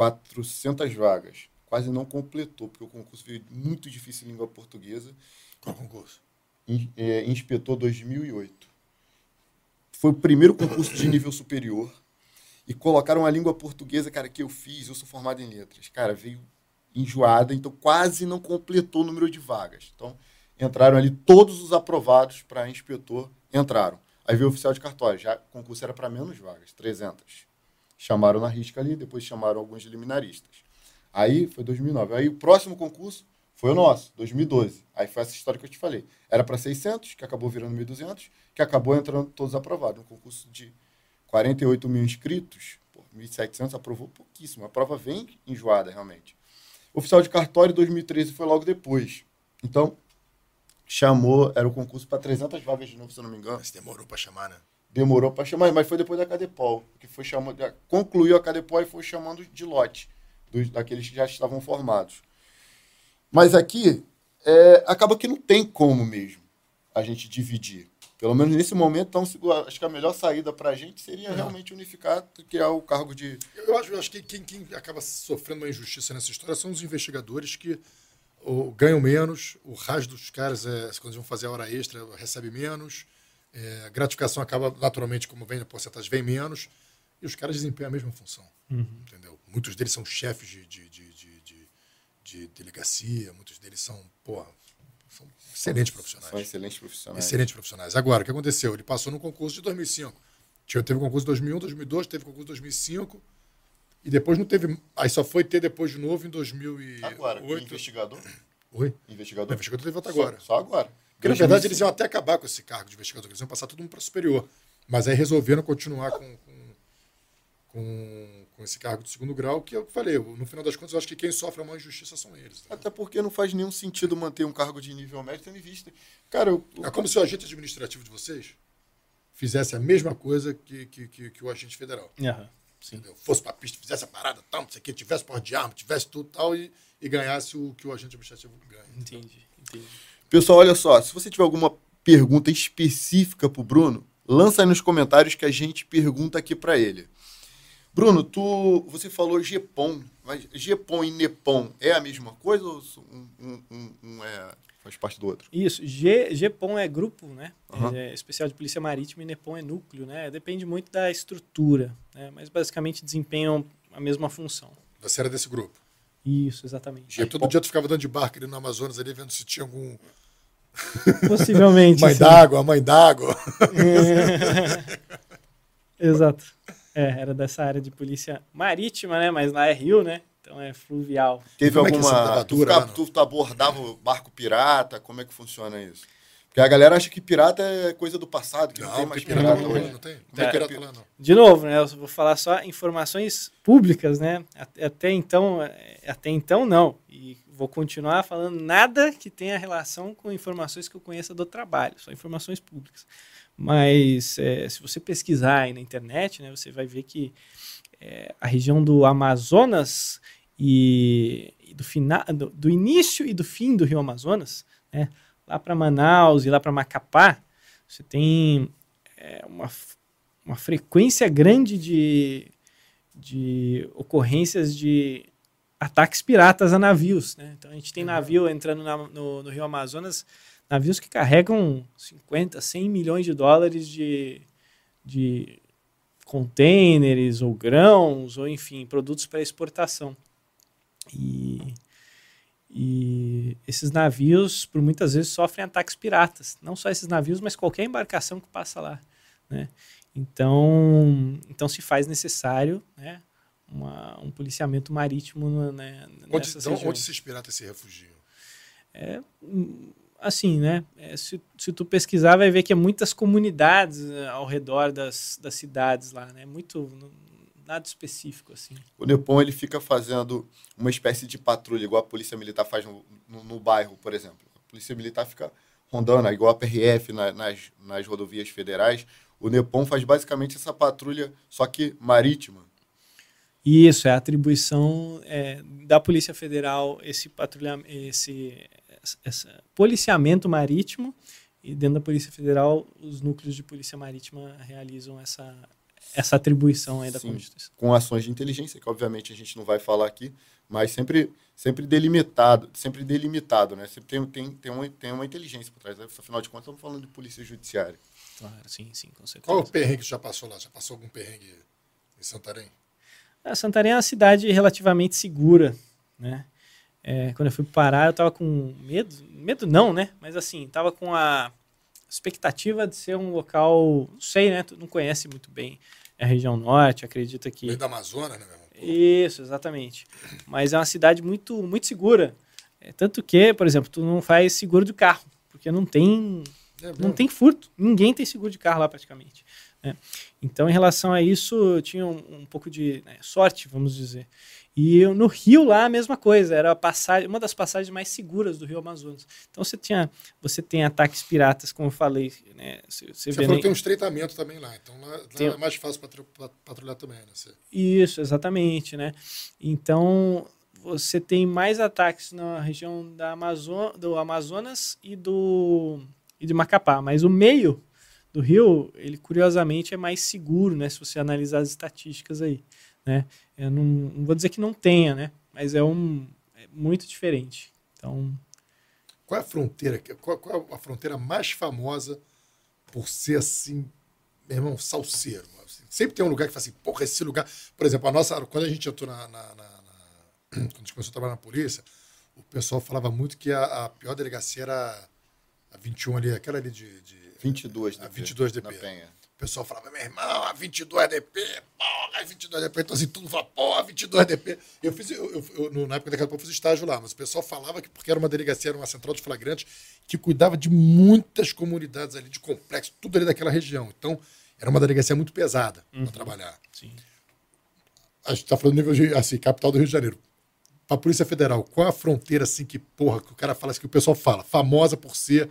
400 vagas. Quase não completou, porque o concurso veio muito difícil em língua portuguesa. Qual concurso? In, é, inspetor 2008. Foi o primeiro concurso de nível superior. E colocaram a língua portuguesa, cara, que eu fiz. Eu sou formado em letras. Cara, veio enjoada, então quase não completou o número de vagas. Então, entraram ali todos os aprovados para inspetor, entraram. Aí veio o oficial de cartório, já o concurso era para menos vagas, 300. Chamaram na risca ali, depois chamaram alguns liminaristas. Aí foi 2009. Aí o próximo concurso foi o nosso, 2012. Aí foi essa história que eu te falei. Era para 600, que acabou virando 1.200, que acabou entrando todos aprovados. Um concurso de 48 mil inscritos, 1.700 aprovou pouquíssimo. A prova vem enjoada, realmente. Oficial de cartório 2013 foi logo depois. Então, chamou, era o concurso para 300 vagas de novo, se eu não me engano. Mas demorou para chamar, né? Demorou para chamar, mas foi depois da Cadepol, que foi chamando, concluiu a Cadepol e foi chamando de lote, dos, daqueles que já estavam formados. Mas aqui, é, acaba que não tem como mesmo a gente dividir. Pelo menos nesse momento, então, acho que a melhor saída para a gente seria é. realmente unificar, criar o cargo de. Eu acho, eu acho que quem, quem acaba sofrendo uma injustiça nessa história são os investigadores que ou, ganham menos, o resto dos caras, é, quando vão fazer a hora extra, recebe menos, é, a gratificação acaba naturalmente, como vem a porcentagem, vem menos, e os caras desempenham a mesma função. Uhum. Entendeu? Muitos deles são chefes de, de, de, de, de delegacia, muitos deles são, porra, são excelentes profissionais. São excelentes profissionais. Excelentes profissionais. Agora, o que aconteceu? Ele passou no concurso de 2005. Teve concurso de 2001, 2002, teve concurso de 2005. E depois não teve. Aí só foi ter depois de novo em 2008. Agora, investigador? Oi? Investigador? Não, investigador teve outra agora. Só, só agora. Porque, na verdade, eles iam até acabar com esse cargo de investigador, eles iam passar tudo para superior. Mas aí resolveram continuar com, com, com, com, esse cargo de segundo grau, que eu falei, no final das contas, eu acho que quem sofre a maior injustiça são eles. Tá? Até porque não faz nenhum sentido manter um cargo de nível médio tendo em vista. Cara, eu, É como se o agente administrativo de vocês fizesse a mesma coisa que, que, que, que o agente federal. Uhum. Entendeu? Fosse pra pista, fizesse a parada, tal, não sei o que, tivesse porra de arma, tivesse tudo tal, e, e ganhasse o que o agente administrativo ganha. Entendi, entendi. Pessoal, olha só, se você tiver alguma pergunta específica pro Bruno, lança aí nos comentários que a gente pergunta aqui para ele. Bruno, tu, você falou GEPOM, mas GEPOM e NEPOM é a mesma coisa ou um, um, um, um é, faz parte do outro? Isso, G, GEPOM é grupo, né? Uhum. É especial de Polícia Marítima e NEPOM é núcleo, né? Depende muito da estrutura, né? mas basicamente desempenham a mesma função. Você era desse grupo? Isso, exatamente. GEPOM. Todo dia tu ficava dando de barco ali no Amazonas ali, vendo se tinha algum... Possivelmente. mãe d'água, mãe d'água. Exato. É, era dessa área de polícia marítima, né? Mas lá é rio, né? Então é fluvial. Teve como alguma. É tu, fica, tu, tu abordava o barco pirata? Como é que funciona isso? Porque a galera acha que pirata é coisa do passado, que não, não tem mais pirata, pirata hoje. Não tem, não tem é, pirata lá, não. De novo, né? Eu vou falar só informações públicas, né? Até então, até então não. E vou continuar falando nada que tenha relação com informações que eu conheça do trabalho, só informações públicas. Mas é, se você pesquisar aí na internet, né, você vai ver que é, a região do Amazonas e, e do, final, do, do, início e do fim do Rio Amazonas, né, lá para Manaus e lá para Macapá, você tem é, uma, uma frequência grande de, de ocorrências de ataques piratas a navios. Né? Então a gente tem navio entrando na, no, no Rio Amazonas navios que carregam 50, 100 milhões de dólares de, de contêineres ou grãos, ou enfim, produtos para exportação. E, e esses navios, por muitas vezes, sofrem ataques piratas. Não só esses navios, mas qualquer embarcação que passa lá. Né? Então, então se faz necessário né, uma, um policiamento marítimo né, onde, então, onde esses piratas se refugiam? É, assim, né? É, se, se tu pesquisar, vai ver que é muitas comunidades eh, ao redor das, das cidades lá, né? Muito nada específico assim. O Nepom ele fica fazendo uma espécie de patrulha, igual a polícia militar faz no, no, no bairro, por exemplo. A polícia militar fica rondando, igual a PRF na, nas, nas rodovias federais. O Nepom faz basicamente essa patrulha, só que marítima. Isso, é a atribuição é, da Polícia Federal, esse patrulhamento, esse, esse policiamento marítimo, e dentro da Polícia Federal, os núcleos de Polícia Marítima realizam essa, essa atribuição aí da Sim, Constituição. Com ações de inteligência, que obviamente a gente não vai falar aqui, mas sempre, sempre delimitado, sempre delimitado, né? Sempre tem, tem, tem, uma, tem uma inteligência por trás. Né? Afinal de contas, estamos falando de polícia judiciária. Claro, sim, sim, com certeza. Qual o perrengue que já passou lá? Já passou algum perrengue em Santarém? A Santarém é uma cidade relativamente segura, né? É, quando eu fui parar, eu tava com medo, medo não, né? Mas assim, tava com a expectativa de ser um local, não sei, né? Tu não conhece muito bem a região norte, acredita que Meio da Amazonas, né, meu irmão? Isso, exatamente. Mas é uma cidade muito, muito segura. É, tanto que, por exemplo, tu não faz seguro de carro, porque não tem, é não tem furto. Ninguém tem seguro de carro lá praticamente. né? Então, em relação a isso, eu tinha um, um pouco de né, sorte, vamos dizer. E eu- no Rio lá a mesma coisa, era passagem, uma das passagens mais seguras do Rio Amazonas. Então você tinha, você tem ataques piratas, como eu falei, né? Você, você Você falou que tem um estreitamento também lá, então lá, lá Tem- é mais fácil patru- pat- patrulhar também, né? Você- Isso, exatamente, né? Então, você tem mais ataques na região da Amazo do Amazonas e do e de Macapá, mas o meio do rio, ele curiosamente é mais seguro, né? Se você analisar as estatísticas aí, né? Eu não, não vou dizer que não tenha, né? Mas é um é muito diferente. Então, Qual é a fronteira? que- Qual, qual é a fronteira mais famosa por ser assim, meu irmão, salseiro? assim? Sempre tem um lugar que fala assim, porra, esse lugar. Por exemplo, a nossa. Quando a gente entrou na. na- na- na- quando a gente começou a trabalhar na polícia, o pessoal falava muito que a, a pior delegacia era a 21 ali, aquela ali de. de 22 a DP. 22 Na DP. Penha. O pessoal falava, meu irmão, a 22 DP, porra, a 22 DP. Então, assim, tudo fala, porra, 22 DP. Eu fiz, eu, eu- na época daquela pouco, eu fiz estágio lá, mas o pessoal falava que porque era uma delegacia, era uma central de flagrantes, que cuidava de muitas comunidades ali, de complexo, tudo ali daquela região. Então, era uma delegacia muito pesada para trabalhar. sim. A gente está falando do nível, de, assim, capital do Rio de Janeiro. Para a Polícia Federal, qual a fronteira, assim, que, porra, que o cara fala, assim, que o pessoal fala, famosa por ser,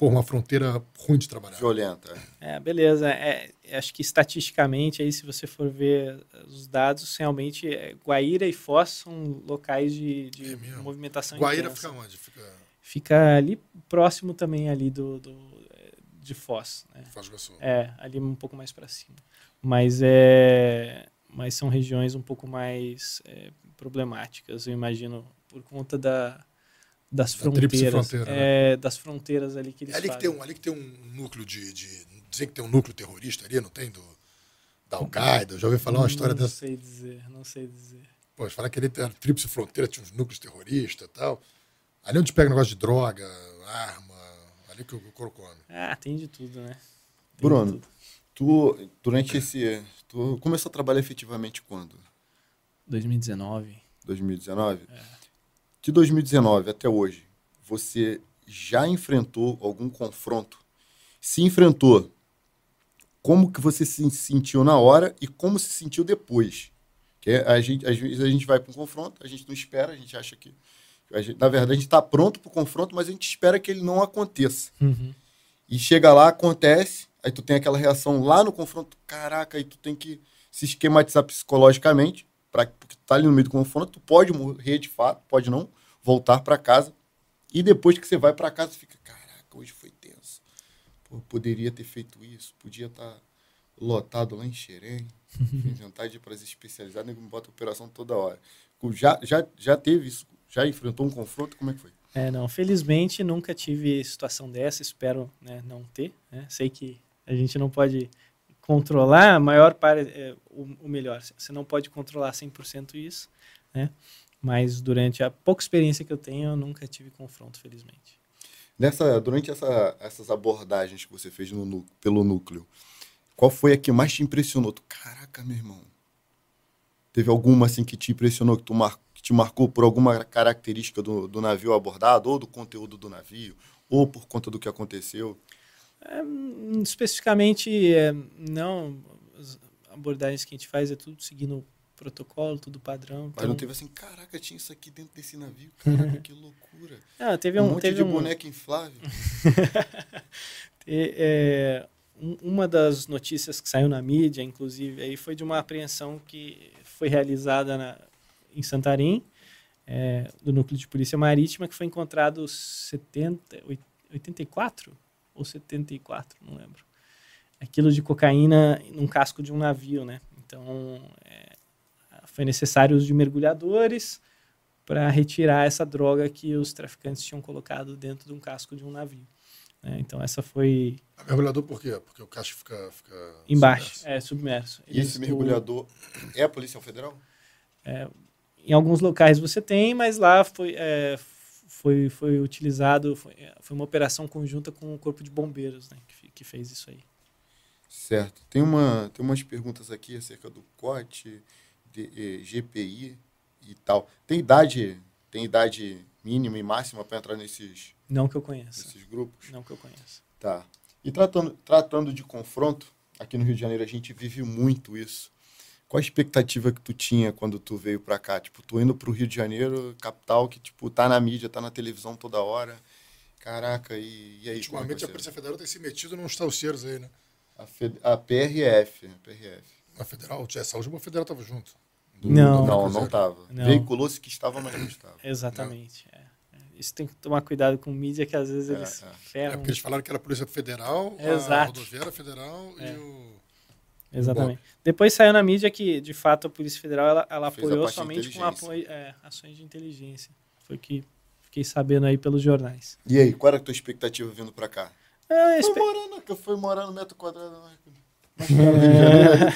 porra, uma fronteira ruim de trabalhar? Violenta. É, beleza. É, é, acho que estatisticamente, aí, se você for ver os dados, realmente é, Guaíra e Foz são locais de, de É movimentação Guaíra intensa. fica onde? Fica Fica ali próximo também ali do, do é, de Foz, né? Foz do Iguaçu. É, ali um pouco mais para cima. Mas é, mas são regiões um pouco mais é, problemáticas, eu imagino, por conta da das fronteiras, fronteira, é, das fronteiras ali que eles É ali que, fazem. tem um, ali que tem um núcleo de, de. Dizem que tem um núcleo terrorista ali, não tem? Do, da Al-Qaeda. Já ouvi falar uma história não dessa. sei dizer, não sei dizer. Pô, falar que ali era tríplice fronteira, tinha uns núcleos terroristas e tal. Ali é onde pega negócio de droga, arma, ali que o Coro come. Ah, tem de tudo, né? Tem Bruno, tudo. tu, durante esse. Tu começou a trabalhar efetivamente quando? 2019. 2019? De 2019 até hoje, você já enfrentou algum confronto? Se enfrentou, como que você se sentiu na hora e como se sentiu depois? Que a gente, às vezes a gente vai para um confronto, a gente não espera, a gente acha que. a gente- na verdade, a gente está pronto para o confronto, mas a gente espera que ele não aconteça. Uhum. E chega lá, acontece, aí tu tem aquela reação lá no confronto, caraca, aí tu tem que se esquematizar psicologicamente, pra, porque tu tá ali no meio do confronto, tu pode morrer de fato, pode não, voltar para casa. E depois que você vai para casa, fica, caraca, hoje foi tenso. Pô, poderia ter feito isso, podia estar lotado lá em Xerém, vontade de ir para as especializadas, nego me bota operação toda hora. Já, já, já teve isso? Já enfrentou um confronto? Como é que foi? É, não, felizmente nunca tive situação dessa, espero né, não ter. né? Sei que a gente não pode controlar, maior parte, é, o, o melhor, você não pode controlar 100% isso, né? Mas durante a pouca experiência que eu tenho, eu nunca tive confronto, felizmente. Nessa, durante essa- essas abordagens que você fez no pelo núcleo, qual foi a que mais te impressionou? Tu, caraca, meu irmão. Teve alguma assim que te impressionou, que, tu mar, que te marcou por alguma característica do, do navio abordado, ou do conteúdo do navio, ou por conta do que aconteceu? É, hum, especificamente, é, não. As, abordagens que a gente faz é tudo seguindo protocolo, tudo padrão. Mas então- não teve assim, caraca, tinha isso aqui dentro desse navio. Caraca, que loucura. Ah, teve um, um, monte teve de um, boneco inflável. É, um- uma das notícias que saiu na mídia, inclusive, aí foi de uma apreensão que foi realizada na- em Santarém, é, do núcleo de polícia marítima, que foi encontrado 70, oit- 84 ou 74, não lembro. Aquilo de cocaína num casco de um navio, né? Então, é, foi necessário o uso de mergulhadores para retirar essa droga que os traficantes tinham colocado dentro de um casco de um navio. né? Então, essa foi Mergulhador por quê? Porque o caixa fica, fica embaixo, submerso. é submerso. E esse Eles- o- mergulhador é a Polícia Federal? em alguns locais você tem, mas lá foi, é, foi, foi utilizado, foi, foi uma operação conjunta com o Corpo de Bombeiros né, que, que fez isso aí. Certo. Tem, uma, tem umas perguntas aqui acerca do COT, de, eh, GPI e tal. Tem idade, tem idade mínima e máxima para entrar nesses, Não que eu conheça. nesses grupos? Não que eu conheça. Tá. E tratando, tratando de confronto, aqui no Rio de Janeiro a gente vive muito isso. Qual a expectativa que tu tinha quando tu veio para cá? Tipo, tu indo pro Rio de Janeiro, capital que tipo tá na mídia, tá na televisão toda hora. Caraca, e, e aí? Ultimamente como é a Polícia Federal tem se metido nos talceiros aí, né? a, Fe- a PRF, a PRF. A Federal, essa última Federal tava junto. Não. Não, Cruzeiro. não tava. Não. Veiculou-se que estava, mas não estava. Exatamente. é. É. Isso tem que tomar cuidado com mídia, que às vezes É, eles é. É ferram. porque eles falaram que era a Polícia Federal, a Exato. Rodoviária Federal É. e o. Exatamente. Depois saiu na mídia que, de fato, a Polícia Federal ela, ela apoiou somente com apoio, é, ações de inteligência. Foi que fiquei sabendo aí pelos jornais. E aí, qual era a tua expectativa vindo para cá? Foi espe- morando, que eu fui morar no metro quadrado. Rio de Janeiro.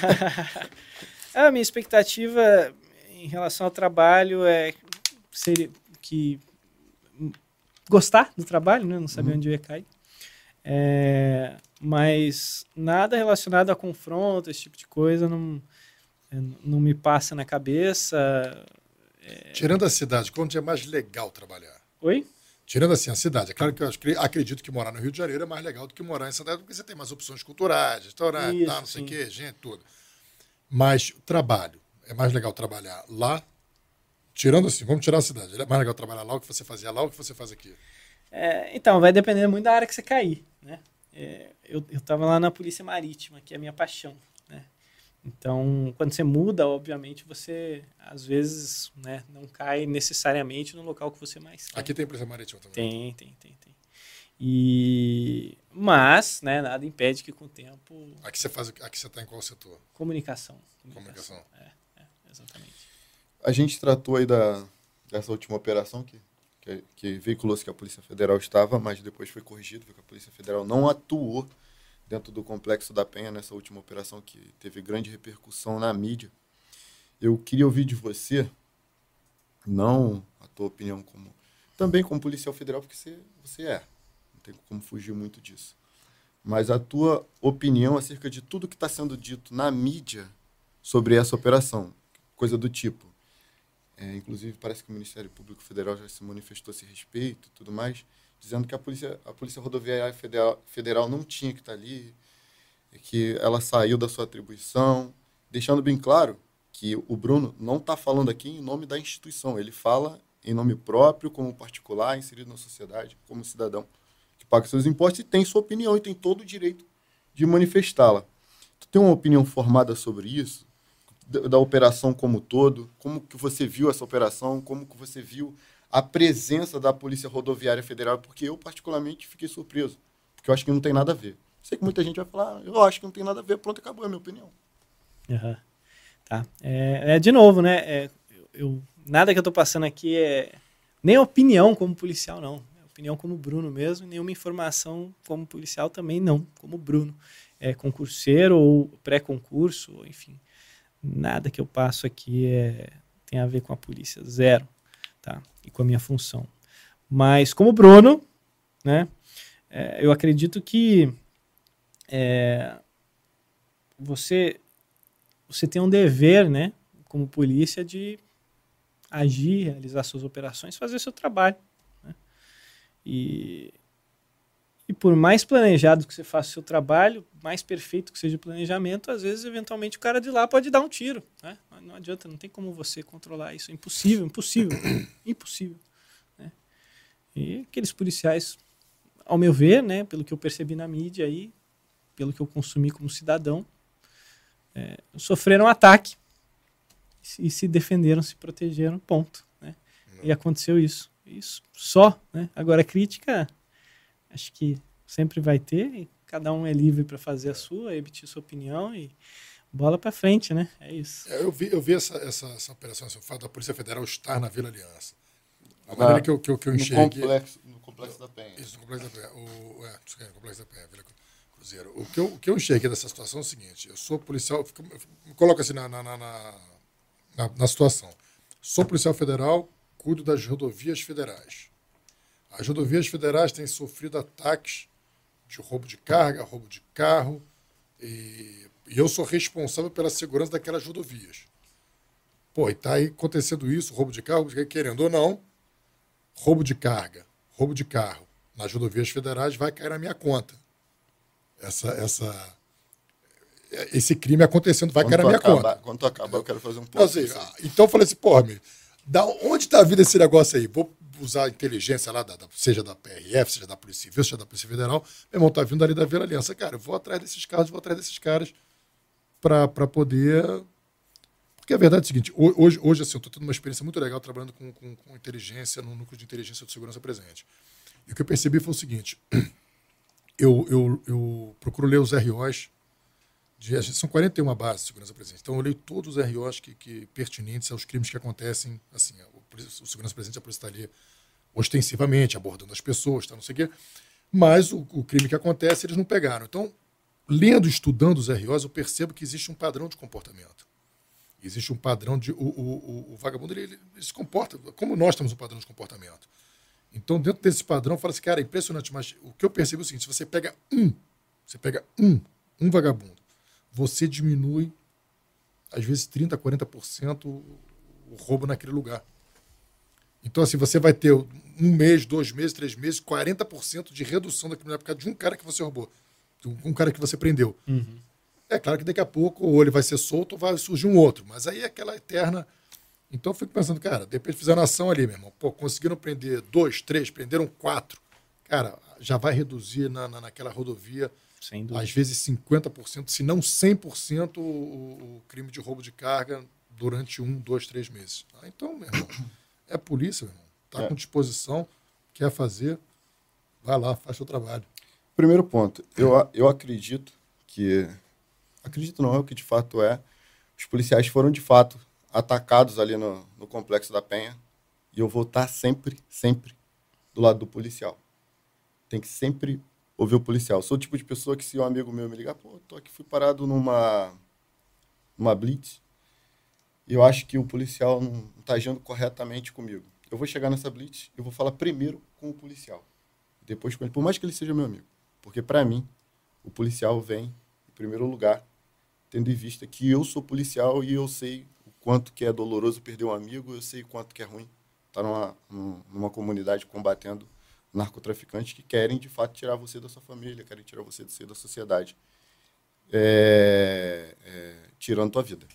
a minha expectativa em relação ao trabalho é seria que gostar do trabalho, né? Não sabia Uhum. onde eu ia cair. É, mas nada relacionado a confronto, esse tipo de coisa, não, é, não me passa na cabeça. Tirando a cidade, onde é mais legal trabalhar? Oi? Tirando assim a cidade. É claro que eu acredito que morar no Rio de Janeiro é mais legal do que morar em Santa porque você tem mais opções culturais, restaurante, Isso, tal, não sei o sim. quê, gente, tudo. Mas o trabalho, é mais legal trabalhar lá, tirando assim, vamos tirar a cidade. É mais legal trabalhar lá o que você fazia lá o que você faz aqui. É, então, vai depender muito da área que você cair, né? É, eu, eu tava lá na Polícia Marítima, que é a minha paixão, né? Então, quando você muda, obviamente, você, às vezes, né, não cai necessariamente no local que você mais quer. Aqui tem Polícia Marítima também. Tem, tem, tem, tem. E... Mas, né, nada impede que com o tempo... Aqui você faz, o- aqui você está em qual setor? Comunicação. Comunicação. É, é, exatamente. A gente tratou aí da, dessa última operação que, que, que veiculou-se que a Polícia Federal estava, mas depois foi corrigido, que a Polícia Federal não atuou dentro do Complexo da Penha nessa última operação que teve grande repercussão na mídia. Eu queria ouvir de você, não a tua opinião como também como policial federal, porque você, você é, não tem como fugir muito disso. Mas a tua opinião acerca de tudo que está sendo dito na mídia sobre essa operação, coisa do tipo. É, inclusive, parece que o Ministério Público Federal já se manifestou a esse respeito tudo mais, dizendo que a Polícia, a polícia Rodoviária Federal, Federal não tinha que estar ali, e que ela saiu da sua atribuição, deixando bem claro que o Bruno não está falando aqui em nome da instituição, ele fala em nome próprio, como particular, inserido na sociedade, como cidadão, que paga seus impostos e tem sua opinião e tem todo o direito de manifestá-la. Tu tem uma opinião formada sobre isso? Da, da operação como todo, como que você viu essa operação, como que você viu a presença da Polícia Rodoviária Federal, porque eu particularmente fiquei surpreso, porque eu acho que não tem nada a ver. Sei que muita gente vai falar, "Ah, eu acho que não tem nada a ver, pronto, acabou é a minha opinião. Aham. Tá. É, é, de novo, né? é, eu, nada que eu tô passando aqui é nem opinião como policial, não. É opinião como Bruno mesmo, nenhuma informação como policial também não, como Bruno. É concurseiro ou pré-concurso, enfim. Nada que eu passo aqui é, tem a ver com a polícia, zero, tá? E com a minha função. Mas como Bruno, né? é, eu acredito que é, você você tem um dever, né, como polícia, de agir, realizar suas operações, fazer seu trabalho. né? E, E por mais planejado que você faça o seu trabalho, mais perfeito que seja o planejamento, às vezes, eventualmente, o cara de lá pode dar um tiro. Né? Não adianta, não tem como você controlar isso. É impossível, impossível. impossível. Né? E aqueles policiais, ao meu ver, né, pelo que eu percebi na mídia aí, pelo que eu consumi como cidadão, é, sofreram ataque e se defenderam, se protegeram, ponto. Né? E aconteceu isso. Isso só. Né? Agora, a crítica acho que sempre vai ter, cada um é livre para fazer a sua, emitir sua opinião e bola para frente, né? É isso. É, eu vi, eu vi essa, essa, essa operação, esse fato da Polícia Federal estar na Vila Aliança. A maneira ah, que, eu, que, eu, que eu enxerguei... No complexo, no complexo da Penha. Isso, no Complexo da Penha. O, é, no Complexo da Penha, Vila Cruzeiro. O que, eu, o que eu enxerguei dessa situação é o seguinte, eu sou policial, eu fico, eu me coloco assim na, na, na, na, na situação. Sou policial federal, cuido das rodovias federais. As rodovias federais têm sofrido ataques de roubo de carga, roubo de carro, e, e eu sou responsável pela segurança daquelas rodovias. Pô, e está aí acontecendo isso, roubo de carro, querendo ou não, roubo de carga, roubo de carro nas rodovias federais vai cair na minha conta. Essa, essa, esse crime acontecendo vai quando cair na minha acabar, conta. Quando acabar, eu quero fazer um pouco. Assim, então eu falei assim, porra, meu, da onde está vindo esse negócio aí? Vou usar a inteligência lá, da, da, seja da PRF, seja da Polícia Civil, seja da Polícia Federal. Meu irmão, tá vindo ali da Vila Aliança. Cara, eu vou atrás desses caras, vou atrás desses caras para poder. Porque a verdade é o seguinte: hoje, hoje assim, eu estou tendo uma experiência muito legal trabalhando com, com, com inteligência, no núcleo de inteligência de segurança presente. E o que eu percebi foi o seguinte: eu, eu, eu procuro ler os ROs. De, são 41 bases de segurança presente. Então, eu leio todos os ROs que, que pertinentes aos crimes que acontecem. Assim, o segurança presente, a polícia está ali ostensivamente, abordando as pessoas, tá, não sei o quê. Mas o, o, crime que acontece, eles não pegaram. Então, lendo, estudando os ROs, eu percebo que existe um padrão de comportamento. Existe um padrão de. O, o, o vagabundo ele, ele, ele, se comporta como nós temos um padrão de comportamento. Então, dentro desse padrão, fala assim, cara, é impressionante, mas o que eu percebo é o seguinte: se você pega um, você pega um, um vagabundo, você diminui, às vezes, 30%, 40% o roubo naquele lugar. Então, assim, você vai ter um mês, dois meses, três meses, 40% de redução da criminalidade por causa de um cara que você roubou, um cara que você prendeu. Uhum. É claro que daqui a pouco ou ele vai ser solto ou vai surgir um outro, mas aí é aquela eterna. Então eu fico pensando, cara, de repente fizeram ação ali, meu irmão. Pô, conseguiram prender dois, três, prenderam quatro. Cara, já vai reduzir na, na, naquela rodovia, às vezes 50%, se não 100% o, o crime de roubo de carga durante um, dois, três meses. Ah, então, meu irmão. É polícia, meu irmão. Está é. com disposição, quer fazer, vai lá, faz seu trabalho. Primeiro ponto, eu, eu acredito que. Acredito não, é o que de fato é. Os policiais foram de fato atacados ali no, no complexo da Penha. E eu vou estar sempre, sempre do lado do policial. Tem que sempre ouvir o policial. Sou o tipo de pessoa que se um amigo meu me ligar, pô, tô aqui, fui parado numa, numa blitz, e eu acho que o policial não está agindo corretamente comigo. Eu vou chegar nessa blitz, eu vou falar primeiro com o policial, depois com ele, por mais que ele seja meu amigo, porque para mim o policial vem em primeiro lugar, tendo em vista que eu sou policial e eu sei o quanto que é doloroso perder um amigo, eu sei o quanto que é ruim estar numa, numa comunidade combatendo narcotraficantes que querem de fato tirar você da sua família, querem tirar você da sociedade, é, é, tirando tua vida.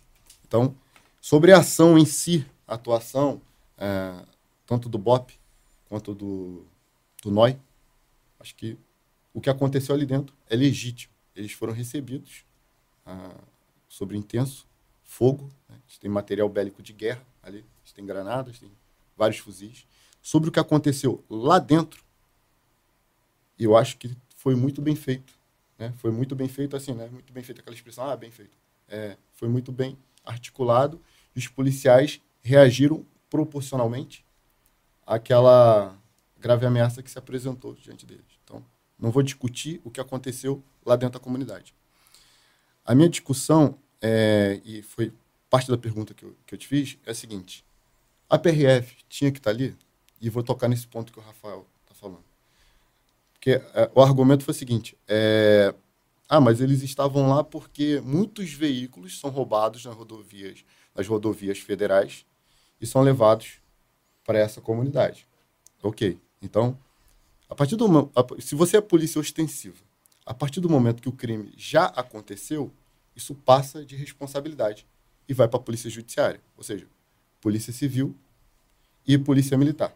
Então Sobre a ação em si, a atuação, é, tanto do BOP quanto do, do NOI, acho que o que aconteceu ali dentro é legítimo. Eles foram recebidos ah, sobre intenso fogo, né? a gente tem material bélico de guerra ali, a gente tem granadas, tem vários fuzis. Sobre o que aconteceu lá dentro, eu acho que foi muito bem feito. Né? Foi muito bem feito, assim, né? Muito bem feito aquela expressão, ah, bem feito. É, foi muito bem articulado e os policiais reagiram proporcionalmente àquela grave ameaça que se apresentou diante deles. Então, não vou discutir o que aconteceu lá dentro da comunidade. A minha discussão, é, e foi parte da pergunta que eu, que eu te fiz, é a seguinte: a PRF tinha que estar ali, e vou tocar nesse ponto que o Rafael está falando. Porque é, o argumento foi o seguinte: é, ah, mas eles estavam lá porque muitos veículos são roubados nas rodovias, nas rodovias federais e são levados para essa comunidade. Ok. Então, A partir do se você é polícia ostensiva, a partir do momento que o crime já aconteceu, isso passa de responsabilidade e vai para a polícia judiciária, ou seja, polícia civil e polícia militar.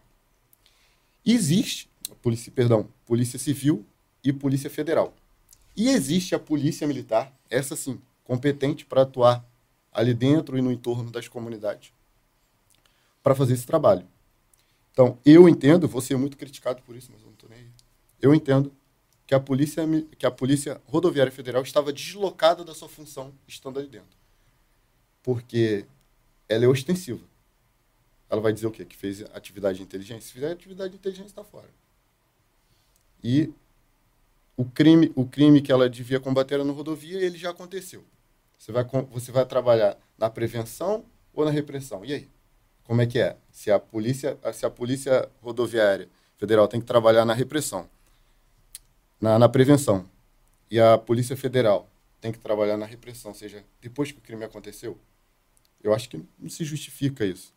Existe, polícia, perdão, polícia civil e polícia federal. E existe a polícia militar, essa sim, competente para atuar ali dentro e no entorno das comunidades, para fazer esse trabalho. Então, eu entendo, vou ser muito criticado por isso, mas eu não estou nem aí. Eu entendo que a polícia que a polícia rodoviária federal estava deslocada da sua função estando ali dentro, porque ela é ostensiva. Ela vai dizer o quê? Que fez atividade de inteligência. Se fizer atividade de inteligência, está fora. E o crime, o crime que ela devia combater era no rodovia ele já aconteceu. Você vai, você vai trabalhar na prevenção ou na repressão? E aí? Como é que é? Se a polícia, se a polícia rodoviária federal tem que trabalhar na repressão, na, na prevenção, e a polícia federal tem que trabalhar na repressão, ou seja, depois que o crime aconteceu, eu acho que não se justifica isso.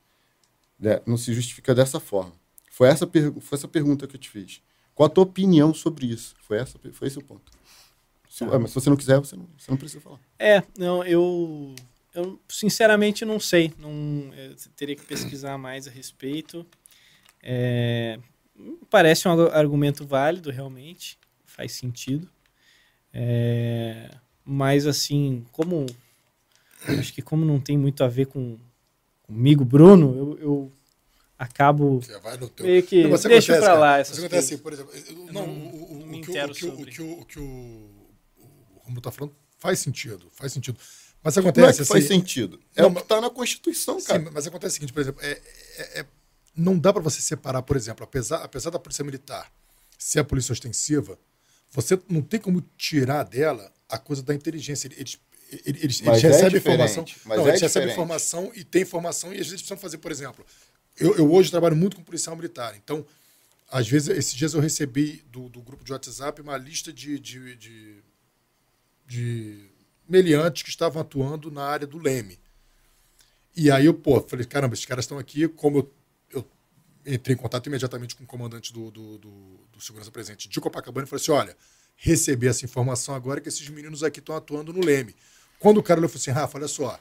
né? Não se justifica dessa forma. Foi essa, foi essa pergunta que eu te fiz. Qual a tua opinião sobre isso? Foi, essa, foi esse o ponto. Se, ah, mas se você não quiser, você não, você não precisa falar. É, não, eu, eu sinceramente não sei. Não, eu teria que pesquisar mais a respeito. É, parece um argu- argumento válido, realmente. Faz sentido. É, mas, assim, como. Acho que, como não tem muito a ver com comigo, Bruno, eu, eu acabo Você vai no teu... meio que. Não, acontece, pra cara, lá essas acontece coisas. assim, por exemplo, eu- não, não- o, não que o- que o- Romulo tá falando faz sentido, faz sentido. Mas é acontece que faz assim, sentido? É Não, o que está na Constituição, cara. Sim, mas acontece o seguinte, por exemplo, é, é- é- não dá para você separar, por exemplo, apesar, apesar da polícia militar ser a polícia ostensiva, você não tem como tirar dela a coisa da inteligência. Eles, eles, eles, é recebem diferente, informação. mas não, é eles recebem diferente. informação e tem informação, e às vezes precisam fazer, por exemplo. Eu, eu hoje trabalho muito com policial militar, então, às vezes, esses dias eu recebi do, do grupo de WhatsApp uma lista de, de, de, de meliantes que estavam atuando na área do Leme. E aí eu, pô, falei, caramba, esses caras estão aqui, como eu, entrei em contato imediatamente com o comandante do, do, do- do Segurança Presente de Copacabana e falei assim, olha, recebi essa informação agora que esses meninos aqui estão atuando no Leme. Quando o cara falei assim, Rafa, olha só,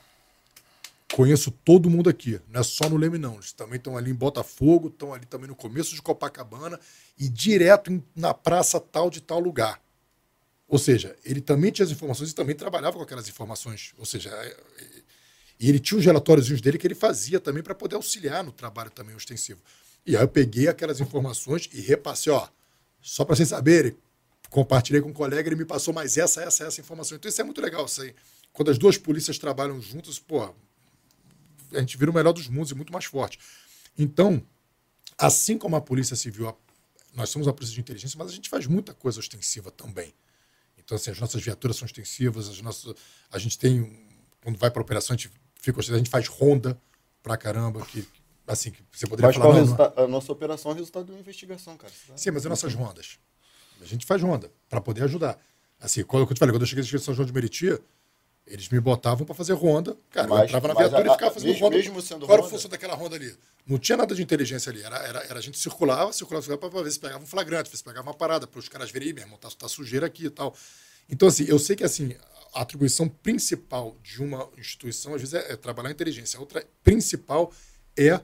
conheço todo mundo aqui, não é só no Leme não, eles também estão ali em Botafogo, estão ali também no começo de Copacabana e direto em- na praça tal de tal lugar. Ou seja, ele também tinha as informações e também trabalhava com aquelas informações. Ou seja, é- é- e ele tinha os relatórios dele que ele fazia também para poder auxiliar no trabalho também ostensivo. E aí eu peguei aquelas informações e repassei, ó, só para vocês saberem, compartilhei com um colega, ele me passou mais essa, essa, essa informação. Então isso é muito legal, isso aí. Quando as duas polícias trabalham juntas, pô, a gente vira o melhor dos mundos e muito mais forte. Então, assim como a Polícia Civil, a- nós somos a polícia de inteligência, mas a gente faz muita coisa ostensiva também. Então, assim, as nossas viaturas são extensivas, as nossas, a gente tem, quando vai para operação, a gente fica a gente faz ronda pra caramba, que, assim, que você poderia Mas falar, o não, resultado? A nossa operação é o resultado de uma investigação, cara. Sim, mas e nossas rondas? A gente faz ronda para poder ajudar. Assim, quando eu te falei, quando eu cheguei em São João de Meriti, eles me botavam para fazer ronda. Cara, eu Mas- entrava na viatura a- e ficava fazendo mesmo- ronda. mesmo sendo Qual era a função daquela ronda ali? Não tinha nada de inteligência ali. Era, era, era a gente circulava, circulava, circulava para ver se pegava um flagrante, ver se pegava uma parada, para os caras verem, "Ih, meu irmão, tá, tá sujeira aqui e tal. Então, assim, eu sei que assim, a atribuição principal de uma instituição, às vezes, é, é trabalhar a inteligência. A outra principal é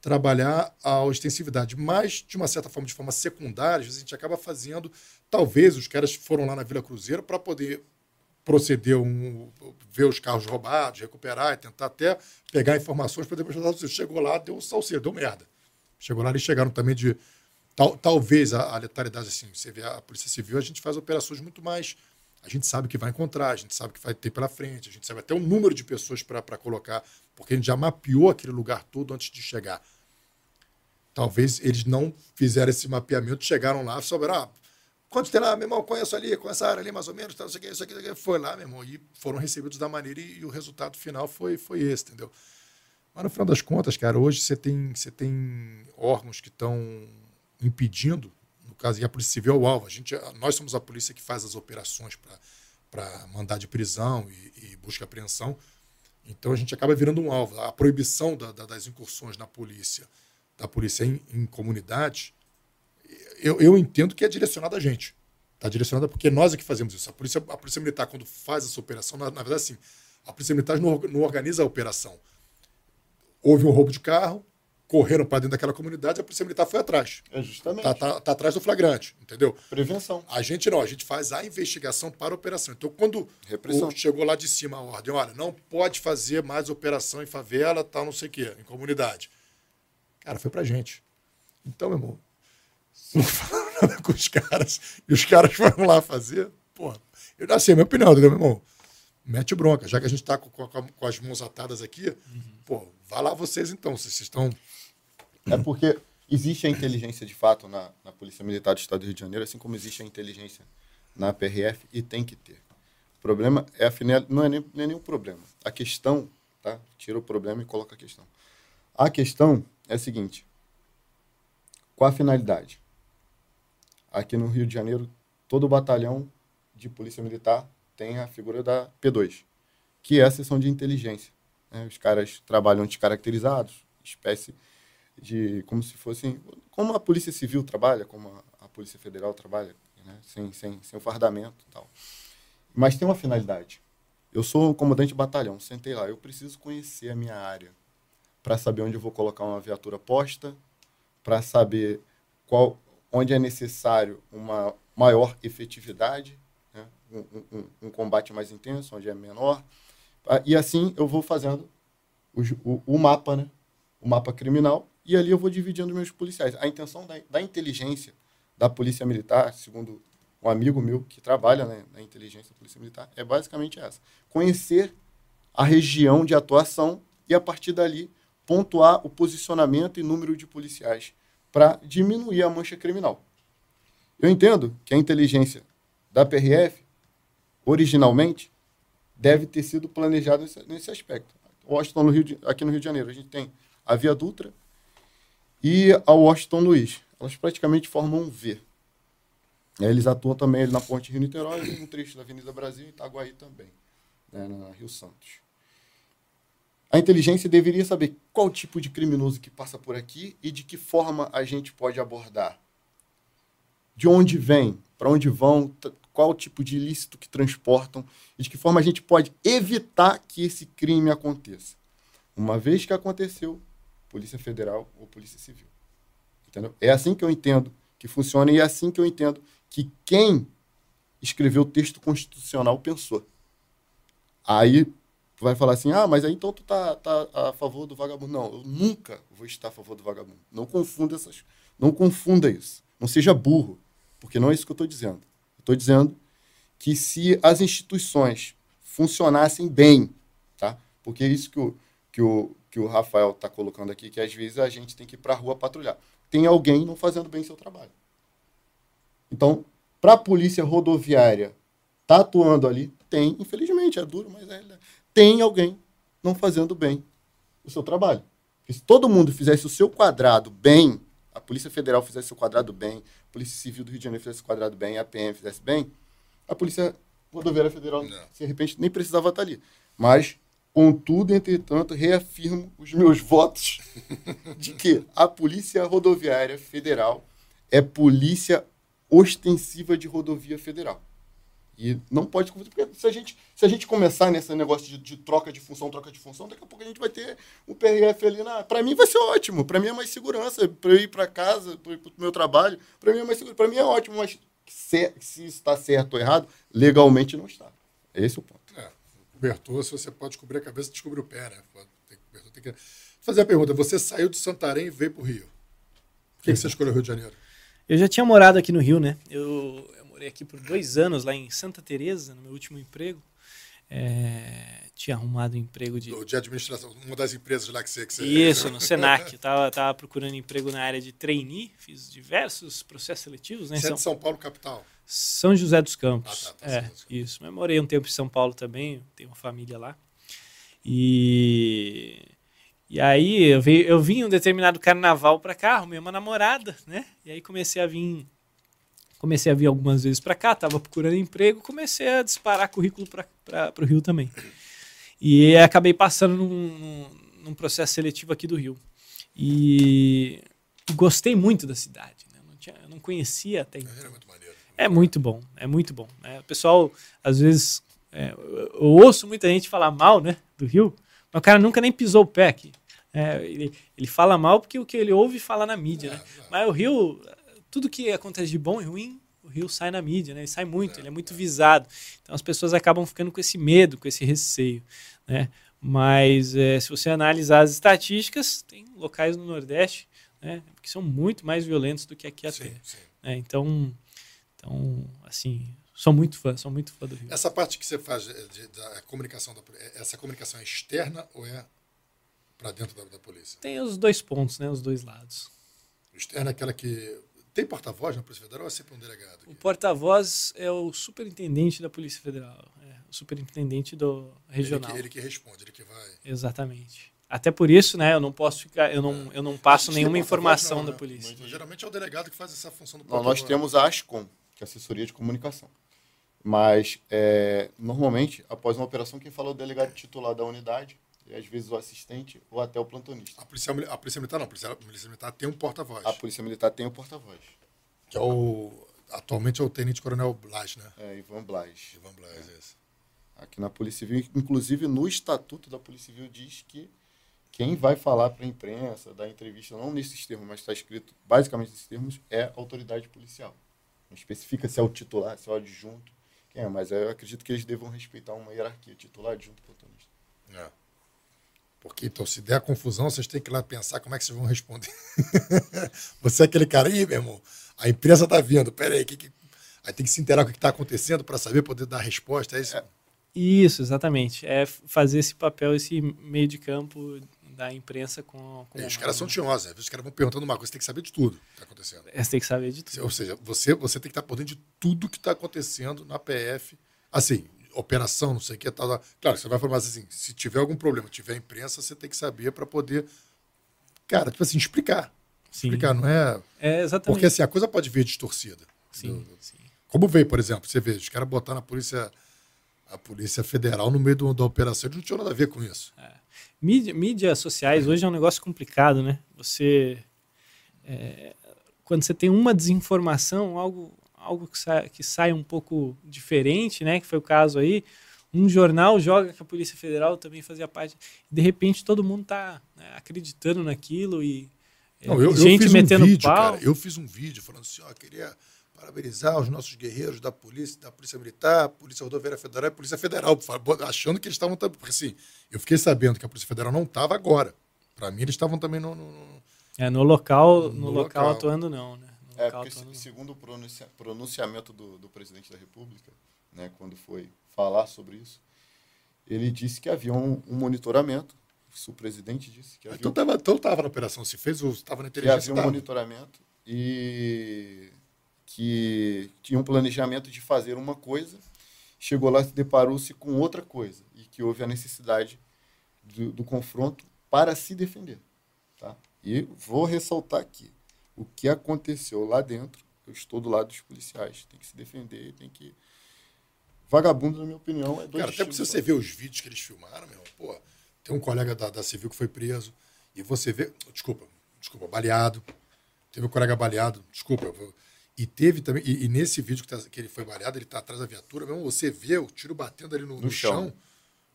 trabalhar a ostensividade, mas de uma certa forma, de forma secundária, às vezes a gente acaba fazendo. Talvez os caras foram lá na Vila Cruzeiro para poder proceder um, ver os carros roubados, recuperar e tentar até pegar informações para depois falar. Chegou lá, deu salseiro, deu merda. Chegou lá, eles chegaram também de. Tal, talvez a, a letalidade, assim, você vê a Polícia Civil, a gente faz operações muito mais. A gente sabe que vai encontrar, a gente sabe que vai ter pela frente, a gente sabe até o número de pessoas para colocar, porque a gente já mapeou aquele lugar todo antes de chegar. Talvez eles não fizeram esse mapeamento, chegaram lá, souberam, ah, quantos tem lá, meu irmão, conheço ali, conheço essa área ali mais ou menos, tal, não sei o que, isso aqui, aqui. foi lá, meu irmão, e foram recebidos da maneira e, e o resultado final foi, foi esse, entendeu? Mas no final das contas, cara, hoje você tem, você tem órgãos que estão impedindo, no caso, e a Polícia Civil é o alvo. A gente, nós somos a polícia que faz as operações para mandar de prisão e, e busca apreensão. Então a gente acaba virando um alvo. A proibição da, da, das incursões na polícia, da polícia em, em comunidade, eu, eu entendo que é direcionado a gente. Está direcionada porque nós é que fazemos isso. A polícia, a polícia Militar, quando faz essa operação, na, na verdade, assim, a Polícia Militar não, não organiza a operação. Houve um roubo de carro, correram para dentro daquela comunidade, a Polícia Militar foi atrás. É justamente. Tá, tá, tá atrás do flagrante, entendeu? Prevenção. A gente não, a gente faz a investigação para a operação. Então, quando Repressão. o- chegou lá de cima a ordem, olha, não pode fazer mais operação em favela, tal, não sei o quê, em comunidade. Cara, foi pra gente. Então, meu irmão, não falaram nada com os caras e os caras foram lá fazer, porra, eu assim, é a minha opinião, entendeu, meu irmão? Mete bronca, já que a gente tá com, com- com as mãos atadas aqui, pô, vai lá vocês então, vocês estão. É porque existe a inteligência de fato na, na Polícia Militar do Estado do Rio de Janeiro, assim como existe a inteligência na PRF e tem que ter. O problema é afinal, não é nem, é nem o problema. A questão, tá? Tira o problema e coloca a questão. A questão é a seguinte: qual a finalidade? Aqui no Rio de Janeiro, todo batalhão de Polícia Militar tem a figura da P2, que é a seção de inteligência. né? Os caras trabalham descaracterizados, espécie de como se fossem como a polícia civil trabalha como a, a polícia federal trabalha né? sem, sem, sem o fardamento e tal mas tem uma finalidade eu sou um comandante de batalhão sentei lá eu preciso conhecer a minha área para saber onde eu vou colocar uma viatura posta para saber qual onde é necessário uma maior efetividade né? um, um- um, combate mais intenso onde é menor Ah, e assim eu vou fazendo os- o, o mapa né o mapa criminal e ali eu vou dividindo meus policiais. A intenção da, da inteligência da Polícia Militar, segundo um amigo meu que trabalha né, na inteligência da Polícia Militar, é basicamente essa: conhecer a região de atuação e, a partir dali, pontuar o posicionamento e número de policiais para diminuir a mancha criminal. Eu entendo que a inteligência da PRF, originalmente, deve ter sido planejada nesse, nesse aspecto. Washington, no Rio de- aqui no Rio de Janeiro, a gente tem a Via Dutra e a Washington Luiz. Elas praticamente formam um V. Aí Eles atuam também ali na Ponte Rio-Niterói um trecho da Avenida Brasil e Itaguaí também, né, na Rio Santos. A inteligência deveria saber qual tipo de criminoso que passa por aqui e de que forma a gente pode abordar. De onde vem, para onde vão, qual tipo de ilícito que transportam e de que forma a gente pode evitar que esse crime aconteça. Uma vez que aconteceu, Polícia Federal ou Polícia Civil. Entendeu? É assim que eu entendo que funciona e é assim que eu entendo que quem escreveu o texto constitucional pensou. Aí vai falar assim: "Ah, mas aí então tu tá, tá a favor do vagabundo". Não, eu nunca vou estar a favor do vagabundo. Não confunda essas, não confunda isso. Não seja burro, porque não é isso que eu estou dizendo. Estou dizendo que se as instituições funcionassem bem, tá? Porque é isso que o, que o, que o Rafael está colocando aqui, que às vezes a gente tem que ir para a rua patrulhar. Tem alguém não fazendo bem seu trabalho. Então, para a polícia rodoviária tá atuando ali, tem, infelizmente, é duro, mas é, tem alguém não fazendo bem o seu trabalho. Porque se todo mundo fizesse o seu quadrado bem, a Polícia Federal fizesse o quadrado bem, a Polícia Civil do Rio de Janeiro fizesse o quadrado bem, a PM fizesse bem, a Polícia Rodoviária Federal, Não. de repente, nem precisava estar ali. Mas, contudo, entretanto, reafirmo os meus votos de que a Polícia Rodoviária Federal é polícia ostensiva de rodovia federal. E não pode confundir, porque se a gente, se a gente começar nesse negócio de, de troca de função, troca de função, daqui a pouco a gente vai ter o PRF ali na. Para mim vai ser ótimo, para mim é mais segurança, para eu ir para casa, para o meu trabalho, para mim é mais seguro, para mim é ótimo, mas se, se está certo ou errado, legalmente não está. Esse é o ponto. É, cobertor, se você pode cobrir a cabeça, descobrir o pé, né? Cobertor, tem que... Fazer a pergunta: você saiu de Santarém e veio para o Rio. Por que, que você escolheu o Rio de Janeiro? Eu já tinha morado aqui no Rio, né? Eu morei aqui por dois anos, lá em Santa Teresa, no meu último emprego. É, tinha arrumado um emprego de. De administração, uma das empresas lá que você. Que você... Isso, no Senac. Eu tava, tava procurando emprego na área de trainee, fiz diversos processos seletivos, né? Você é São, de São Paulo, capital. São José dos Campos. Ah, tá, tá, é, Campos. isso. Mas morei um tempo em São Paulo também, tenho uma família lá. E, e aí eu, vi, eu vim um determinado carnaval pra cá, arrumei uma namorada, né? E aí comecei a vir comecei a vir algumas vezes pra cá, tava procurando emprego, comecei a disparar currículo para o Rio também. E acabei passando num, num, processo seletivo aqui do Rio. E, gostei muito da cidade. Né? Não tinha, eu não, conhecia até então. É muito maneiro. É muito bom, é muito bom. Né? O pessoal, às vezes, é, eu, eu ouço muita gente falar mal né, do Rio, mas o cara nunca nem pisou o pé aqui. É, ele, ele fala mal porque o que ele ouve fala na mídia, né? Mas o Rio, tudo que acontece de bom e ruim, o Rio sai na mídia, né? Ele sai muito, ele é muito visado. Então as pessoas acabam ficando com esse medo, com esse receio, né? Mas é, se você analisar as estatísticas, tem locais no Nordeste né, que são muito mais violentos do que aqui até. Sim, sim. né? Então, então, assim, sou muito fã, sou muito fã do Rio. Essa parte que você faz de- de- da comunicação, da, essa comunicação é externa ou é para dentro da, da polícia? Tem os dois pontos, né? Os dois lados. Externa é aquela que. Tem porta-voz na Polícia Federal ou é sempre um delegado? O porta-voz é o superintendente da Polícia Federal, é, o superintendente do regional. Ele que, ele que responde, ele que vai. Exatamente. Até por isso, né? Eu não posso ficar, eu não, eu não passo nenhuma informação não, da né? polícia. Então, geralmente é o delegado que faz essa função do Não, porta-voz. nós temos a ASCOM, que é a assessoria de comunicação. Mas, é, normalmente, após uma operação, quem fala é o delegado titular da unidade, e às vezes o assistente ou até o plantonista. A polícia, a polícia militar não, a polícia, a polícia militar tem um porta-voz. A polícia militar tem o porta-voz, Que é o. Atualmente é o Tenente Coronel Blas, né? é Ivan Blas. Ivan Blas, esse. Aqui na Polícia Civil, inclusive no Estatuto da Polícia Civil diz que quem vai falar para a imprensa, dar entrevista, não nesses termos, mas está escrito basicamente nesses termos, é a autoridade policial. Não especifica se é o titular, se é o adjunto, quem é, mas eu acredito que eles devam respeitar uma hierarquia, titular, adjunto, plantonista. É. Porque, então, se der confusão, vocês têm que ir lá pensar como é que vocês vão responder. Você é aquele cara, aí, meu irmão, a imprensa tá vindo, pera aí, que, que... aí tem que se inteirar com o que está acontecendo para saber, poder dar resposta, é isso? Isso, exatamente. É fazer esse papel, esse meio de campo da imprensa com. com É, os caras são tinhosos, vezes os caras vão perguntando uma coisa, você tem que saber de tudo que está acontecendo. Você tem que saber de tudo. Ou seja, você, você tem que estar por dentro de tudo que está acontecendo na PF. Assim, operação, não sei o que, tal. tal. Claro, você vai formar assim, se tiver algum problema, tiver imprensa, você tem que saber para poder, cara, tipo assim, explicar. Sim. Explicar, não é... É, exatamente. Porque assim, a coisa pode vir distorcida. Sim, sim. Como veio, por exemplo, você vê, os caras botaram a polícia, a polícia federal no meio do- da operação, eles não tinham nada a ver com isso. Mídia, mídias sociais hoje é um negócio complicado, né? Você. é, quando você tem uma desinformação, algo, algo que, sai, que sai um pouco diferente, né? Que foi o caso aí. Um jornal joga que a Polícia Federal também fazia parte. De repente todo mundo tá né, acreditando naquilo e. é, Não, eu, eu gente fiz metendo um vídeo, pau. cara. Eu fiz um vídeo falando assim, ó, queria parabenizar os nossos guerreiros da polícia, da polícia militar, polícia rodoviária federal e polícia federal, achando que eles estavam também, porque assim, eu fiquei sabendo que a polícia federal não estava agora. Para mim eles estavam também no, no- no- É, no local, no, No local, local. atuando não, né? É, local porque segundo o pronuncia- pronunciamento do, do presidente da República, né, quando foi falar sobre isso, ele disse que havia um, um monitoramento, isso o presidente disse, que havia, Então tava, então tava na operação, se fez, estava na que inteligência. havia um tava. monitoramento e que tinha um planejamento de fazer uma coisa, chegou lá e deparou-se com outra coisa e que houve a necessidade do, do confronto para se defender. Tá? E vou ressaltar aqui, o que aconteceu lá dentro, eu estou do lado dos policiais, tem que se defender, tem que... Vagabundo, na minha opinião, é dois Cara, até pra você ver os vídeos que eles filmaram, meu, pô, tem um colega da, da Civil que foi preso, e você vê, desculpa, desculpa, baleado, teve um colega baleado, desculpa, e teve também, e, e nesse vídeo que, tá- que ele foi baleado, ele tá atrás da viatura, mesmo você vê o tiro batendo ali no, no chão, chão.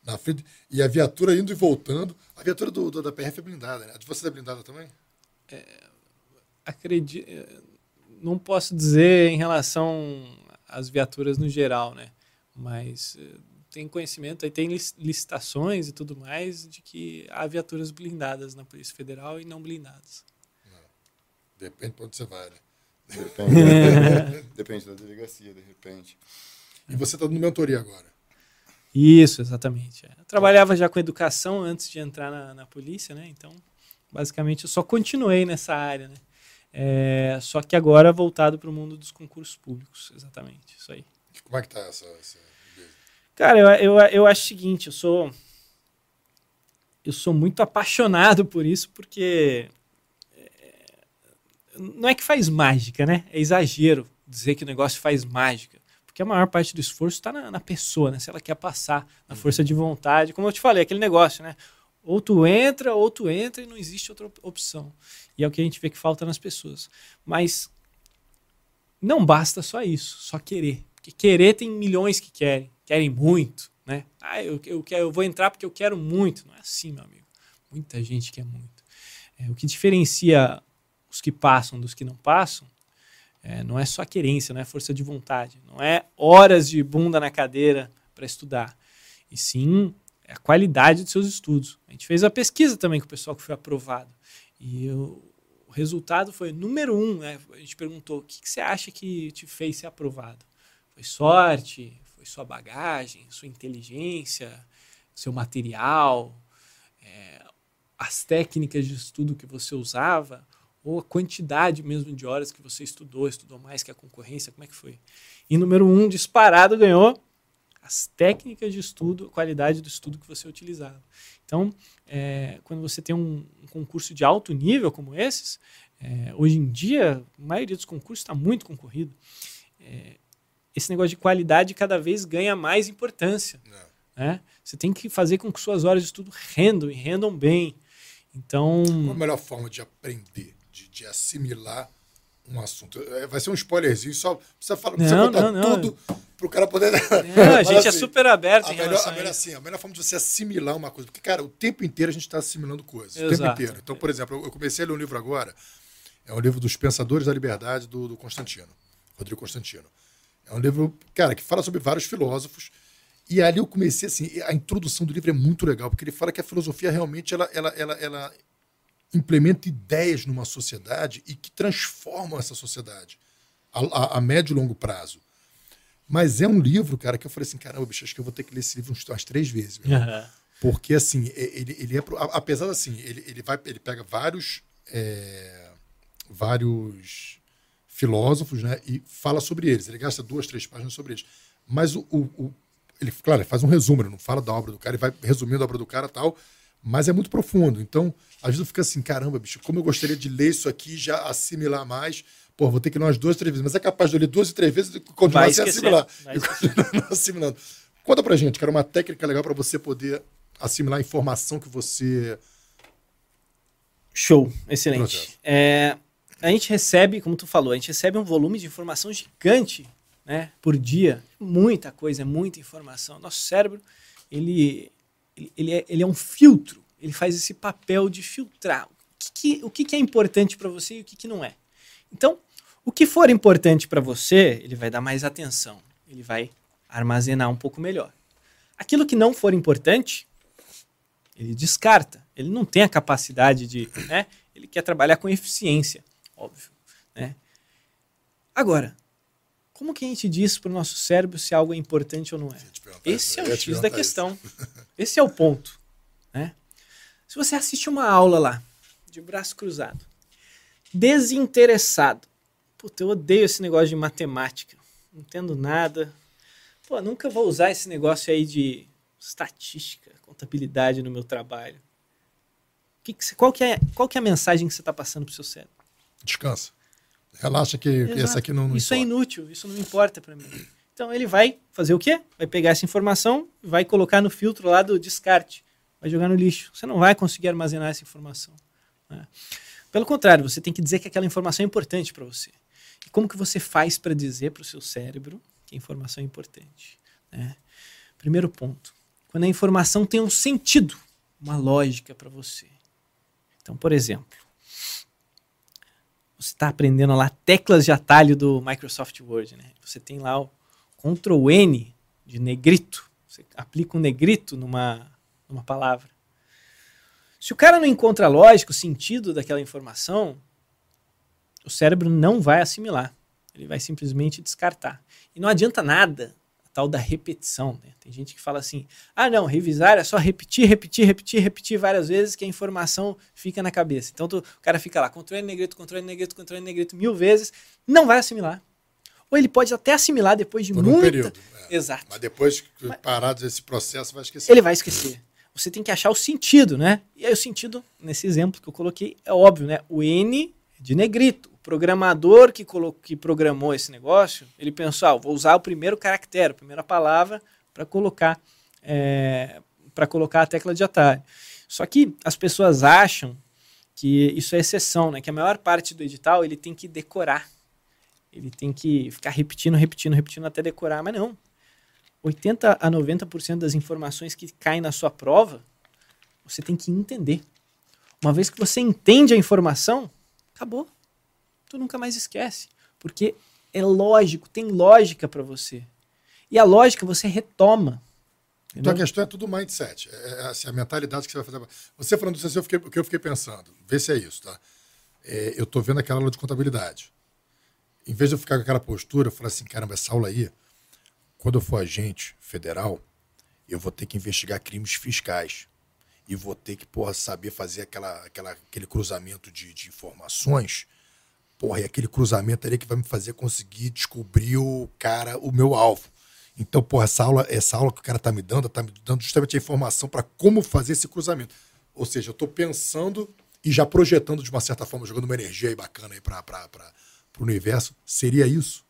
na frente, e a viatura indo e voltando, a viatura do, do- da PRF é blindada, né? A de vocês é blindada também? Acredito, não posso dizer em relação às viaturas no geral, né? Mas eh, tem conhecimento, aí tem licitações e tudo mais de que há viaturas blindadas na Polícia Federal e não blindadas. Depende pra onde você vai, né? Depende, depende da delegacia, de repente. E você tá no mentoria agora. Isso, exatamente. é. Eu trabalhava já com educação antes de entrar na, na polícia, né? Então, basicamente, eu só continuei nessa área, né? É, só que agora voltado para o mundo dos concursos públicos, exatamente, isso aí. Como é que tá essa... essa... Cara, eu, eu, eu acho o seguinte, eu sou eu sou muito apaixonado por isso, porque é, não é que faz mágica, né? É exagero dizer que o negócio faz mágica. Porque a maior parte do esforço está na, na pessoa, né? Se ela quer passar, na força de vontade. Como eu te falei, aquele negócio, né? Ou tu entra, ou tu entra e não existe outra op- opção. E é o que a gente vê que falta nas pessoas. Mas não basta só isso, só querer. Porque querer tem milhões que querem, querem muito, né? Ah, eu, eu, quero, eu vou entrar porque eu quero muito. Não é assim, meu amigo. Muita gente quer muito. É, o que diferencia os que passam dos que não passam é, não é só querência, não é força de vontade, não é horas de bunda na cadeira para estudar, e sim a qualidade dos seus estudos. A gente fez a pesquisa também com o pessoal que foi aprovado. E o, o resultado foi número um. Né? A gente perguntou: o que, que você acha que te fez ser aprovado? Foi sorte? Foi sua bagagem? Sua inteligência? Seu material? É, as técnicas de estudo que você usava? Ou a quantidade mesmo de horas que você estudou? Estudou mais que a concorrência? Como é que foi? E número um, disparado, ganhou as técnicas de estudo, a qualidade do estudo que você utilizava. Então, é, quando você tem um, um, concurso de alto nível como esses, é, hoje em dia, a maioria dos concursos está muito concorrido. É, esse negócio de qualidade cada vez ganha mais importância. Né? Você tem que fazer com que suas horas de estudo rendam e rendam bem. Então. Qual a melhor forma de aprender, de, de assimilar um assunto. É, vai ser um spoilerzinho, só precisa, falar, precisa não, botar não, tudo para o cara poder. Não, a gente é assim, super aberto a melhor, a, melhor, a assim, a melhor forma de você assimilar uma coisa. Porque, cara, o tempo inteiro a gente está assimilando coisas. O tempo Exato. inteiro. Então, por exemplo, eu comecei a ler um livro agora. É um livro dos Pensadores da Liberdade, do, do Constantino, Rodrigo Constantino. É um livro, cara, que fala sobre vários filósofos. E ali eu comecei assim, a introdução do livro é muito legal, porque ele fala que a filosofia realmente ela, ela, ela, ela implementa ideias numa sociedade e que transformam essa sociedade a, a, a, médio e longo prazo. Mas é um livro, cara, que eu falei assim, caramba, bicho, acho que eu vou ter que ler esse livro umas três vezes. Uhum. Porque, assim, ele, ele é... Apesar assim, ele, ele, vai, ele pega vários... É, vários filósofos, né? E fala sobre eles. Ele gasta duas, três páginas sobre eles. Mas o, o, o ele, claro, ele faz um resumo, ele não fala da obra do cara, ele vai resumindo a obra do cara e tal, mas é muito profundo. Então, às vezes eu fico assim, caramba, bicho, como eu gostaria de ler isso aqui já assimilar mais. Pô, vou ter que ler umas duas, três vezes. Mas é capaz de eu ler duas e três vezes e continuar Vai assimilar. E continuar assimilando. Conta pra gente, cara, uma técnica legal para você poder assimilar a informação que você. Show, excelente. É, a gente recebe, como tu falou, a gente recebe um volume de informação gigante né, por dia. Muita coisa, muita informação. Nosso cérebro, ele, ele, é, ele é um filtro. Ele faz esse papel de filtrar o que, que o que, que é importante para você e o que, que não é. Então, o que for importante para você, ele vai dar mais atenção. Ele vai armazenar um pouco melhor. Aquilo que não for importante, ele descarta. Ele não tem a capacidade de. Né? Ele quer trabalhar com eficiência, óbvio. Né? Agora, como que a gente diz para o nosso cérebro se algo é importante ou não é? Esse é o X da questão. Esse é o ponto. Né? Se você assiste uma aula lá, de braço cruzado, desinteressado, puta, eu odeio esse negócio de matemática, não entendo nada, pô, nunca vou usar esse negócio aí de estatística, contabilidade no meu trabalho. Que que, qual, que é, qual que é a mensagem que você está passando para o seu cérebro? Descansa. Relaxa que, essa aqui não, não Isso é importa. inútil, isso não importa para mim. Então ele vai fazer o quê? Vai pegar essa informação, vai colocar no filtro lá do descarte, vai jogar no lixo. Você não vai conseguir armazenar essa informação. né? Pelo contrário, você tem que dizer que aquela informação é importante para você. E como que você faz para dizer para o seu cérebro que a informação é importante? né? Primeiro ponto, quando a informação tem um sentido, uma lógica para você. Então, por exemplo, você está aprendendo lá teclas de atalho do Microsoft Word, né? Você tem lá o Ctrl N de negrito. Você aplica um negrito numa, numa palavra. Se o cara não encontra a lógica, o sentido daquela informação, o cérebro não vai assimilar. Ele vai simplesmente descartar. E não adianta nada tal da repetição. Né? Tem gente que fala assim: ah, não, revisar é só repetir, repetir, repetir, repetir várias vezes que a informação fica na cabeça. Então tu- o cara fica lá, controle negrito, controle negrito, controle negrito mil vezes, não vai assimilar. Ou ele pode até assimilar depois de Por um muita. período. é. Exato. Mas depois que parar desse processo, vai esquecer. Ele vai esquecer. Você tem que achar o sentido, né? E aí o sentido, nesse exemplo que eu coloquei, é óbvio, né? O N é de negrito. Programador que, colo- que programou esse negócio, ele pensou, ah, vou usar o primeiro caractere, a primeira palavra, para colocar, para colocar a tecla de atalho. Só que as pessoas acham que isso é exceção, né? Que a maior parte do edital ele tem que decorar. ele tem que ficar repetindo, repetindo, repetindo até decorar, mas não. 80 a 90% das informações que caem na sua prova, você tem que entender. Uma vez que você entende a informação, acabou. Tu nunca mais esquece, porque é lógico, tem lógica para você. E a lógica você retoma. Então a questão é tudo mindset. É, é assim, a mentalidade que você vai fazer. Você falando isso, eu fiquei, o que eu fiquei pensando, vê se é isso, tá? É, eu estou vendo aquela aula de contabilidade. Em vez de eu ficar com aquela postura, eu falei assim, caramba, essa aula aí, quando eu for agente federal, eu vou ter que investigar crimes fiscais. E vou ter que, porra, saber fazer aquela, aquela, aquele cruzamento de, de informações. Porra, e aquele cruzamento ali que vai me fazer conseguir descobrir o cara, o meu alvo. Então, porra, essa aula, essa aula que o cara tá me dando, tá me dando justamente a informação para como fazer esse cruzamento. Ou seja, eu estou pensando e já projetando de uma certa forma, jogando uma energia aí bacana aí para o universo. Seria isso?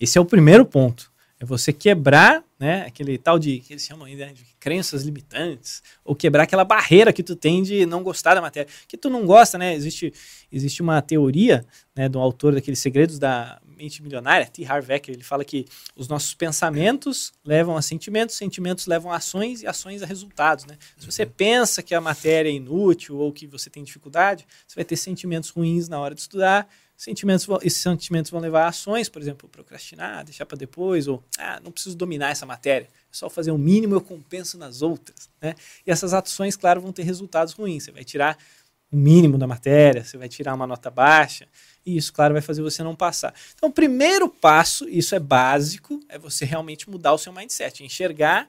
Esse é o primeiro ponto. É você quebrar, né, aquele tal de, que eles chamam ainda né, de crenças limitantes, ou quebrar aquela barreira que tu tem de não gostar da matéria. Que tu não gosta, né? Existe, existe uma teoria, né, do autor daqueles segredos da mente milionária, T. Harv Eker, ele fala que os nossos pensamentos levam a sentimentos, sentimentos levam a ações e ações a resultados, né? Se você pensa que a matéria é inútil ou que você tem dificuldade, você vai ter sentimentos ruins na hora de estudar, sentimentos esses sentimentos vão levar a ações, por exemplo, procrastinar, deixar para depois, ou ah, não preciso dominar essa matéria, é só fazer o mínimo eu compenso nas outras, né? E essas ações, claro, vão ter resultados ruins. Você vai tirar o mínimo da matéria, você vai tirar uma nota baixa, e isso, claro, vai fazer você não passar. Então, o primeiro passo, isso é básico, é você realmente mudar o seu mindset, enxergar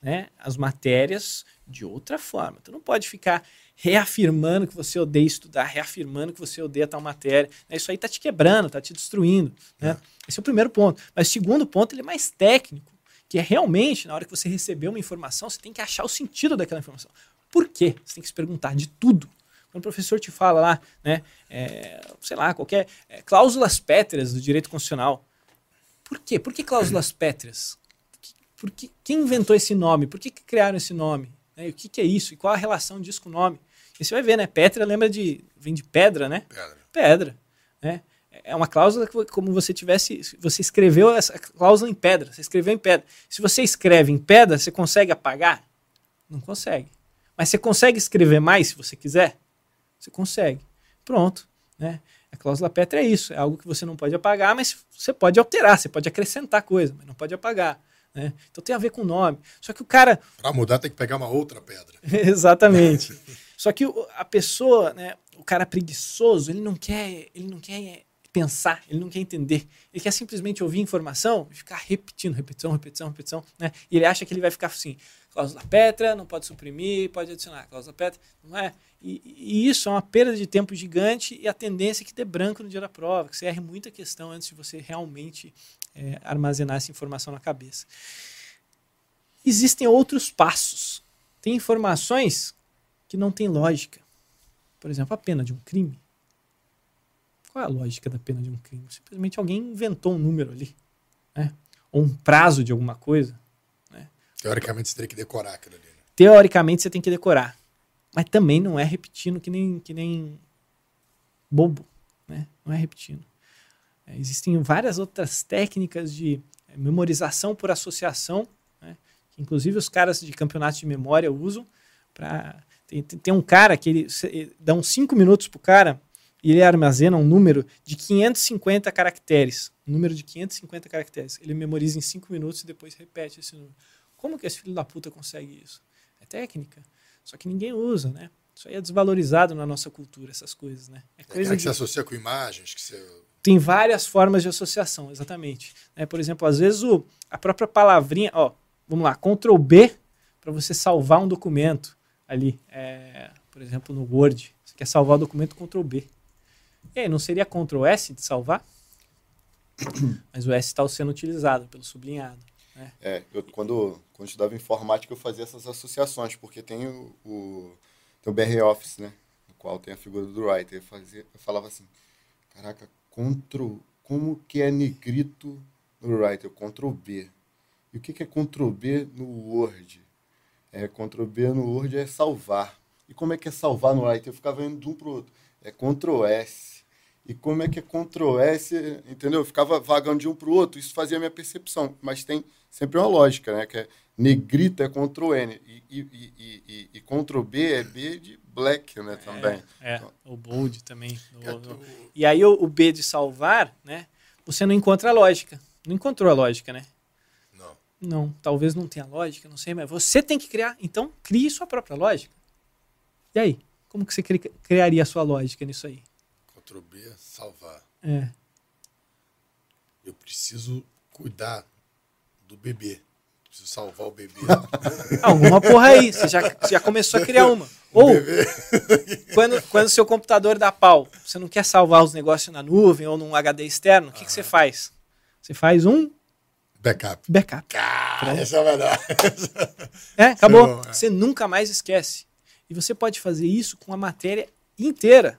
né, as matérias de outra forma. Tu não pode ficar reafirmando que você odeia estudar, reafirmando que você odeia tal matéria. Né? Isso aí está te quebrando, está te destruindo. Né? É. Esse é o primeiro ponto. Mas o segundo ponto ele é mais técnico, que é realmente, na hora que você receber uma informação, você tem que achar o sentido daquela informação. Por quê? Você tem que se perguntar de tudo. Quando o professor te fala lá, né, é, sei lá, qualquer é, cláusulas pétreas do direito constitucional. Por quê? Por que cláusulas pétreas? Por que, quem inventou esse nome? Por que, que criaram esse nome? Né, o que, que, é isso? E qual a relação disso com o nome? E você vai ver, né? Pétrea lembra de. vem de pedra, né? Pedra. Pedra. Né? É uma cláusula que, como você tivesse. Você escreveu essa cláusula em pedra. Você escreveu em pedra. Se você escreve em pedra, você consegue apagar? Não consegue. Mas você consegue escrever mais se você quiser? Você consegue. Pronto. Né? A cláusula Petra é isso, é algo que você não pode apagar, mas você pode alterar, você pode acrescentar coisa, mas não pode apagar. Né? Então tem a ver com o nome. Só que o cara. Para mudar, tem que pegar uma outra pedra. Exatamente. Só que a pessoa, né, o cara preguiçoso, ele não quer, ele não quer pensar, ele não quer entender. Ele quer simplesmente ouvir informação e ficar repetindo, repetição, repetição, repetição, né? E ele acha que ele vai ficar assim, cláusula Petra, não pode suprimir, pode adicionar, cláusula Petra, não é? E, e, isso é uma perda de tempo gigante e a tendência é que dê branco no dia da prova, que você erre muita questão antes de você realmente é, armazenar essa informação na cabeça. Existem outros passos. Tem informações que não têm lógica. Por exemplo, a pena de um crime. Qual é a lógica da pena de um crime? Simplesmente alguém inventou um número ali, né? ou um prazo de alguma coisa. Né? Teoricamente você teria que decorar aquilo ali. Né? Teoricamente você tem que decorar. Mas também não é repetindo que nem, que nem bobo, né? Não é repetindo. É, existem várias outras técnicas de é, memorização por associação, né? que inclusive os caras de campeonatos de memória usam para tem, tem, um cara que ele, ele dá uns 5 minutos pro cara e ele armazena um número de 550 caracteres. Um número de 550 caracteres. Ele memoriza em 5 minutos e depois repete esse número. Como que esse filho da puta consegue isso? É técnica. Só que ninguém usa, né? Isso aí é desvalorizado na nossa cultura, essas coisas, né? É coisa é que se associa com imagens, que você... Tem várias formas de associação, exatamente. É, por exemplo, às vezes o, a própria palavrinha, ó, vamos lá, Ctrl B para você salvar um documento ali, é, por exemplo, no Word. Você quer salvar o documento, Ctrl B. E aí, não seria Ctrl S de salvar? Mas o S está sendo utilizado pelo sublinhado. Né? É, eu, quando, quando estudava informática, eu fazia essas associações, porque tem o, o, tem o BR Office, né? No qual tem a figura do writer. Eu, fazia, eu falava assim, caraca, Ctrl, como que é negrito no writer? Ctrl B. E o que, que é Ctrl B no Word? É, Ctrl B no Word é salvar. E como é que é salvar no writer? Eu ficava indo de um para o outro. É Ctrl S. e como é que é Ctrl S, entendeu? Eu ficava vagando de um para o outro, isso fazia a minha percepção. Mas tem sempre uma lógica, né? Que é negrita é Ctrl N e, e, e, e, e Ctrl B é B de black, né? Também. É, é o bold também. No, no... E aí o, o, B de salvar, né? Você não encontra a lógica. Não encontrou a lógica, né? Não. Talvez não tenha lógica, não sei, mas você tem que criar. Então, crie sua própria lógica. E aí? Como que você cri criaria a sua lógica nisso aí? Ctrl B, salvar. É. Eu preciso cuidar do bebê. Preciso salvar o bebê. Alguma porra aí. Você já, já começou a criar uma. Ou, quando, quando seu computador dá pau, você não quer salvar os negócios na nuvem ou num HD externo, o que, que você faz? Você faz um backup. Backup. Cara, essa é verdade. É, acabou. É. Você nunca mais esquece. E você pode fazer isso com a matéria inteira.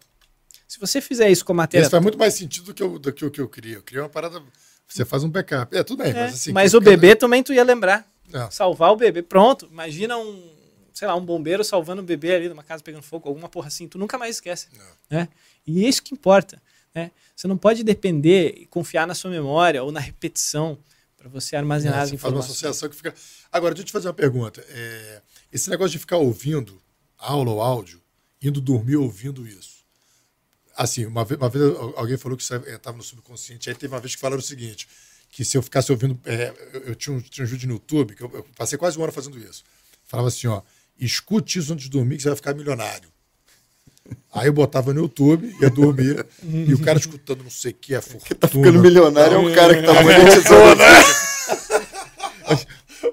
Se você fizer isso com a matéria. Isso faz muito mais sentido do que, eu, do que o que eu queria. Eu queria uma parada. Você faz um backup. É, tudo bem, é, mas assim. Mas o bebê também tu ia lembrar. É. Salvar o bebê. Pronto. Imagina um, sei lá, um bombeiro salvando um bebê ali numa casa pegando fogo, alguma porra assim. Tu nunca mais esquece. Né? E é isso que importa. Né? Você não pode depender e confiar na sua memória ou na repetição para você armazenar é, as informações. Faz uma associação que fica. Agora, deixa eu te fazer uma pergunta. É, esse negócio de ficar ouvindo aula ou áudio, indo dormir ouvindo isso. Assim, uma vez, uma vez alguém falou que estava no subconsciente. Aí teve uma vez que falaram o seguinte: que se eu ficasse ouvindo. É, eu, eu, tinha um, tinha um vídeo no YouTube, que eu, eu, passei quase uma hora fazendo isso. Falava assim: ó, escute isso antes de dormir, que você vai ficar milionário. Aí eu botava no YouTube, ia dormir, e o cara escutando não sei o que, é fortuna. Que tá ficando milionário é um cara que tá monetizando. né?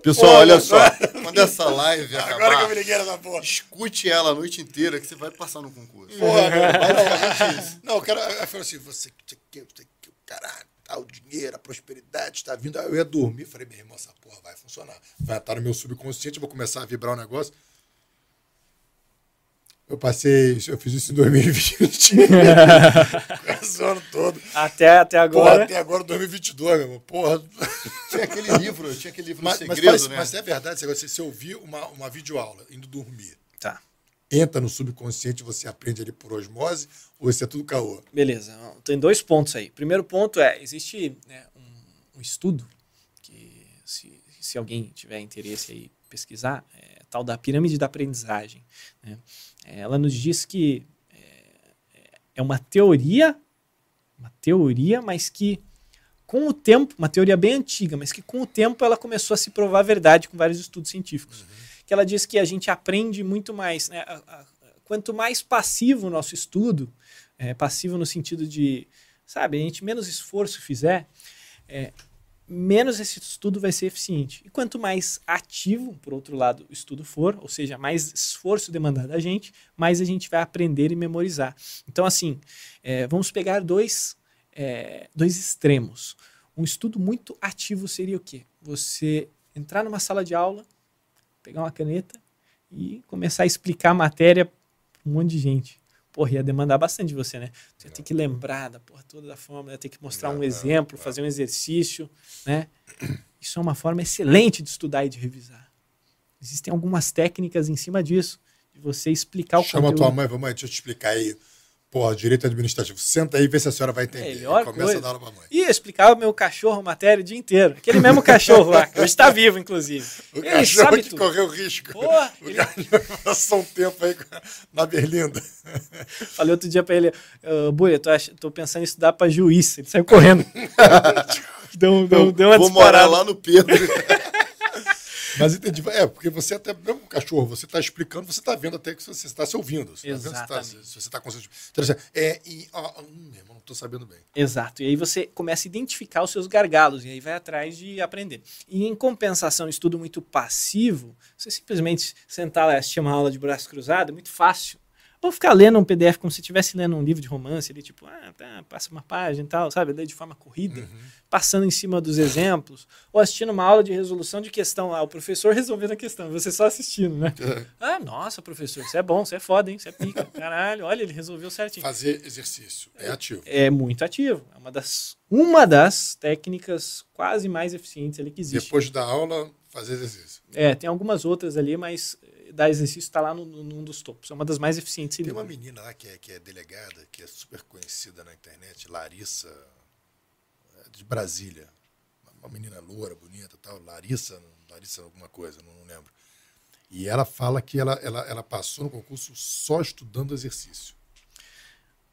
Pessoal, olha só. Quando essa live acabar, Agora que eu me liguei nessa porra. escute ela a noite inteira que você vai passar no concurso. Porra, não, não, o cara falou assim, você que, você que, o caralho, tá, o dinheiro, a prosperidade está vindo. Aí eu ia dormir, falei, meu irmão, essa porra vai funcionar. Vai estar no meu subconsciente, eu vou começar a vibrar o um negócio. Eu passei, eu fiz isso em 2020. Esse ano todo. Até, até agora. Porra, até agora, 2022, meu irmão. Porra. Tinha aquele livro, tinha aquele livro mas, segredo, mas, né? Mas é verdade, você, você ouvir uma, uma videoaula indo dormir. Tá. Entra no subconsciente, você aprende ali por osmose, ou isso é tudo caô? Beleza. Tem dois pontos aí. Primeiro ponto é, existe né, um, um, estudo que, se, se alguém tiver interesse aí pesquisar, é tal da pirâmide da aprendizagem, né? É, ela nos diz que é, é uma teoria, uma teoria, mas que com o tempo, uma teoria bem antiga, mas que com o tempo ela começou a se provar verdade com vários estudos científicos. Uhum. Que ela diz que a gente aprende muito mais, né? A, a, quanto mais passivo o nosso estudo, é, passivo no sentido de, sabe, a gente menos esforço fizer, é, menos esse estudo vai ser eficiente. E quanto mais ativo, por outro lado, o estudo for, ou seja, mais esforço demandado da gente, mais a gente vai aprender e memorizar. Então, assim, é, vamos pegar dois, é, dois extremos. Um estudo muito ativo seria o quê? Você entrar numa sala de aula, pegar uma caneta e começar a explicar a matéria para um monte de gente porra, ia demandar bastante de você, né? Você ia ter que lembrar da porra toda da fórmula, ia ter que mostrar um exemplo, fazer um exercício, né? Isso é uma forma excelente de estudar e de revisar. Existem algumas técnicas em cima disso, de você explicar o Chama conteúdo. Chama tua mãe, vamos, deixa eu te explicar aí Pô, direito administrativo. Senta aí e vê se a senhora vai entender. Melhor Começa coisa. a dar aula pra mãe. E explicar o meu cachorro matéria o dia inteiro. Aquele mesmo cachorro lá, que hoje está vivo, inclusive. O ele cachorro sabe que tudo. correu risco. Porra, o ele... passou um tempo aí na Berlinda. Falei outro dia pra ele, uh, Buia, tô, ach... tô pensando em estudar pra juiz. Ele saiu correndo. deu, deu, deu uma Vou morar lá no Pedro. Mas entendi. É, porque você até, mesmo o cachorro, você está explicando, você está vendo até que você está se ouvindo. Você. Tá vendo, se você está consciente. Então, assim, é, e, ó, hum, não estou sabendo bem. Exato. E aí você começa a identificar os seus gargalos e aí vai atrás de aprender. E em compensação, estudo muito passivo, você simplesmente sentar lá e assistir uma aula de braço cruzado, é muito fácil. Ou ficar lendo um PDF como se estivesse lendo um livro de romance, ali, tipo, ah, tá, passa uma página e tal, sabe? Ler de forma corrida, uhum. passando em cima dos exemplos. Ou assistindo uma aula de resolução de questão lá, o professor resolvendo a questão, você só assistindo, né? Uhum. Ah, nossa, professor, você é bom, você é foda, hein? Você é pica. Caralho, olha, ele resolveu certinho. Fazer exercício, é ativo. É, é muito ativo. É uma das, uma das técnicas quase mais eficientes ali que existe. Depois da aula, fazer exercício. É, tem algumas outras ali, mas dar exercício está lá no, no, num dos topos. É uma das mais eficientes. Tem uma menina lá que é, que é delegada, que é super conhecida na internet, Larissa, é de Brasília. Uma menina loura, bonita tal, Larissa, Larissa alguma coisa, não, não lembro. E ela fala que ela, ela, ela passou no concurso só estudando exercício.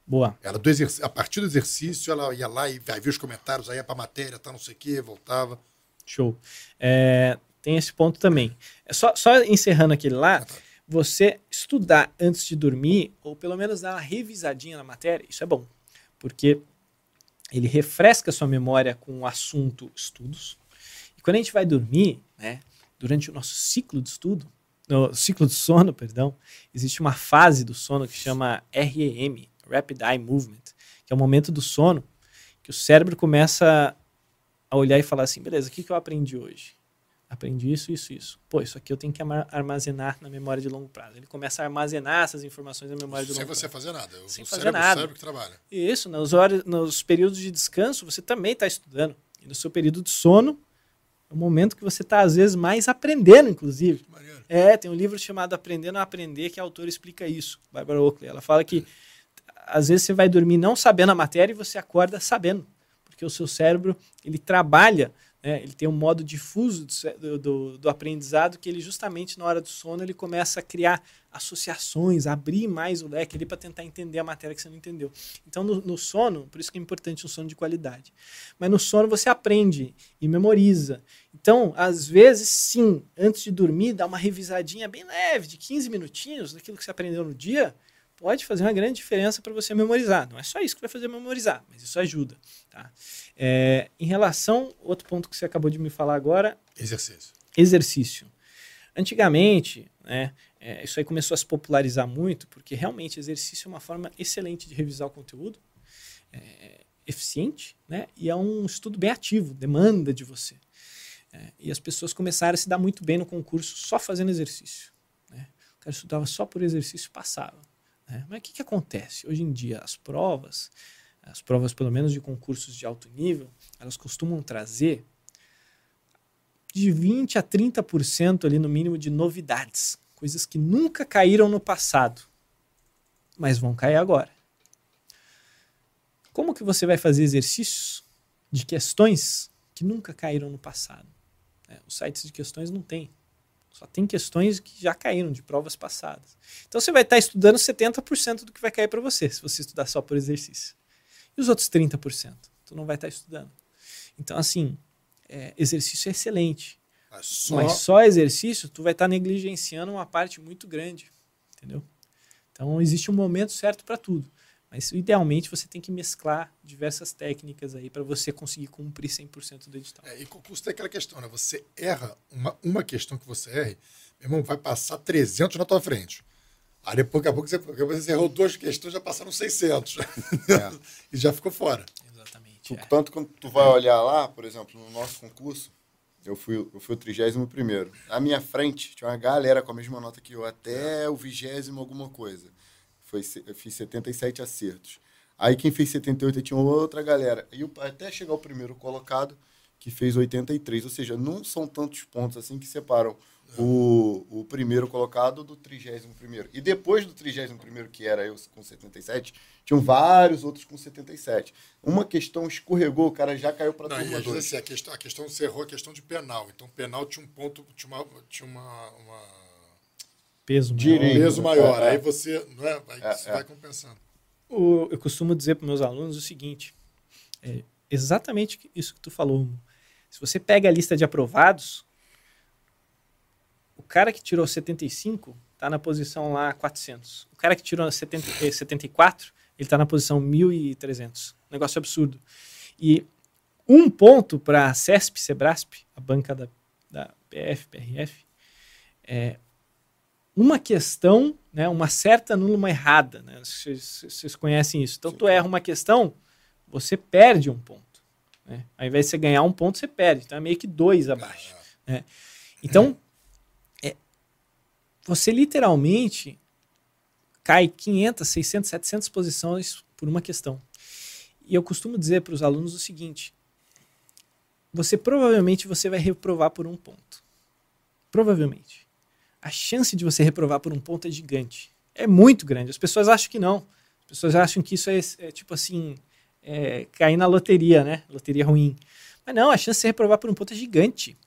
Boa. Ela do exerc... A partir do exercício, ela ia lá e vai ver os comentários, aí ia para matéria, tá, não sei o quê, voltava. Show. É, tem esse ponto também. É só, só encerrando aquele lá, você estudar antes de dormir, ou pelo menos dar uma revisadinha na matéria, isso é bom. Porque ele refresca sua memória com o assunto estudos. E quando a gente vai dormir, né, durante o nosso ciclo de estudo, no ciclo de sono, perdão, existe uma fase do sono que chama REM, Rapid Eye Movement, que é o momento do sono que o cérebro começa a olhar e falar assim, beleza, o que, que eu aprendi hoje? Aprendi isso, isso, isso. Pô, isso aqui eu tenho que armazenar na memória de longo prazo. Ele começa a armazenar essas informações na memória de longo prazo. Sem você fazer nada. Sem o fazer cérebro, nada. O cérebro que trabalha. Isso, nos, horas, nos períodos de descanso, você também está estudando. E no seu período de sono, é o momento que você está, às vezes, mais aprendendo, inclusive. É, tem um livro chamado Aprendendo a Aprender, que a autora explica isso, Barbara Oakley. Ela fala que, às vezes, você vai dormir não sabendo a matéria e você acorda sabendo. Porque o seu cérebro, ele trabalha né? Ele tem um modo difuso do, do, do, aprendizado que ele justamente na hora do sono ele começa a criar associações, abrir mais o leque ali para tentar entender a matéria que você não entendeu. Então no, no, sono, por isso que é importante um sono de qualidade. Mas no sono você aprende e memoriza. Então, às vezes, sim, antes de dormir, dá uma revisadinha bem leve, de 15 minutinhos daquilo que você aprendeu no dia, pode fazer uma grande diferença para você memorizar. Não é só isso que vai fazer memorizar, mas isso ajuda. Tá? É, em relação, outro ponto que você acabou de me falar agora. Exercício. Exercício. Antigamente, né, é, isso aí começou a se popularizar muito, porque realmente exercício é uma forma excelente de revisar o conteúdo, é, eficiente, né, e é um estudo bem ativo, demanda de você. É, e as pessoas começaram a se dar muito bem no concurso só fazendo exercício. Né? O cara estudava só por exercício e passava. Né? Mas o que, que acontece? Hoje em dia, as provas, as provas pelo menos de concursos de alto nível, elas costumam trazer de 20 a 30% ali no mínimo de novidades, coisas que nunca caíram no passado, mas vão cair agora. Como que você vai fazer exercícios de questões que nunca caíram no passado? É, os sites de questões não tem. Só tem questões que já caíram de provas passadas. Então você vai estar estudando 70% do que vai cair para você, se você estudar só por exercício. E os outros 30%? Tu não vai estar estudando. Então, assim, é, exercício é excelente. Mas só... Mas só exercício, tu vai estar negligenciando uma parte muito grande. Entendeu? Então, existe um momento certo para tudo. Mas, idealmente, você tem que mesclar diversas técnicas aí para você conseguir cumprir 100% do edital. É, e concurso tem aquela questão, né? Você erra uma, uma questão que você erre, meu irmão, vai passar 300 na tua frente. Aí depois, daqui a pouco, você, você errou duas questões, já passaram 600. É. e já ficou fora. Exatamente. Tu, é. Tanto quando tu vai olhar lá, por exemplo, no nosso concurso, eu fui, eu fui o 31 primeiro. À minha frente tinha uma galera com a mesma nota que eu, até o vigésimo alguma coisa. Foi, eu fiz 77 acertos. Aí quem fez 78 tinha outra galera. E até chegar o primeiro colocado, que fez 83. Ou seja, não são tantos pontos assim que separam o, o primeiro colocado do 31 primeiro. E depois do 31 primeiro, que era eu com 77, tinham vários outros com 77. Uma questão escorregou, o cara já caiu para turma e às 2. vezes, assim, a questão, a questão você errou a questão de penal. Então, penal tinha um ponto, tinha uma, tinha uma, uma Peso maior. Direito. peso maior. É, é. Aí você, não é? Aí É, você é. vai compensando. O- eu costumo dizer para meus alunos o seguinte: é exatamente isso que tu falou. Se você pega a lista de aprovados, o cara que tirou 75 está na posição lá 400. O cara que tirou 70, eh, 74, ele está na posição 1.300. Negócio absurdo. E um ponto para a CESP, Sebrasp, a banca da, da PF, PRF, é uma questão, né, uma certa nula, uma errada. Né? Vocês, vocês conhecem isso. Então, tu erra uma questão, você perde um ponto. Né? Ao invés de você ganhar um ponto, você perde. Então, é meio que dois abaixo. né? Então, é, você literalmente cai 500, 600, 700 posições por uma questão. E eu costumo dizer para os alunos o seguinte: você provavelmente você vai reprovar por um ponto. Provavelmente. A chance de você reprovar por um ponto é gigante. É muito grande. As pessoas acham que não. As pessoas acham que isso é, é tipo assim, é, cair na loteria, né? Loteria ruim. Mas não, a chance de você reprovar por um ponto é gigante.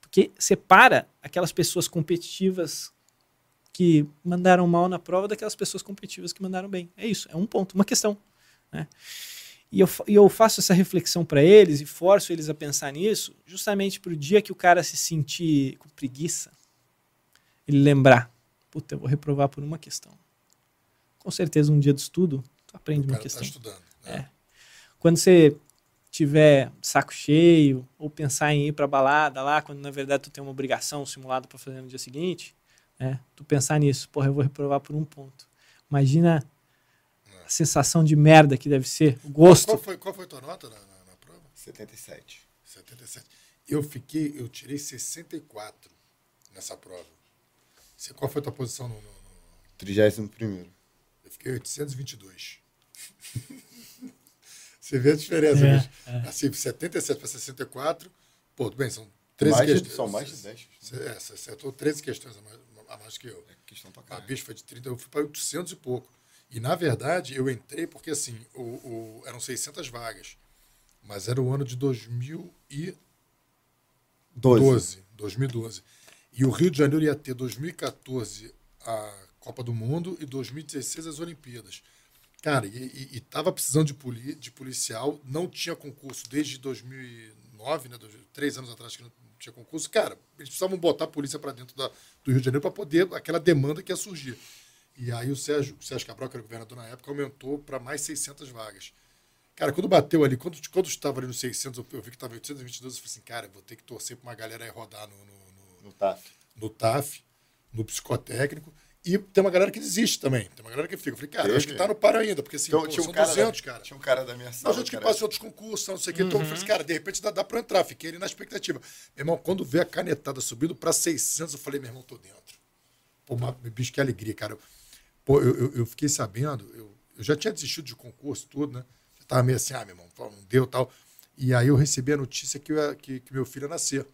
Porque separa aquelas pessoas competitivas que mandaram mal na prova daquelas pessoas competitivas que mandaram bem. É isso, é um ponto, uma questão. Né? E eu, e eu faço essa reflexão para eles e forço eles a pensar nisso, justamente para o dia que o cara se sentir com preguiça, ele lembrar: puta, eu vou reprovar por uma questão. Com certeza, um dia de estudo, tu aprende uma tá questão. Tá estudando, né? é. Quando você tiver saco cheio ou pensar em ir para balada lá, quando na verdade tu tem uma obrigação simulada para fazer no dia seguinte, né? Tu pensar nisso, porra, eu vou reprovar por um ponto. Imagina a sensação de merda que deve ser, o gosto. Qual foi, qual foi tua nota na, na, na prova? 77. 77. Eu fiquei, eu tirei 64 nessa prova. Você, qual foi a tua posição no, no, no... 31 Eu fiquei 822. Você vê a diferença, é, né? é. Assim, 77 para 64, pô, tudo bem, são 13 mais questões. São mais de 10. Você, é, você acertou 13 questões a mais, a mais que eu. É questão pra A bicho foi de 30, eu fui para 800 e pouco. E, na verdade, eu entrei porque, assim, o, o, eram 600 vagas. Mas era o ano de 2012. 12. 2012. E o Rio de Janeiro ia ter 2014 a Copa do Mundo e 2016 as Olimpíadas. Cara, e, e, tava precisando de, poli, de policial, não tinha concurso desde 2009, né, três anos atrás que não tinha concurso. Cara, eles precisavam botar a polícia para dentro da, do Rio de Janeiro para poder, aquela demanda que ia surgir. E aí o Sérgio, o Sérgio Cabral, que era governador na época, aumentou para mais 600 vagas. Cara, quando bateu ali, quando, quando estava ali no 600, eu, vi que estava 822, eu falei assim, cara, vou ter que torcer para uma galera aí rodar no, no, no, TAF. No TAF, no psicotécnico. E tem uma galera que desiste também. Tem uma galera que fica. Eu falei, cara, eu acho que tá no par ainda, porque assim, então, pô, tinha um são cara 200, da, cara. Tinha um cara da minha sala. A gente que passa em outros concursos, não sei o que. Então eu falei uhum. cara, de repente dá, dá pra entrar. Fiquei ali na expectativa. Meu irmão, quando vê a canetada subindo pra 600, eu falei, meu irmão, tô dentro. Pô, uma, bicho, que alegria, cara. Pô, eu, eu, eu fiquei sabendo, eu, eu já tinha desistido de concurso, tudo, né? Já tava meio assim, ah, meu irmão, não deu tal. E aí eu recebi a notícia que, eu, que, que meu filho ia nascer.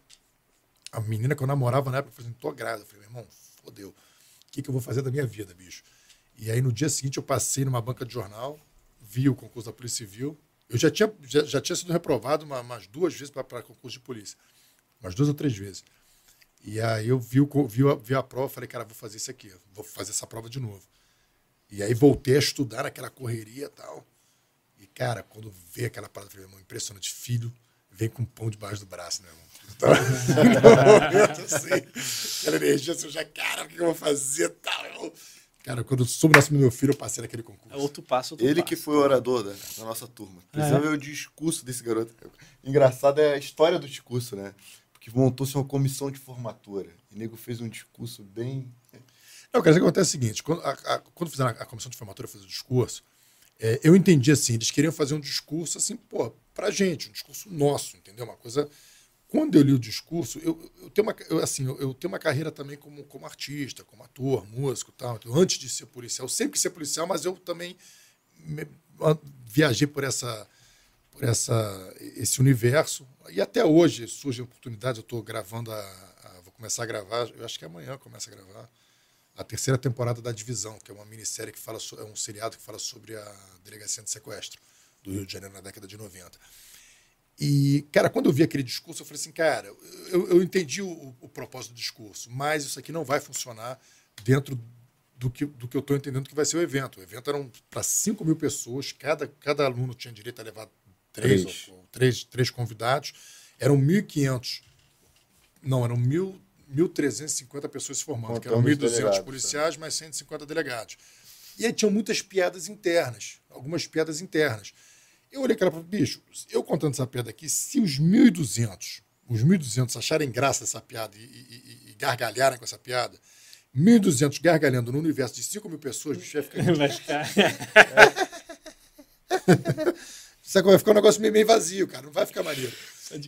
A menina que eu namorava na época, eu falei assim, tô grávida. Eu falei, meu irmão, fodeu. O que, que eu vou fazer da minha vida, bicho? E aí no dia seguinte eu passei numa banca de jornal, vi o concurso da Polícia Civil. Eu já tinha, já, já tinha sido reprovado uma, umas duas vezes para concurso de polícia. Umas duas ou três vezes. E aí eu vi, o, vi, a, vi a prova falei, cara, vou fazer isso aqui, vou fazer essa prova de novo. E aí voltei a estudar naquela correria e tal. E, cara, quando vê aquela parada, falei, irmão, impressionante, filho, vem com um pão debaixo do braço, né, irmão? Então, no momento, assim, aquela energia, assim, eu já, cara, o que eu vou fazer tal? Cara, quando eu soube o nascimento do meu filho, eu passei naquele concurso. É outro passo, outro Ele passo. que foi o orador da, da nossa turma. Precisa é. ver o discurso desse garoto. Engraçado é a história do discurso, né? Porque montou-se uma comissão de formatura. E o nego fez um discurso bem não, quer dizer, que acontece o seguinte: quando, a, a, quando fizeram a, a, comissão de formatura fazer o discurso, é, eu entendi assim, eles queriam fazer um discurso assim, pô, pra gente, um discurso nosso, entendeu? Uma coisa. Quando eu li o discurso, eu, eu tenho uma, eu, assim, eu, eu, tenho uma carreira também como, como artista, como ator, músico tal. Então, antes de ser policial, sempre quis ser policial, mas eu também me, viajei por essa por essa esse universo e até hoje surgem oportunidades eu estou gravando a, a, vou começar a gravar eu acho que amanhã começa a gravar a terceira temporada da Divisão, que é uma minissérie que fala é um seriado que fala sobre a delegacia de sequestro do Rio de Janeiro na década de 90. E, cara, quando eu vi aquele discurso, eu falei assim, cara, eu, eu entendi o, o propósito do discurso, mas isso aqui não vai funcionar dentro do que, do que eu estou entendendo que vai ser o evento. O evento era para 5 mil pessoas, cada, cada aluno tinha direito a levar três, três. Ou, ou, três, três convidados, eram 1.500, não, eram mil 1.350 pessoas se formando, que eram 1.200 policiais, mais 150 delegados. E aí tinham muitas piadas internas, algumas piadas internas. Eu olhei aquela bicho, eu contando essa piada aqui, se os 1.200, os 1.200 acharem graça essa piada e, e, e gargalharem com essa piada, 1.200 gargalhando no universo de 5 mil pessoas, bicho, vai ficar... vai ficar... Sabe, vai ficar um negócio meio, meio vazio, cara, não vai ficar maneiro.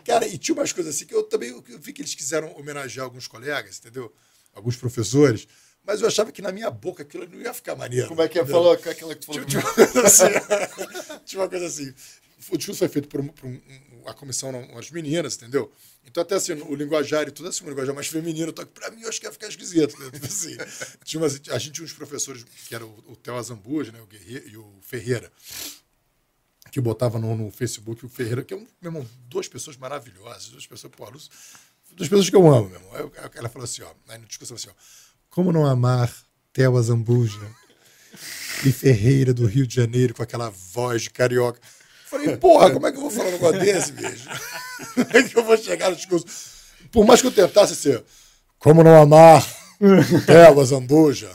Cara, e tinha umas coisas assim que eu também eu vi que eles quiseram homenagear alguns colegas, entendeu? Alguns professores. Mas eu achava que na minha boca aquilo não ia ficar maneiro. Como é que é? Falou aquela que tu falou? Uma coisa assim, tinha uma coisa assim. o discurso foi feito por, por um- a comissão, não, as meninas, entendeu? Então, até assim, o linguajar e tudo assim, um linguajar mais feminino, então, pra mim, eu acho que ia ficar esquisito. Né? Tipo assim, tinha umas- a gente tinha uns professores, que era o, o Theo Azambuja, né, o Guerreiro, e o Ferreira, que botava no, no Facebook o Ferreira, que é um, meu irmão, duas pessoas maravilhosas, duas pessoas, pô, duas pessoas que eu amo, meu irmão. Aí, ela falou assim, ó, aí no discurso ela falou assim, ó, como não amar Theo Azambuja e Ferreira do Rio de Janeiro com aquela voz de carioca? Falei, porra, como é que eu vou falar um negócio desse, bicho? Como é que eu vou chegar no discurso? Por mais que eu tentasse ser, como não amar Theo Azambuja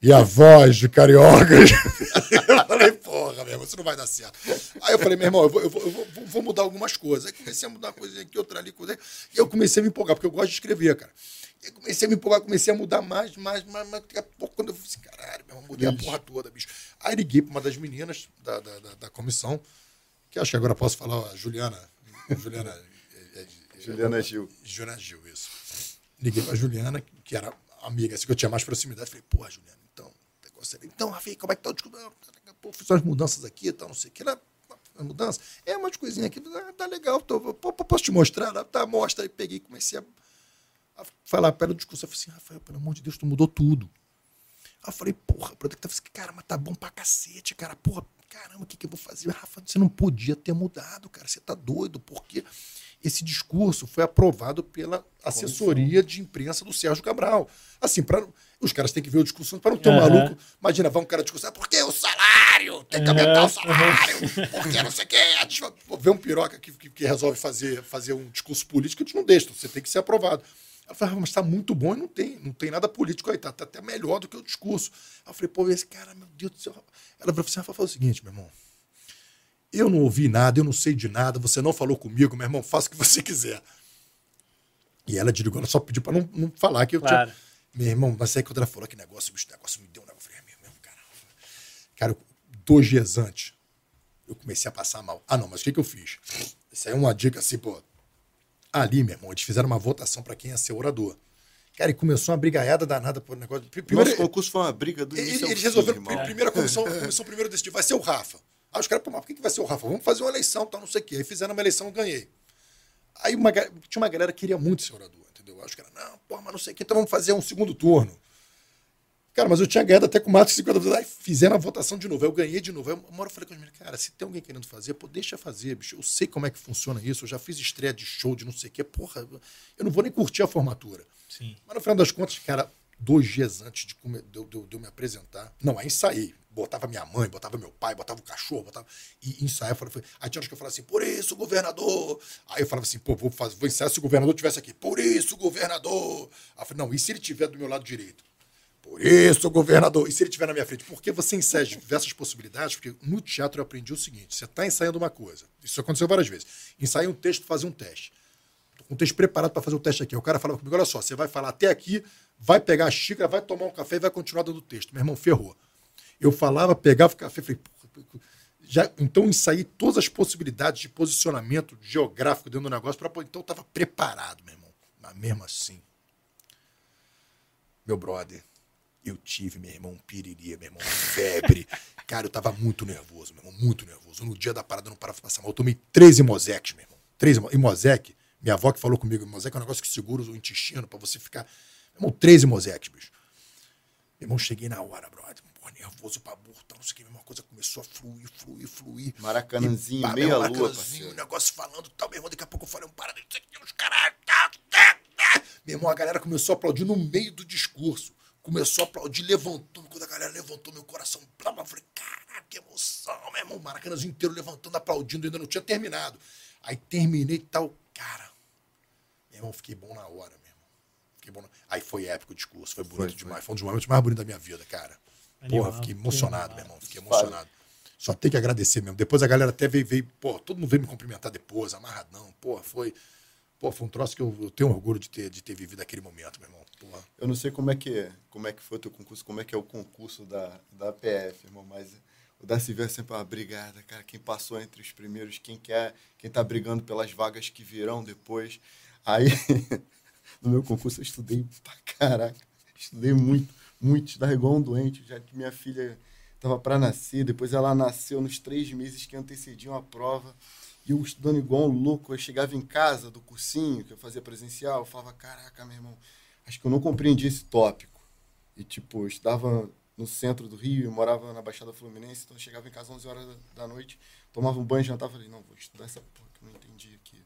e a voz de carioca? eu falei, porra, meu isso não vai dar certo. Aí eu falei, meu irmão, eu vou, eu vou- eu vou- mudar algumas coisas. Aí comecei a mudar uma coisinha aqui, outra ali, coisa. E eu comecei a me empolgar, porque eu gosto de escrever, cara. E comecei a me empolgar, comecei a mudar mais, mais, mais, mais. Daqui a pouco, quando eu falei assim, caralho, meu irmão, mudei a porra toda, bicho. Aí liguei pra uma das meninas da, da, da, da comissão, que acho que agora posso falar, ó, a Juliana. Juliana. é- é- é- Juliana Gil. Juliana Gil, isso. Liguei pra Juliana, que era amiga, assim, que eu tinha mais proximidade. Falei, porra, Juliana, então, negócio ali. Então, Rafi, como é que tá o discurso? Ah, tá. Pô, fiz umas mudanças aqui e tal, não sei o que. Ela, uma mudança? É, umas coisinhas aqui. Ah, tá legal, tô, pô, posso te mostrar? Tá, mostra. Aí peguei e comecei a, a falar para o discurso. Eu falei assim, Rafael, pelo amor de Deus, tu mudou tudo. Aí eu falei, porra, produto tá assim, cara, mas tá bom pra cacete, cara. Porra, caramba, o que, que eu vou fazer? Rafa, você não podia ter mudado, cara. Você tá doido, porque esse discurso foi aprovado pela assessoria de imprensa do Sérgio Cabral. Assim, para os caras têm que ver o discurso para não ter um Aham. maluco. Imagina, vai um cara discursar, porque o salário, tem que aumentar o salário, porque não sei o quê. Vê um piroca que, que, que resolve fazer, fazer um discurso político, a gente não deixa, você tem que ser aprovado. Ela falou, "Ah, mas tá muito bom e não tem, não tem nada político aí, tá, tá até melhor do que o discurso. Aí eu falei, pô, esse cara, meu Deus do céu. Ela falou assim, fala o seguinte, meu irmão. Eu não ouvi nada, eu não sei de nada, você não falou comigo, meu irmão, faça o que você quiser. E ela desligou, ela só pediu pra não, não falar que eu Claro. tinha. Meu irmão, mas aí quando ela falou que negócio, bicho, negócio me deu um negócio. Eu falei, é meu irmão, cara. Cara, dois dias antes, eu comecei a passar mal. Ah, não, mas o que, que eu fiz? Isso aí é uma dica assim, pô. Ali, meu irmão, eles fizeram uma votação pra quem ia ser orador. Cara, e começou uma brigaiada danada por negócio. Pri- Primeiro, Nosso concurso foi uma briga do eles, eles fim, resolveram, irmão. pri- primeiro a comissão, a comissão primeiro decidiu, vai ser o Rafa. Aí os caras, pô, mas por que, que vai ser o Rafa? Vamos fazer uma eleição, tal, não sei o quê. Aí fizeram uma eleição, ganhei. Aí uma, tinha uma galera que queria muito ser orador, entendeu? Aí os caras, não, porra, mas não sei o quê, então vamos fazer um segundo turno. Cara, mas eu tinha ganhado até com o Matos 50 Aí fizeram a votação de novo. Aí eu ganhei de novo. Aí uma hora eu falei com os meninos, cara, se tem alguém querendo fazer, pô, deixa fazer, bicho. Eu sei como é que funciona isso. Eu já fiz estreia de show, de não sei o quê. Porra, eu não vou nem curtir a formatura. Sim. Mas no final das contas, cara, dois dias antes de, come- de eu- de de eu me apresentar, não, aí ensaiei. Botava minha mãe, botava meu pai, botava o cachorro, botava. E ensaiava. falei- falei- Aí tinha hora que eu falava assim, por isso, governador. Aí eu falava assim, pô, vou, fazer, vou ensaiar se o governador estivesse aqui. Por isso, governador. Aí eu falei, não, e se ele estiver do meu lado direito? Por isso, governador. E se ele estiver na minha frente? Porque você ensaia diversas possibilidades, porque no teatro eu aprendi o seguinte: você está ensaiando uma coisa. Isso aconteceu várias vezes. Ensaia um texto, fazer um teste. Um texto preparado para fazer o teste aqui. O cara falava comigo: olha só, você vai falar até aqui, vai pegar a xícara, vai tomar um café e vai continuar dando o texto. Meu irmão, ferrou. Eu falava, pegava o café, falei, já, então ensaiei todas as possibilidades de posicionamento geográfico dentro do negócio, pra, então eu estava preparado, meu irmão. Mas mesmo assim, meu brother, eu tive, meu irmão, um piriri, meu irmão, febre. Cara, eu tava muito nervoso, meu irmão, muito nervoso. No dia da parada eu não parava de passar mal. Eu tomei 13 Mosecs, meu irmão. 13 Mo- E Mosec, minha avó que falou comigo, Mosec é um negócio que segura o intestino pra você ficar. Meu irmão, 13 Mosecs, bicho. Meu irmão, cheguei na hora, brother. Pô, nervoso pra burro, tal, não sei o que. Meu irmão, a coisa começou a fluir, fluir, fluir. Maracanãzinho, E, pá, meia lua, Maracanãzinho, parceiro. o negócio falando tal. Meu irmão, daqui a pouco eu falei um parada, não sei o que, os caralho. tá, tá, tá. Meu irmão, a galera começou a aplaudir no meio do discurso. Começou a aplaudir, levantou. Quando a galera levantou, meu coração. Blá, blá, eu falei, caraca, que emoção, meu irmão. O Maracanãzinho inteiro levantando, aplaudindo, ainda não tinha terminado. Aí terminei e tal. Cara, meu irmão, fiquei bom na hora, meu irmão. Fiquei bom na... Aí foi épico o discurso, foi bonito Foi, foi. demais. Foi um dos momentos mais bonitos da minha vida, cara. Animal, Porra, fiquei que emocionado, animal. meu irmão. Fiquei emocionado. Só tem que agradecer mesmo. Depois a galera até veio, veio, pô, todo mundo veio me cumprimentar depois, amarradão. Pô, foi. Pô, foi um troço que eu, eu tenho orgulho de ter, de ter vivido aquele momento, meu irmão. Porra. Eu não sei como é que é, como é que foi o teu concurso, como é que é o concurso da, da PF, irmão, mas o da Civil é sempre uma brigada, cara. Quem passou entre os primeiros, quem quer, quem tá brigando pelas vagas que virão depois. Aí, no meu concurso, eu estudei pra caraca. Estudei muito, muito. Estudava igual um doente. Já que minha filha tava para nascer, depois ela nasceu nos três meses que antecediam a prova. E eu estudando igual um louco, eu chegava em casa do cursinho, que eu fazia presencial, eu falava, caraca, meu irmão, acho que eu não compreendi esse tópico. E, tipo, eu estudava no centro do Rio, eu morava na Baixada Fluminense, então eu chegava em casa às 11 horas da, da noite, tomava um banho, jantava, falei, não, vou estudar essa porra que eu não entendi aqui.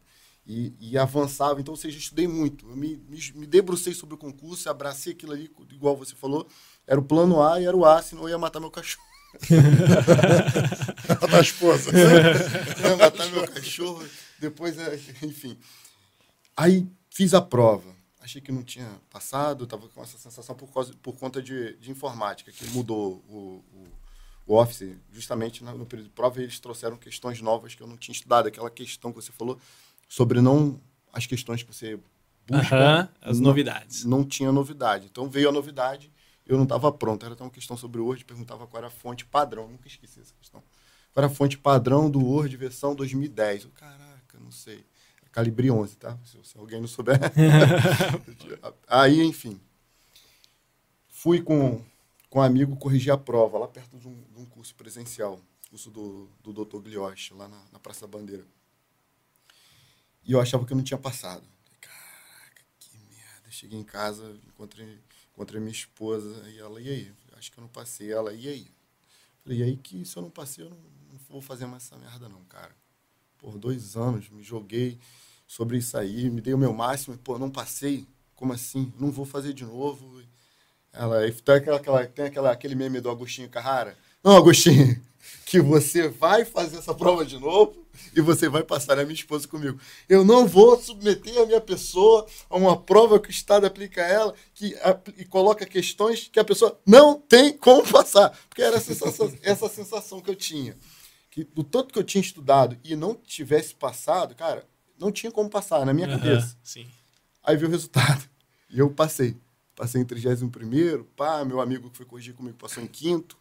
E, e avançava, então, ou seja, eu estudei muito. Eu me, me, me debrucei sobre o concurso, abracei aquilo ali, igual você falou, era o plano A e era o A, senão eu ia matar meu cachorro. matar a esposa. ia matar meu cachorro, depois, é, enfim. Aí fiz a prova achei que não tinha passado, estava com essa sensação por, causa, por conta de, de informática, que mudou o, o, o Office, justamente no período de prova, eles trouxeram questões novas que eu não tinha estudado, aquela questão que você falou sobre não as questões que você busca. as não, novidades. Não tinha novidade. Então veio a novidade, eu não estava pronto. Era até uma questão sobre o Word, perguntava qual era a fonte padrão, nunca esqueci essa questão. Qual era a fonte padrão do Word versão 2010? Eu, caraca, não sei calibre 11, tá? Se, se alguém não souber. Aí, enfim. Fui com, com um amigo corrigir a prova lá perto de um, de um curso presencial, curso do, do Dr. Glioche, lá na, na, Praça da Bandeira. E eu achava que eu não tinha passado. Caraca, que merda. Cheguei em casa, encontrei, encontrei minha esposa e ela, e aí? Acho que eu não passei. Ela, e aí? Falei, e aí que se eu não passei, eu não, não vou fazer mais essa merda não, cara. Por dois anos, me joguei sobre isso aí, me dei o meu máximo, e, pô, não passei, como assim? Não vou fazer de novo. Ela, tem, aquela, aquela, tem aquela, aquele meme do Agostinho Carrara. Não, Agostinho, que você vai fazer essa prova de novo e você vai passar a minha esposa comigo. Eu não vou submeter a minha pessoa a uma prova que o Estado aplica a ela que, a, e coloca questões que a pessoa não tem como passar. Porque era sensação, essa sensação que eu tinha. Que do tanto que eu tinha estudado e não tivesse passado, cara, não tinha como passar na minha uhum, cabeça. Sim. Aí veio o resultado. E eu passei. Passei em 31 pá, meu amigo que foi corrigir comigo passou em quinto.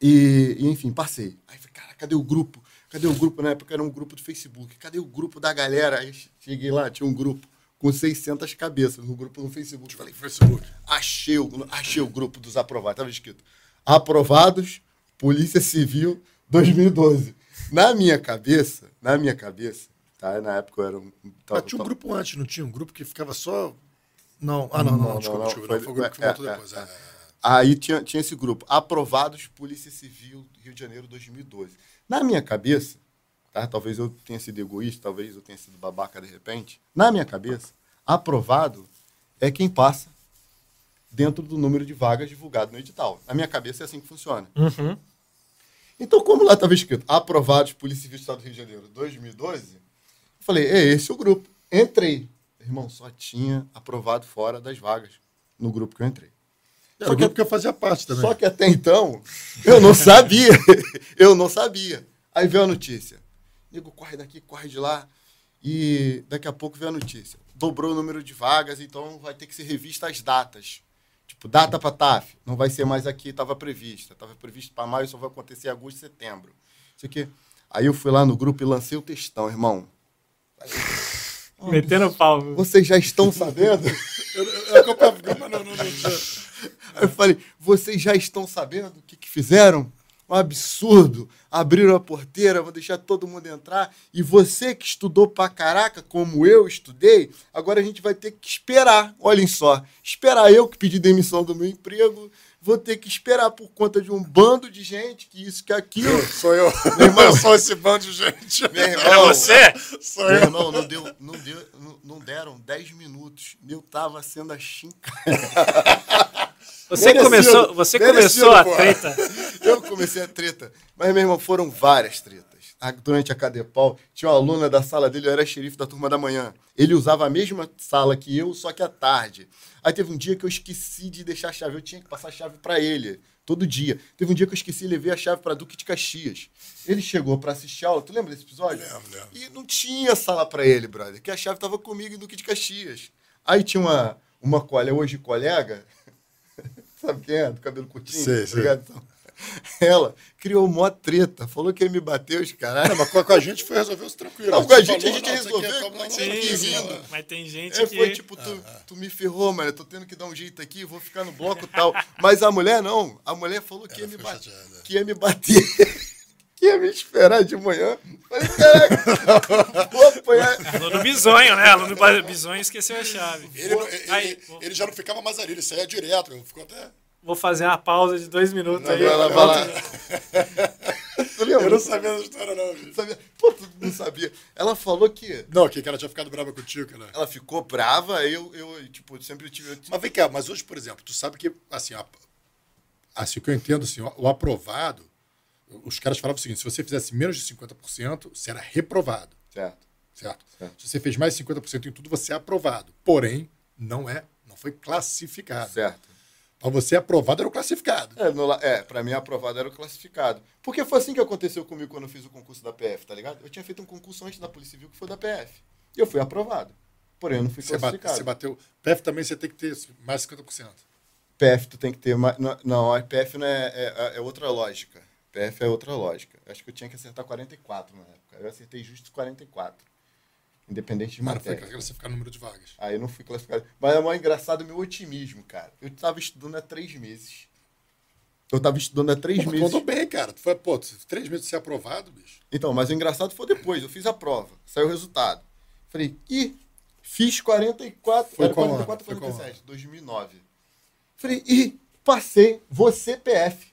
E, e, enfim, passei. Aí falei, cara, cadê o grupo? Cadê o grupo? Na época era um grupo do Facebook. Cadê o grupo da galera? Aí cheguei lá, tinha um grupo com 600 cabeças no grupo no Facebook. Falei, Facebook, achei o, achei o grupo dos aprovados. Tava escrito, aprovados, Polícia Civil 2012. Na minha cabeça, na minha cabeça, Tá? Na época eu era um. Tava, Mas tinha um grupo antes, não tinha? Um grupo que ficava só. Não, ah, não, não, não desculpa, não, desculpa. Foi, não, foi o grupo que é, voltou é, depois. É, é. Aí tinha, tinha esse grupo, Aprovados Polícia Civil Rio de Janeiro 2012. Na minha cabeça, tá? talvez eu tenha sido egoísta, talvez eu tenha sido babaca de repente. Na minha cabeça, aprovado é quem passa dentro do número de vagas divulgado no edital. Na minha cabeça é assim que funciona. Uhum. Então, como lá estava escrito aprovados Polícia Civil do Estado do Rio de Janeiro 2012, Falei, é esse o grupo. Entrei. Irmão, só tinha aprovado fora das vagas no grupo que eu entrei. Era só que, que eu fazia parte também. Só que até então, eu não sabia. eu não sabia. Aí veio a notícia. Nego, corre daqui, corre de lá. E daqui a pouco veio a notícia. Dobrou o número de vagas, então vai ter que ser revista as datas. Tipo, data para TAF. Não vai ser mais aqui, estava prevista. Estava previsto para maio, só vai acontecer em agosto e setembro. Isso aqui. Aí eu fui lá no grupo e lancei o textão, irmão. Oh, Metendo pau. Vocês já estão sabendo? eu, eu, eu, mas não, não, não, eu falei, vocês já estão sabendo o que, que fizeram? Um absurdo. Abriram a porteira, vão deixar todo mundo entrar. E você que estudou pra caraca, como eu estudei, agora a gente vai ter que esperar. Olhem só. Esperar eu que pedi demissão do meu emprego, vou ter que esperar por conta de um bando de gente, que isso, que aquilo. Eu, sou eu. Meu irmão, eu sou esse bando de gente. Meu irmão, é você? Sou meu eu. irmão, não, deu, não, deu, não, deram 10 minutos. Eu tava sendo achincalhado. Você merecido, começou, você merecido, começou a treta. Eu comecei a treta. Mas, meu irmão, foram várias tretas. Durante a Cadepol, tinha uma aluna da sala dele, eu era xerife da turma da manhã. Ele usava a mesma sala que eu, só que à tarde. Aí teve um dia que eu esqueci de deixar a chave. Eu tinha que passar a chave para ele, todo dia. Teve um dia que eu esqueci e levei a chave para Duque de Caxias. Ele chegou para assistir a aula. Tu lembra desse episódio? Lembro, lembro. E não tinha sala para ele, brother, que a chave tava comigo em Duque de Caxias. Aí tinha uma, uma colega, hoje colega, sabe quem é? Do cabelo curtinho? Sei, tá sei. Então, ela criou mó treta, falou que ia me bater os caras. Não, mas com a, com a gente foi resolver isso tranquilo. Não, com a gente, a falou, gente resolveu, é um você pouquinho, quis ir? né? Mas tem gente É, que. foi tipo, tu, tu me ferrou, mano. Eu tô tendo que dar um jeito aqui, vou ficar no bloco e tal. Mas a mulher não. A mulher falou que ia me bater. Que ia me bater. que ia me esperar de manhã. Falei, caraca, vou apanhar. Aluno bizonho, né? Aluno bizonho esqueceu a chave. Ele, ele, Aí, ele- ele já não ficava mais ali, ele saía direto. Ficou até. Vou fazer uma pausa de dois minutos aí. Vai lá, vai lá. Eu não sabia essa história, não, bicho. sabia. Pô, tu não sabia. Ela falou que Não, que ela tinha ficado brava contigo, cara. ela ficou brava, aí eu, eu tipo, sempre tive. eu- Mas vem cá, mas hoje, por exemplo, tu sabe que, assim, a- assim o que eu entendo, assim, o, o aprovado, os caras falavam o seguinte, se você fizesse menos de 50%, você era reprovado, Certo. certo? Certo. Se você fez mais de 50% em tudo, você é aprovado. Porém, não é, não foi classificado. Certo. Para você aprovado, era o classificado. É, no, é, pra mim aprovado era o classificado. Porque foi assim que aconteceu comigo quando eu fiz o concurso da PF, tá ligado? Eu tinha feito um concurso antes da Polícia Civil que foi da PF. E eu fui aprovado. Porém, eu não fui Você, bate, classificado. você bateu. PF também você tem que ter mais de 50%. PF tu tem que ter mais. Não, não PF não é, é, é outra lógica. PF é outra lógica. Acho que eu tinha que acertar 44 na época. Eu acertei justo 44. Independente de Mano, foi matéria. classificar o número de vagas. Aí eu não fui classificado. Mas é mais engraçado o meu otimismo, cara. Eu tava estudando há três meses. Eu tava estudando há três Pô, meses. mandou bem, cara. Tu foi, pô, três meses de ser aprovado, bicho. Então, mas o engraçado foi depois. Eu fiz a prova. Saiu o resultado. Falei, ih, fiz 44. Foi era qual 44, ano? Foi qual 47, 2009. Falei, ih, passei. Você PF.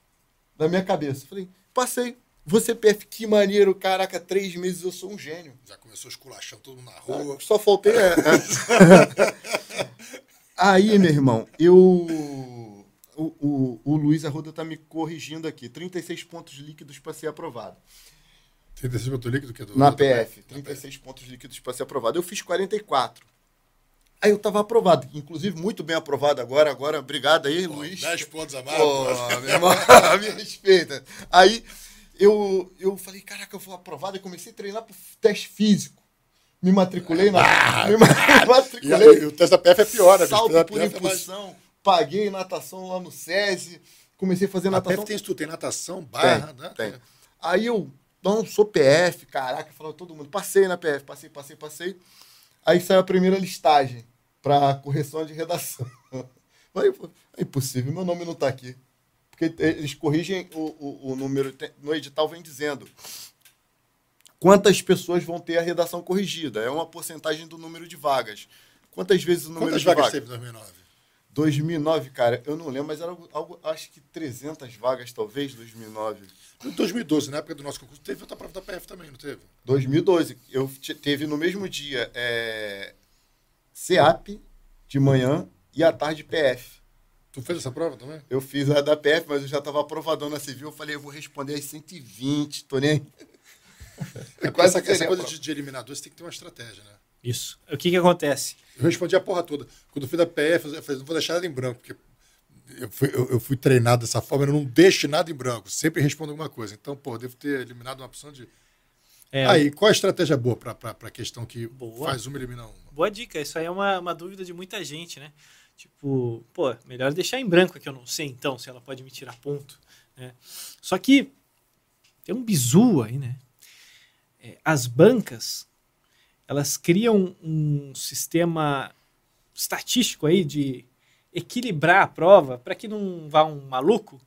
Na minha cabeça. Falei, passei. Você PF, que maneiro. Caraca, três meses eu sou um gênio. Já começou esculachando todo mundo na rua. Só faltei. É, é. Aí, meu irmão, eu. O, o, o Luiz Arruda tá me corrigindo aqui. 36 pontos líquidos para ser aprovado. 36 pontos líquido que é do. Na PF. na 36 pontos líquidos para ser aprovado. Eu fiz 44. Aí eu tava aprovado. Inclusive, muito bem aprovado agora. Agora, obrigado aí, Pô, Luiz. 10 pontos a mais. Pô. meu irmão, me respeita. Aí eu, eu falei, caraca, eu vou aprovado. E comecei a treinar pro teste físico. Me matriculei na. me ma- E, matriculei. aí, o teste da PF é pior, né? salto por PF é mais- impulsão. Paguei natação lá no SESI. Comecei a fazer A natação. PF tem isso tudo, tem natação, Tem, barra, né? tem. Aí eu, não, sou PF, caraca, falou todo mundo. Passei na PF, passei, passei, passei. Aí saiu a primeira listagem para correção de redação. Aí, é impossível, meu nome não tá aqui. Porque eles corrigem o, o, o número, no edital vem dizendo quantas pessoas vão ter a redação corrigida. É uma porcentagem do número de vagas. Quantas vezes o número Quantas de vagas vagas? teve em 2009? 2009, cara, eu não lembro, mas era algo, algo- acho que 300 vagas, talvez, 2009. Em 2012, na época do nosso concurso, teve outra prova da PF também, não teve? 2012, eu te- teve no mesmo dia é, CEAP de manhã e à tarde PF. Tu fez essa prova também? Eu fiz a da PF, mas eu já estava aprovadão na civil. Eu falei, eu vou responder às 120, tô nem. aí. É, Quase essa, essa coisa a de, de eliminador, você tem que ter uma estratégia, né? Isso. O que que acontece? Eu respondi a porra toda. Quando eu fui da PF, eu falei, não vou deixar nada em branco, porque eu fui, eu, eu fui treinado dessa forma, eu não deixo nada em branco, sempre respondo alguma coisa. Então, pô, devo ter eliminado uma opção de. É, Aí, qual a estratégia boa para a questão que Boa. faz uma e elimina uma? Boa dica. Isso aí é uma, uma dúvida de muita gente, né? Tipo, pô, melhor deixar em branco que eu não sei, então, se ela pode me tirar ponto. Né? Só que tem um bizu aí, né? É, as bancas, elas criam um sistema estatístico aí de equilibrar a prova para que não vá um maluco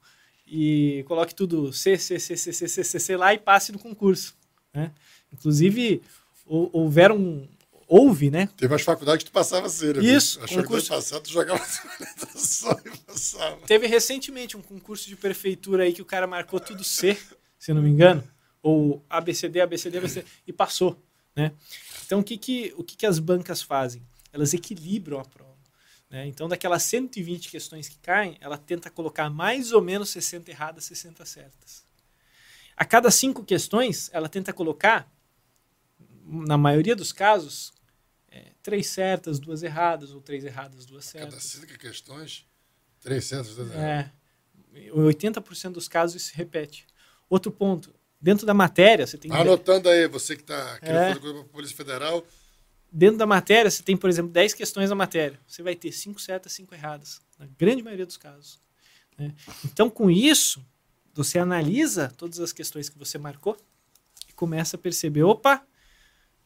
e coloque tudo C, C, C, C, C, C, C, C lá e passe no concurso. Né? Inclusive, hou- houveram, houve, né? Teve umas faculdades que tu passava cera. Isso, Achou que concurso. tu passava, tu jogava só e passava. Teve recentemente um concurso de prefeitura aí que o cara marcou tudo C, se não me engano, ou ABCD, ABCD, ABCD, e passou, né? Então, o que que, o que que as bancas fazem? Elas equilibram a prova. Né? Então, daquelas 120 questões que caem, ela tenta colocar mais ou menos 60 erradas, 60 certas. A cada cinco questões, ela tenta colocar, na maioria dos casos, é, três certas, duas erradas, ou três erradas, duas Cada certas. cinco questões, três centos. É, 80% dos casos isso se repete. Outro ponto, dentro da matéria, você tem Vai anotando aí, você que está querendo É. fazer coisa para a Polícia Federal. dentro da matéria, você tem, por exemplo, 10 questões da matéria. Você vai ter 5 certas, 5 erradas, na grande maioria dos casos. né? Então, com isso, Você analisa todas as questões que você marcou e começa a perceber, opa,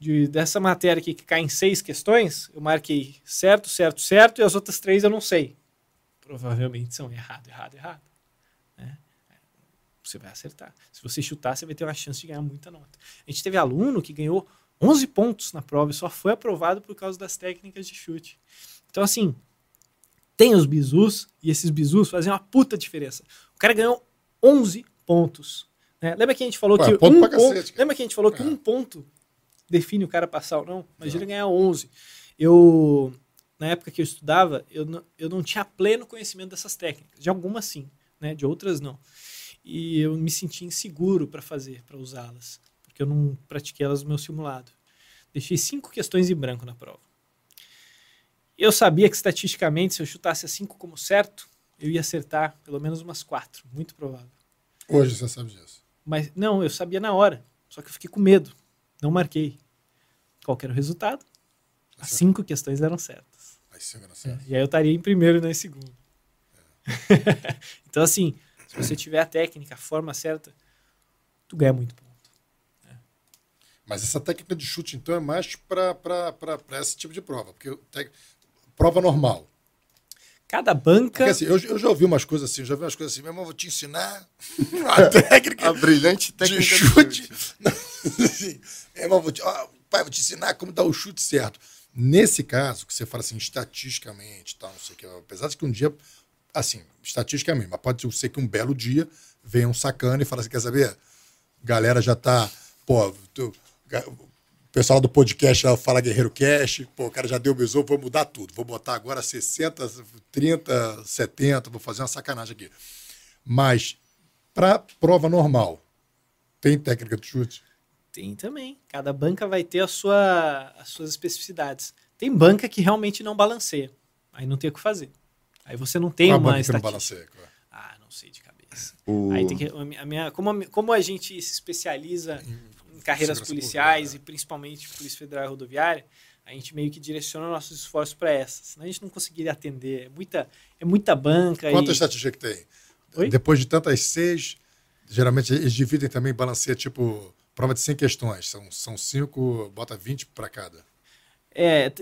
de, dessa matéria aqui que cai em seis questões, eu marquei certo, certo, certo, e as outras três eu não sei. Provavelmente são errado, errado, errado. Né? Você vai acertar. Se você chutar, você vai ter uma chance de ganhar muita nota. A gente teve aluno que ganhou 11 pontos na prova e só foi aprovado por causa das técnicas de chute. Então, assim, tem os bizus e esses bizus fazem uma puta diferença. O cara ganhou 11 pontos. Né? Lembra que a gente falou Ué, que ponto um ponto, cacete, lembra que a gente falou que É. um ponto define o cara passar ou não? Imagina ganhar 11. Eu na época que eu estudava, eu não, eu não tinha pleno conhecimento dessas técnicas. De algumas sim, né? De outras não. E eu me sentia inseguro para fazer, para usá-las, porque eu não pratiquei elas no meu simulado. Deixei cinco questões em branco na prova. Eu sabia que estatisticamente, se eu chutasse as cinco como certo, eu ia acertar pelo menos umas quatro, muito provável. Hoje você sabe disso. Mas não, eu sabia na hora. Só que eu fiquei com medo. Não marquei. Qual era o resultado? As cinco questões eram certas. Aí você não certo. E aí eu estaria em primeiro e não em segundo. então, assim, se você tiver a técnica, a forma certa, tu ganha muito ponto. Mas essa técnica de chute, então, é mais para esse tipo de prova. Porque tec- prova normal. Cada banca. Porque assim, eu, eu já ouvi umas coisas assim, eu já vi umas coisas assim, meu irmão, vou te ensinar a técnica A brilhante de técnica chute. Não, assim, meu irmão, vou te, ó, pai, vou te ensinar como dar o chute certo. Nesse caso, que você fala assim, estatisticamente, tal, não sei o que, apesar de que um dia, assim, estatisticamente, mas pode ser que um belo dia venha um sacana e fala assim, quer saber? Galera já tá, pô, tu- o pessoal do podcast lá fala Guerreiro Cash, pô, o cara já deu bisou, vou mudar tudo. Vou botar agora 60, 30, 70, vou fazer uma sacanagem aqui. Mas, para prova normal, tem técnica de chute? Tem também. Cada banca vai ter a sua, as suas especificidades. Tem banca que realmente não balanceia. Aí não tem o que fazer. Aí você não tem Qual uma banca que não balanceia? Qual é? Ah, não sei de cabeça. O- Aí tem que, a minha- como, a como a gente se especializa carreiras segurança policiais pública, e principalmente Polícia Federal e Rodoviária, a gente meio que direciona nossos esforços para essas. Senão a gente não conseguiria atender. É muita, é muita banca. Quanta e... estatística que tem? Oi? Depois de tantas seis, geralmente eles dividem também, balanceia tipo prova de 100 questões. São, são cinco, bota 20 para cada. É,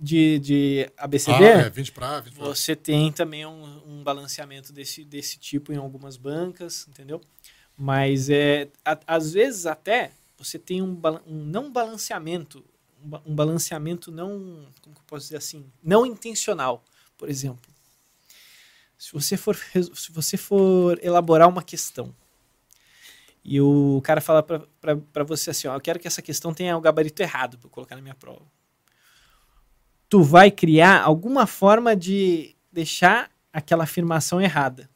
de, de ABCD, Ah, é, 20 para 20 pra... você tem também um, um balanceamento desse, desse tipo em algumas bancas, entendeu? Mas é, a- às vezes até você tem um, um não balanceamento, um, ba- balanceamento não, como que eu posso dizer assim, não intencional, por exemplo. Se você for, se você for elaborar uma questão e o cara fala para você assim, ó, eu quero que essa questão tenha o gabarito errado para colocar na minha prova. Tu vai criar alguma forma de deixar aquela afirmação errada.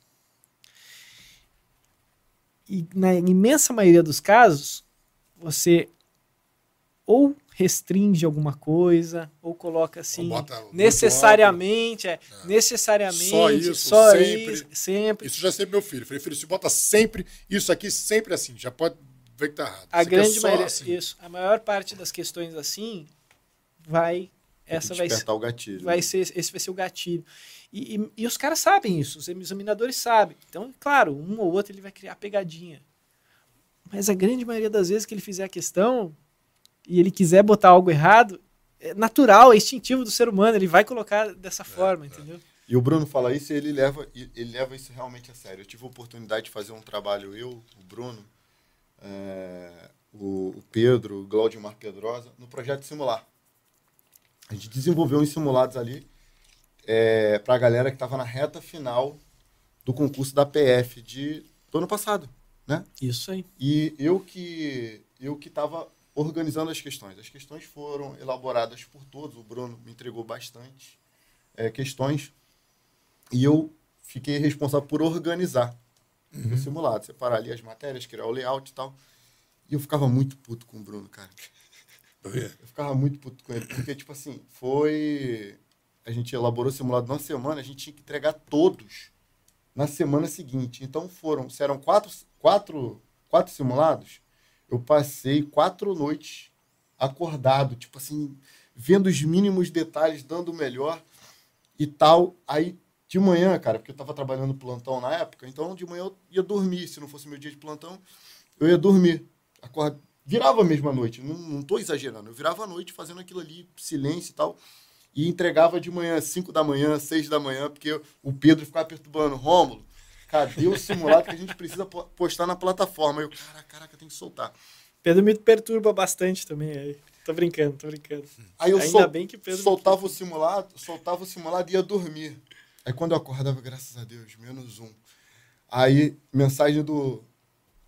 E na imensa maioria dos casos, você ou restringe alguma coisa, ou coloca assim, muito necessariamente, é, necessariamente, Só isso, só sempre. isso, sempre. Isso já é sempre meu filho. Falei, filho, se bota sempre isso aqui, sempre assim. Já pode ver que tá errado. A grande maioria, assim. isso, a maior parte das questões assim vai essa vai ser o gatilho. vai né? ser esse vai ser o gatilho. E, e- e os caras sabem isso, os examinadores sabem. Então, claro, um ou outro ele vai criar pegadinha. Mas a grande maioria das vezes que ele fizer a questão e ele quiser botar algo errado, é natural, é instintivo do ser humano, ele vai colocar dessa É, forma, entendeu? E o Bruno fala isso e ele leva, ele leva isso realmente a sério. Eu tive a oportunidade de fazer um trabalho, eu, o Bruno, é, o, o Pedro, o Glaudimar Pedrosa, no projeto Simular. A gente desenvolveu uns simulados ali é, para a galera que estava na reta final do concurso da PF de, do ano passado, né? Isso aí. E eu que eu que estava organizando as questões. As questões foram elaboradas por todos. O Bruno me entregou bastante é, questões e eu fiquei responsável por organizar o simulado, separar ali as matérias, criar o layout e tal. E eu ficava muito puto com o Bruno, cara. Eu ficava muito puto com ele, porque, tipo assim, foi. A gente elaborou o simulado numa semana, a gente tinha que entregar todos na semana seguinte. Então foram, se eram quatro, quatro, quatro simulados, eu passei quatro noites acordado, tipo assim, vendo os mínimos detalhes, dando o melhor e tal. Aí de manhã, cara, porque eu tava trabalhando plantão na época, então de manhã eu ia dormir. Se não fosse meu dia de plantão, eu ia dormir. Acorda, virava mesmo à noite, não, não tô exagerando. Eu virava à noite fazendo aquilo ali, silêncio e tal. E entregava de manhã, 5 da manhã, 6 da manhã, porque o Pedro ficava perturbando. Rômulo, cadê o simulado que a gente precisa postar na plataforma? Eu, caraca, caraca, tem que soltar. Pedro me perturba bastante também aí. Tô brincando, tô brincando. Aí eu Ainda sol, bem que Pedro soltava o simulado, soltava o simulado e ia dormir. Aí quando eu acordava, graças a Deus, menos um. Aí, mensagem do,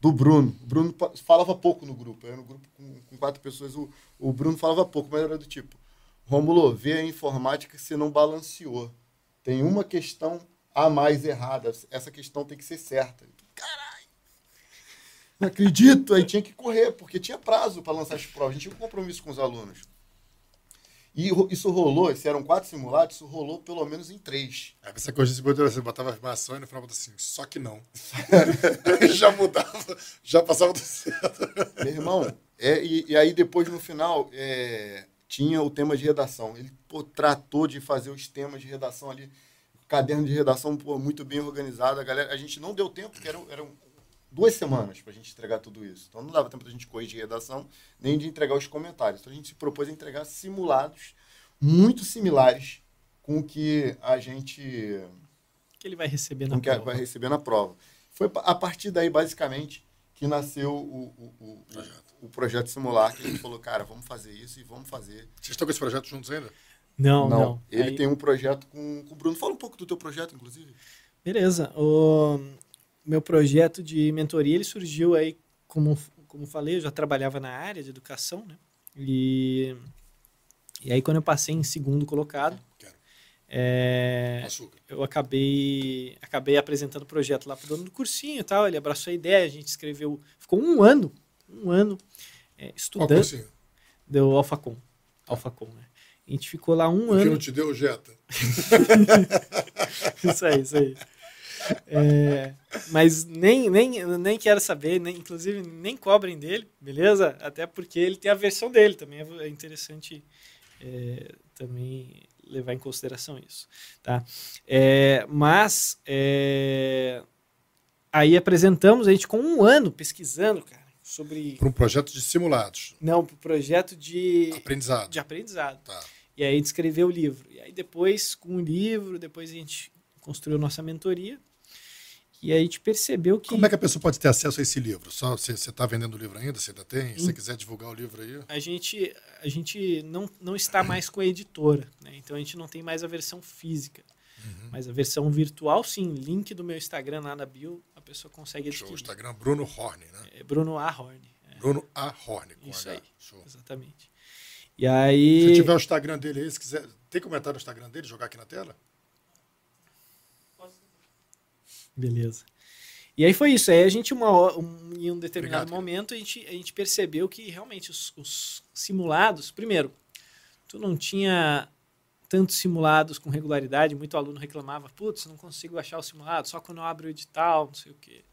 do Bruno. O Bruno falava pouco no grupo. Era no grupo com, com quatro pessoas. O, o Bruno falava pouco, mas era do tipo: Romulo, vê a informática que você não balanceou. Tem uma questão a mais errada. Essa questão tem que ser certa. Caralho! Não acredito! Aí tinha que correr, porque tinha prazo para lançar as provas. A gente tinha um compromisso com os alunos. E isso rolou, se eram quatro simulados, isso rolou pelo menos em três. É, essa coisa de você botava afirmação e no final botava assim, só que não. já mudava, já passava do certo. Meu irmão, é, e, e, aí depois no final é, tinha o tema de redação. Ele pô, tratou de fazer os temas de redação ali, caderno de redação pô, muito bem organizado. A galera, a gente não deu tempo, porque era, era duas semanas para a gente entregar tudo isso. Então não dava tempo da gente corrigir redação, nem de entregar os comentários. Então a gente se propôs a entregar simulados muito similares com o que a gente. Que ele vai receber na prova. vai receber na prova. Foi a partir daí, basicamente, que nasceu o, o, o, projeto. o, projeto Simular, que a gente falou, cara, vamos fazer isso e vamos fazer. Vocês estão com esse projeto juntos ainda? Não, não. não. Ele Aí... tem um projeto com, com o Bruno. Fala um pouco do teu projeto, inclusive. Beleza. O, meu projeto de mentoria ele surgiu aí, como, como falei, eu já trabalhava na área de educação, né? E, e aí quando eu passei em segundo colocado, é, eu acabei acabei apresentando o projeto lá para o dono do cursinho e tal, ele abraçou a ideia, a gente escreveu, ficou um ano, um ano é, estudando. Deu Alfacom, Alfacom, né? A gente ficou lá um o ano. que não te deu, Jeta? isso aí, isso aí. É, mas nem, nem, nem quero saber, nem, inclusive nem cobrem dele, beleza? Até porque ele tem a versão dele, também é interessante é, também levar em consideração isso. Tá? É, mas é, aí apresentamos a gente com um ano pesquisando, cara, sobre. Para um projeto de simulados. Não, para um projeto de aprendizado. De aprendizado. Tá. E aí descreveu o livro. E aí depois, com o livro, depois a gente construiu nossa mentoria e aí a gente percebeu que. Como é que a pessoa pode ter acesso a esse livro? Só você está vendendo o livro ainda? Você ainda tem? Se você quiser divulgar o livro aí? A gente, a gente não, não está mais com a editora, né? então a gente não tem mais a versão física. Uhum. Mas a versão virtual, sim. Link do meu Instagram lá na bio, a pessoa consegue adquirir. Show. Instagram Bruno Horn, né? É Bruno A. Horn. É. Bruno A. Horn. Isso H. aí. Show. Exatamente. E aí. Se tiver o Instagram dele aí, se quiser. Tem comentário no Instagram dele? Jogar aqui na tela? Beleza. E aí foi isso. Aí a gente, uma, um, em um determinado Obrigado, momento, a gente, a gente percebeu que realmente os, os, simulados, primeiro, tu não tinha tantos simulados com regularidade, muito aluno reclamava, putz, não consigo achar o simulado, só quando eu abro o edital, não sei o quê.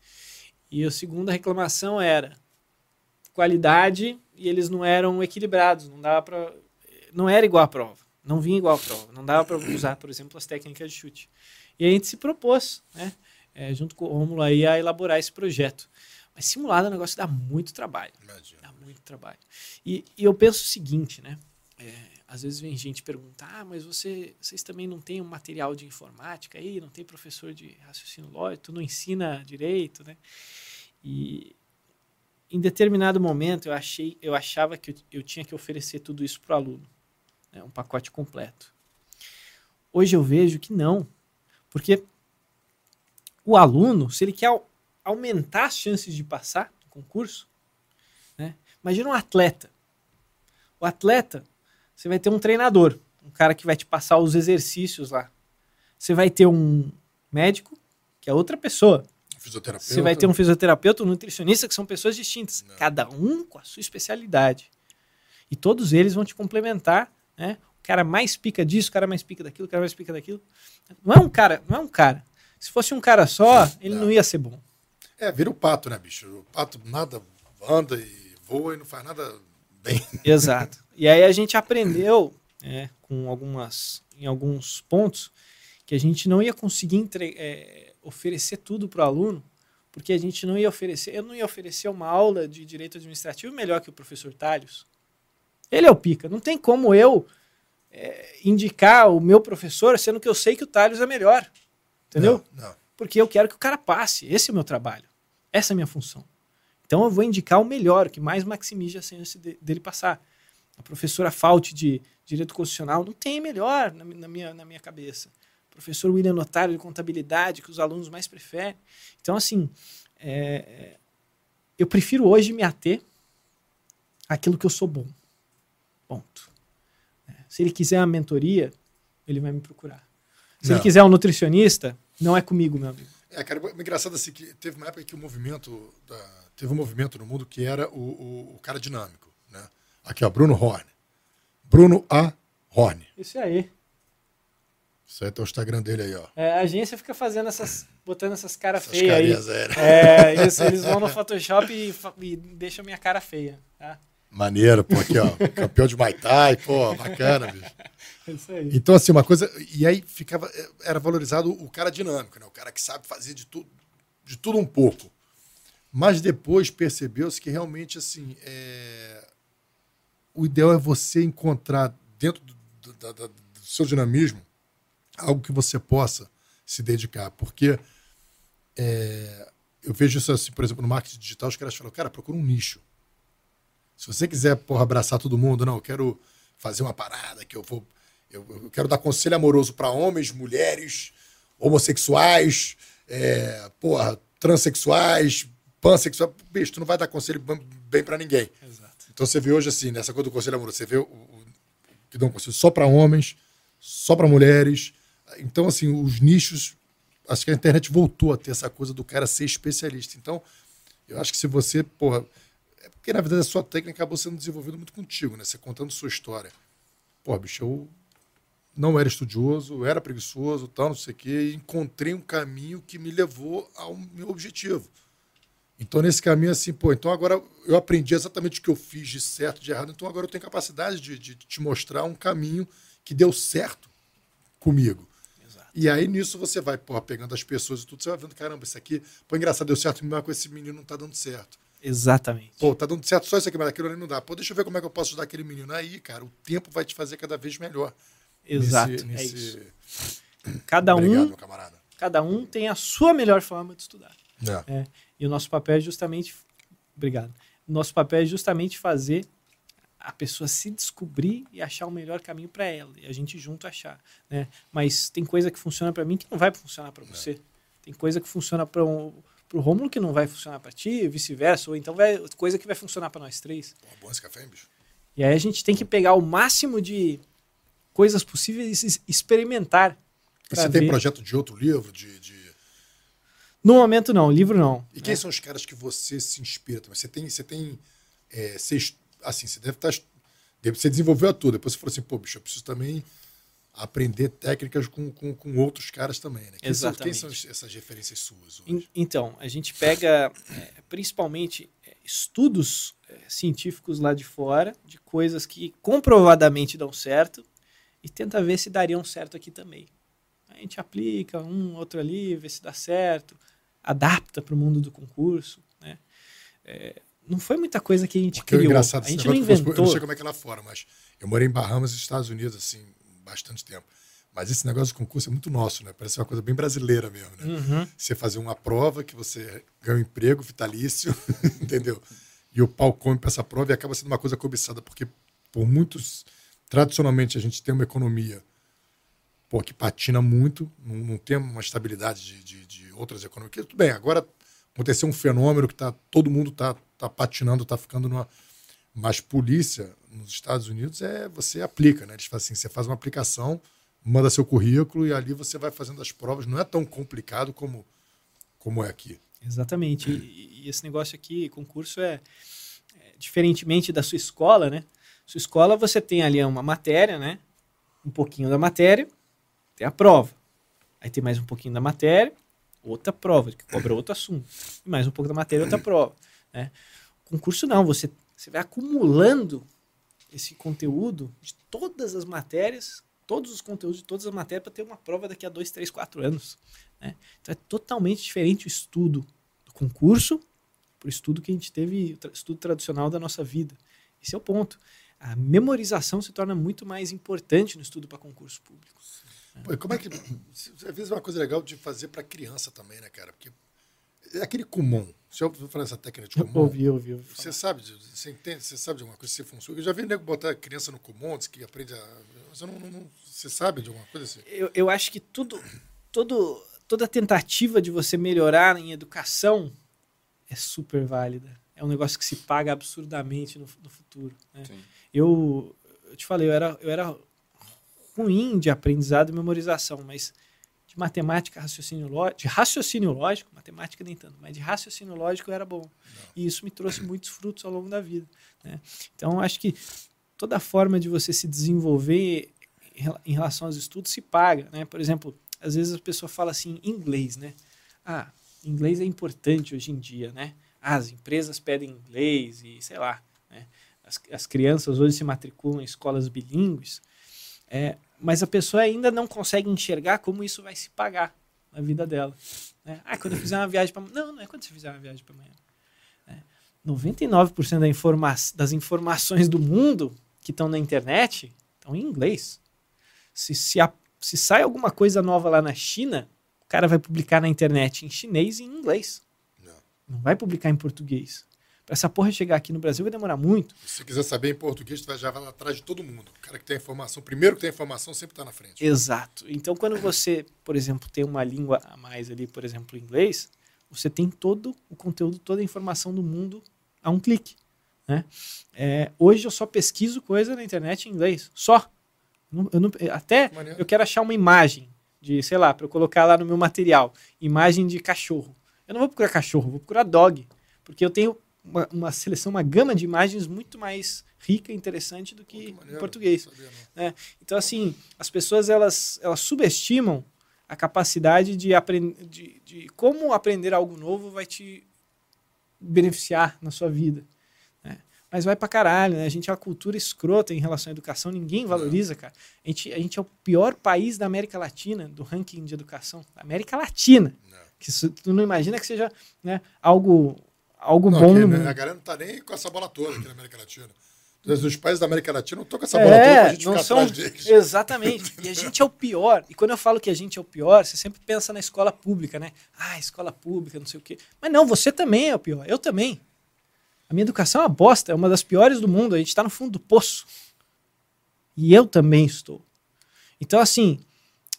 E a segunda reclamação era qualidade e eles não eram equilibrados, não dava para não era igual à prova, não vinha igual à prova, não dava para usar, por exemplo, as técnicas de chute. E a gente se propôs, né? É, junto com o Romulo aí, a elaborar esse projeto. Mas simulado é um negócio que dá muito trabalho. Imagina. Dá muito trabalho. E, e, eu penso o seguinte, né? É, às vezes vem gente perguntar, ah, mas você, vocês também não têm um material de informática aí, não tem professor de raciocínio lógico, não ensina direito, né? E em determinado momento eu achei, eu achava que eu, eu tinha que oferecer tudo isso para o aluno, né? um pacote completo. Hoje eu vejo que não, porque o aluno, se ele quer aumentar as chances de passar no concurso, né? imagina um atleta. O atleta, você vai ter um treinador, um cara que vai te passar os exercícios lá. Você vai ter um médico, que é outra pessoa. Você vai ter um fisioterapeuta, um nutricionista, que são pessoas distintas. Não. Cada um com a sua especialidade. E todos eles vão te complementar, né? O cara mais pica disso, o cara mais pica daquilo, o cara mais pica daquilo. Não é um cara, não é um cara. Se fosse um cara só, ele não ia ser bom. É, vira o pato, né, bicho? O pato nada anda e voa e não faz nada bem. Exato. E aí a gente aprendeu, né, com algumas, em alguns pontos, que que a gente não ia conseguir entre, é, oferecer tudo para o aluno, porque a gente não ia oferecer, eu não ia oferecer uma aula de direito administrativo melhor que o professor Talhos. Ele é o pica. Não tem como eu é, indicar o meu professor, sendo que eu sei que o Talhos é melhor. Entendeu? Não, não. Porque eu quero que o cara passe. Esse é o meu trabalho. Essa é a minha função. Então eu vou indicar o melhor, o que mais maximize a chance de, dele passar. A professora Fault de Direito Constitucional não tem melhor na, na, minha, na minha cabeça. O professor William Notário de Contabilidade, que os alunos mais preferem. Então, assim, é, eu prefiro hoje me ater àquilo que eu sou bom. Ponto. É, se ele quiser uma mentoria, ele vai me procurar. Se Não. ele quiser um nutricionista, não é comigo, meu amigo. É, cara, é engraçado assim que teve uma época que o movimento da- teve um movimento no mundo que era o, o- o cara dinâmico, né? Aqui, ó, Bruno Horn. Bruno A. Horn. Isso aí. Isso aí tá o Instagram dele aí, ó. É, a agência fica fazendo essas. botando essas caras feias aí. né? É, eles, eles vão no Photoshop e, e deixam minha cara feia. Tá? Maneiro, pô, aqui, ó. Campeão de Muay Thai, pô, bacana, bicho. É isso aí. Então, assim, uma coisa. E aí ficava. Era valorizado o cara dinâmico, né? O cara que sabe fazer de tudo, de tudo um pouco. Mas depois percebeu-se que realmente, assim, é, o ideal é você encontrar dentro do, do- da- do seu dinamismo algo que você possa se dedicar. Porque é, eu vejo isso, assim, por exemplo, no marketing digital, os caras falam, cara, procura um nicho. Se você quiser, porra, abraçar todo mundo, não, eu quero fazer uma parada que eu vou. Eu, eu quero dar conselho amoroso para homens, mulheres, homossexuais, é, porra, transexuais, pansexuais. Bicho, tu não vai dar conselho bem- para ninguém. Exato. Então você vê hoje assim, nessa coisa do conselho amoroso, você vê o, o- que dão conselho só para homens, só para mulheres. Então, assim, os nichos. Acho que a internet voltou a ter essa coisa do cara ser especialista. Então, eu acho que se você, porra. Porque, na verdade, a sua técnica acabou sendo desenvolvida muito contigo, né? Você contando sua história. Pô, bicho, eu não era estudioso, era preguiçoso, tal, não sei o quê, e encontrei um caminho que me levou ao meu objetivo. Então, nesse caminho, assim, pô, então agora eu aprendi exatamente o que eu fiz de certo, de errado, então agora eu tenho capacidade de, de te mostrar um caminho que deu certo comigo. Exato. E aí, nisso, você vai, porra, pegando as pessoas e tudo, você vai vendo, caramba, isso aqui, pô, engraçado, deu certo, mas com esse menino não tá dando certo. Exatamente. Pô, tá dando certo só isso aqui, mas aquilo ali não dá. Pô, deixa eu ver como é que eu posso ajudar aquele menino. Aí, cara, o tempo vai te fazer cada vez melhor. Exato. Nesse- É nesse- isso. Cada Obrigado, um, meu camarada. cada um tem a sua melhor forma de estudar. É. É, e o nosso papel é justamente. Obrigado. O nosso papel é justamente fazer a pessoa se descobrir e achar o melhor caminho para ela. E a gente junto achar. Né? Mas tem coisa que funciona para mim que não vai funcionar para você. Tem coisa que funciona para um, o Rômulo que não vai funcionar para ti, vice-versa. Ou então vai, coisa que vai funcionar para nós três. Pô, bom esse café, hein, bicho? E aí a gente tem que pegar o máximo de coisas possíveis e experimentar. E você tem ver. projeto de outro livro? De, de- No momento não, livro não. E quem são os caras que você se inspira também? Você tem. Você tem é, você, assim, você deve estar. Deve, você desenvolveu a tudo. Depois você falou assim, pô, bicho, eu preciso também aprender técnicas com, com, com outros caras também, né? Quem, são, quem Exatamente. são es- essas referências suas hoje? En- Então, a gente pega é, principalmente é, estudos é, científicos lá de fora, de coisas que comprovadamente dão certo, e tenta ver se dariam certo aqui também. A gente aplica um, outro ali, vê se dá certo, adapta para o mundo do concurso. Né? É, não foi muita coisa que a gente Porque é criou. engraçado A gente não negócio, eu inventou. não sei como é que é lá fora, mas eu morei em Bahamas Estados Unidos, assim, bastante tempo. Mas esse negócio de concurso é muito nosso, né? Parece uma coisa bem brasileira mesmo, né? Uhum. Você fazer uma prova que você ganha um emprego vitalício, entendeu? E o pau come para essa prova e acaba sendo uma coisa cobiçada, porque por muitos. Tradicionalmente a gente tem uma economia pô, que patina muito, não, não tem uma estabilidade de, de, de outras economias. Tudo bem, agora aconteceu um fenômeno que tá, todo mundo está tá patinando, está ficando numa. Mas polícia nos Estados Unidos é você aplica, né? Eles fazem assim, você faz uma aplicação, manda seu currículo e ali você vai fazendo as provas. Não é tão complicado como, como é aqui. Exatamente. E, e esse negócio aqui, concurso, é, é diferentemente da sua escola, né? Sua escola você tem ali uma matéria, né? Um pouquinho da matéria, tem a prova. Aí tem mais um pouquinho da matéria, outra prova, que cobra outro assunto. E mais um pouco da matéria, outra prova. Né? Concurso não, você, você vai acumulando esse conteúdo de todas as matérias todos os conteúdos de todas as matérias para ter uma prova daqui a dois, três, quatro anos. Né? Então é totalmente diferente o estudo do concurso para o estudo que a gente teve, o estudo tradicional da nossa vida. Esse é o ponto. A memorização se torna muito mais importante no estudo para concurso público. Pô, como é que. Às vezes é uma coisa legal de fazer para criança também, né, cara? Porque é aquele Kumon. Você ouviu falar essa técnica de Kumon? Ouvi, ouvi. ouvi você sabe, você entende, você sabe de alguma coisa que funciona? Eu já vi nego botar criança no Kumon, diz que aprende a. Você, não, não, você sabe de alguma coisa assim? Eu, eu acho que tudo, todo, toda tentativa de você melhorar em educação é super válida. É um negócio que se paga absurdamente no, no futuro. Né? Eu, eu te falei, eu era, eu era ruim de aprendizado e memorização, mas de matemática, raciocínio lógico, de raciocínio lógico, matemática nem tanto, mas de raciocínio lógico eu era bom. Não. E isso me trouxe muitos frutos ao longo da vida. Né? Então, acho que toda forma de você se desenvolver em relação aos estudos se paga. Né? Por exemplo, às vezes a pessoa fala assim, inglês, né? Ah, inglês é importante hoje em dia, né? Ah, as empresas pedem inglês e sei lá, né? As, as crianças hoje se matriculam em escolas bilíngues, é, mas a pessoa ainda não consegue enxergar como isso vai se pagar na vida dela. Né? Ah, quando eu fizer uma viagem para Não, não é quando você fizer uma viagem para amanhã. É, 99% da informa das informações do mundo que estão na internet estão em inglês. Se, se, a, se sai alguma coisa nova lá na China, o cara vai publicar na internet em chinês e em inglês. Não, não vai publicar em português. Para essa porra chegar aqui no Brasil vai demorar muito. Se quiser saber em português, tu vai já vai lá atrás de todo mundo. O cara que tem a informação, primeiro que tem a informação, sempre está na frente. Exato. Então, quando você, por exemplo, tem uma língua a mais ali, por exemplo, o inglês, você tem todo o conteúdo, toda a informação do mundo a um clique. Né? É, hoje eu só pesquiso coisa na internet em inglês. Só. Eu não, até eu quero achar uma imagem de, sei lá, para eu colocar lá no meu material. Imagem de cachorro. Eu não vou procurar cachorro, vou procurar dog. Porque eu tenho uma, uma, seleção, uma gama de imagens muito mais rica e interessante do que em português. Né? Então, assim, as pessoas elas, elas subestimam a capacidade de aprender, de, de como aprender algo novo vai te beneficiar na sua vida. Né? Mas vai pra caralho, né? A gente é uma cultura escrota em relação à educação, ninguém valoriza, cara. A gente, a gente é o pior país da América Latina, do ranking de educação. Da América Latina. Não. Que isso, tu não imagina que seja né, algo algo não, bom. Aqui, né? A galera não tá nem com essa bola toda aqui na América Latina. Os países da América Latina não estão com essa bola é, toda pra gente ficar são... atrás deles. Exatamente. E a gente é o pior. E quando eu falo que a gente é o pior, você sempre pensa na escola pública, né? Ah, escola pública, não sei o quê. Mas não, você também é o pior. Eu também. A minha educação é uma bosta, é uma das piores do mundo. A gente está no fundo do poço. E eu também estou. Então, assim,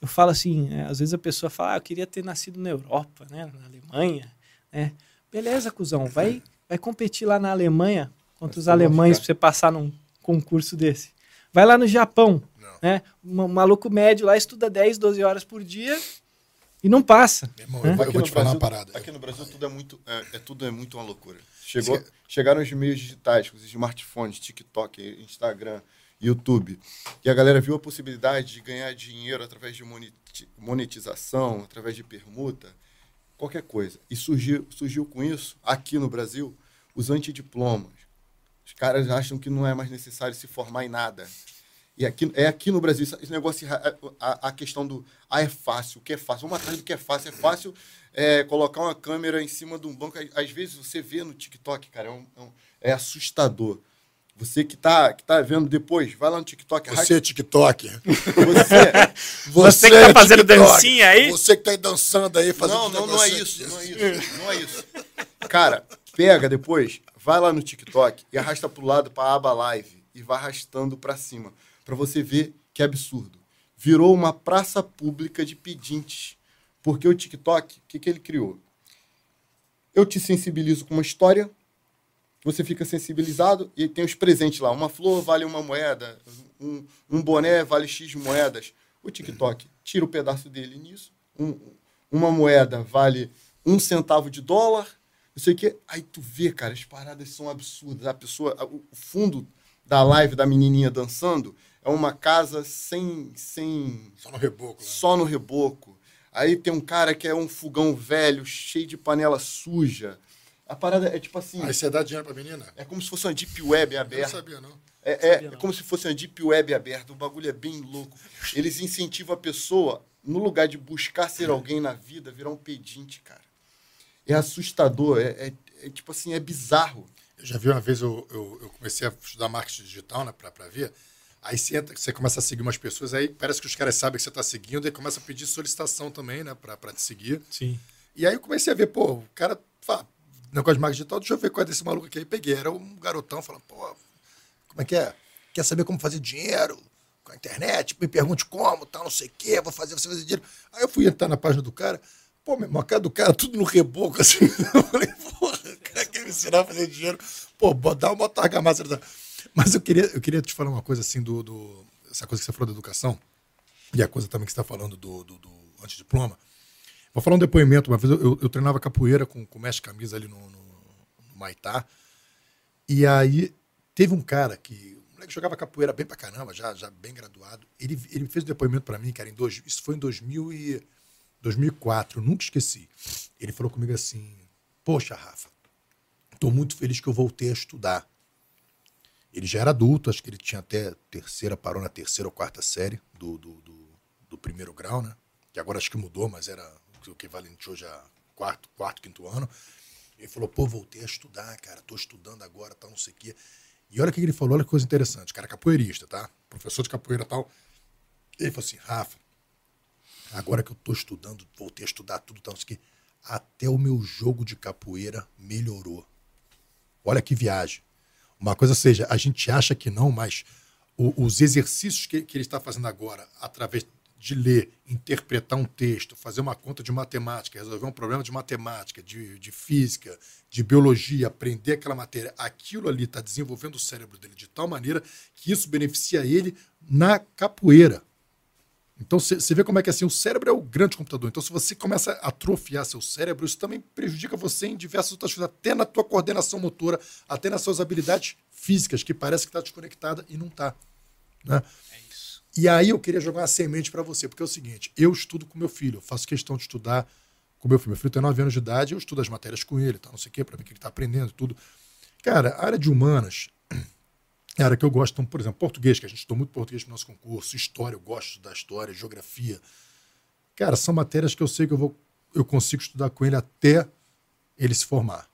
eu falo assim, é, às vezes a pessoa fala, ah, eu queria ter nascido na Europa, né? Na Alemanha, né? Beleza, cuzão, vai, vai competir lá na Alemanha contra os alemães para você passar num concurso desse. Vai lá no Japão, não. né? Um maluco médio lá estuda 10, 12 horas por dia e não passa. Irmão, né? eu, vou te falar Brasil, uma parada. Aqui no Brasil tudo é muito, é, é tudo é muito uma loucura. Chegou, chegaram os meios digitais, os smartphones, TikTok, Instagram, YouTube, e a galera viu a possibilidade de ganhar dinheiro através de monetização, através de permuta qualquer coisa. E surgiu, surgiu com isso, aqui no Brasil, os antidiplomas. Os caras acham que não é mais necessário se formar em nada. E aqui, é aqui no Brasil, esse negócio, a, a questão do ah, é fácil, o que é fácil. Vamos atrás do que é fácil. É fácil é, colocar uma câmera em cima de um banco. Às vezes você vê no TikTok, cara, é, um, é, é assustador. Você que está que tá vendo depois, vai lá no TikTok. Você é TikTok. Você, você que tá é fazendo TikTok. dancinha aí? Você que tá aí dançando aí, fazendo Não, não, não é isso, não é isso, não é isso. Cara, pega depois, vai lá no TikTok e arrasta pro lado para a aba live e vai arrastando para cima, para você ver que é absurdo. Virou uma praça pública de pedintes. Porque o TikTok, o que, que ele criou? Eu te sensibilizo com uma história, você fica sensibilizado e tem os presentes lá. Uma flor vale uma moeda, um, um boné vale X moedas. O TikTok tira o um pedaço dele nisso. Um, uma moeda vale um centavo de dólar, não sei o quê. Aí tu vê, cara, as paradas são absurdas. A pessoa, o fundo da live da menininha dançando é uma casa sem. sem só no reboco. Né? Só no reboco. Aí tem um cara que é um fogão velho, cheio de panela suja. A parada é tipo assim. Aí você dá dinheiro pra menina? É como se fosse uma deep web aberta. Eu não sabia, não. É, é, é como se fosse uma deep web aberta, o bagulho é bem louco. Eles incentivam a pessoa, no lugar de buscar ser alguém na vida, virar um pedinte, cara. É assustador, é, é, é tipo assim, é bizarro. Eu já vi uma vez, eu, eu, eu comecei a estudar marketing digital, né, pra, pra ver. Aí você, entra, você começa a seguir umas pessoas, aí parece que os caras sabem que você está seguindo, e começa a pedir solicitação também, né, pra, pra te seguir. Sim. E aí eu comecei a ver, pô, o cara fala, negócio de marketing digital, deixa eu ver qual é desse maluco aqui. Aí peguei, era um garotão falando, pô, como é que é? Quer saber como fazer dinheiro com a internet? Me pergunte como, tal, não sei o quê, vou fazer você fazer dinheiro. Aí eu fui entrar na página do cara, pô, meu irmão, a cara do cara tudo no reboco, assim. Eu falei, porra, o cara quer me ensinar a fazer dinheiro. Pô, dá uma argamassa. Mas eu queria, eu queria te falar uma coisa assim do, do. Essa coisa que você falou da educação, e a coisa também que você está falando do, do, do antediploma. Vou falar um depoimento. Uma vez eu, eu, treinava capoeira com, com mestre camisa ali no, no, no Maitá. E aí Teve um cara que. O moleque jogava capoeira bem pra caramba, já, já bem graduado. Ele, ele fez um depoimento para mim, cara, em dois, isso foi em 2000 e, 2004, eu nunca esqueci. Ele falou comigo assim: Poxa, Rafa, estou muito feliz que eu voltei a estudar. Ele já era adulto, acho que ele tinha até terceira, parou na terceira ou quarta série do, do, do, do primeiro grau, né? Que agora acho que mudou, mas era o equivalente hoje a quarto, quarto, quinto ano. Ele falou, pô, voltei a estudar, cara, tô estudando agora, tal, não sei o quê. E olha o que ele falou, olha que coisa interessante. O cara é capoeirista, tá? Professor de capoeira tal. Ele falou assim, Rafa, agora que eu estou estudando, voltei a estudar tudo, tal, que até o meu jogo de capoeira melhorou. Olha que viagem. Uma coisa seja, a gente acha que não, mas o, os exercícios que, que ele está fazendo agora, através de ler, interpretar um texto, fazer uma conta de matemática, resolver um problema de matemática, de, de física, de biologia, aprender aquela matéria, aquilo ali está desenvolvendo o cérebro dele de tal maneira que isso beneficia ele na capoeira. Então você vê como é que assim, o cérebro é o grande computador. Então, se você começa a atrofiar seu cérebro, isso também prejudica você em diversas outras coisas, até na tua coordenação motora, até nas suas habilidades físicas, que parece que está desconectada e não está. Né? E aí eu queria jogar uma semente para você, porque é o seguinte: eu estudo com meu filho, faço questão de estudar com meu filho. Meu filho tem 9 anos de idade, eu estudo as matérias com ele, tá, não sei o quê, para ver o que ele está aprendendo tudo. Cara, a área de humanas é a área que eu gosto, então, por exemplo, português, que a gente estudou muito português no nosso concurso, história, eu gosto da história, geografia. Cara, são matérias que eu sei que eu, vou, eu consigo estudar com ele até ele se formar.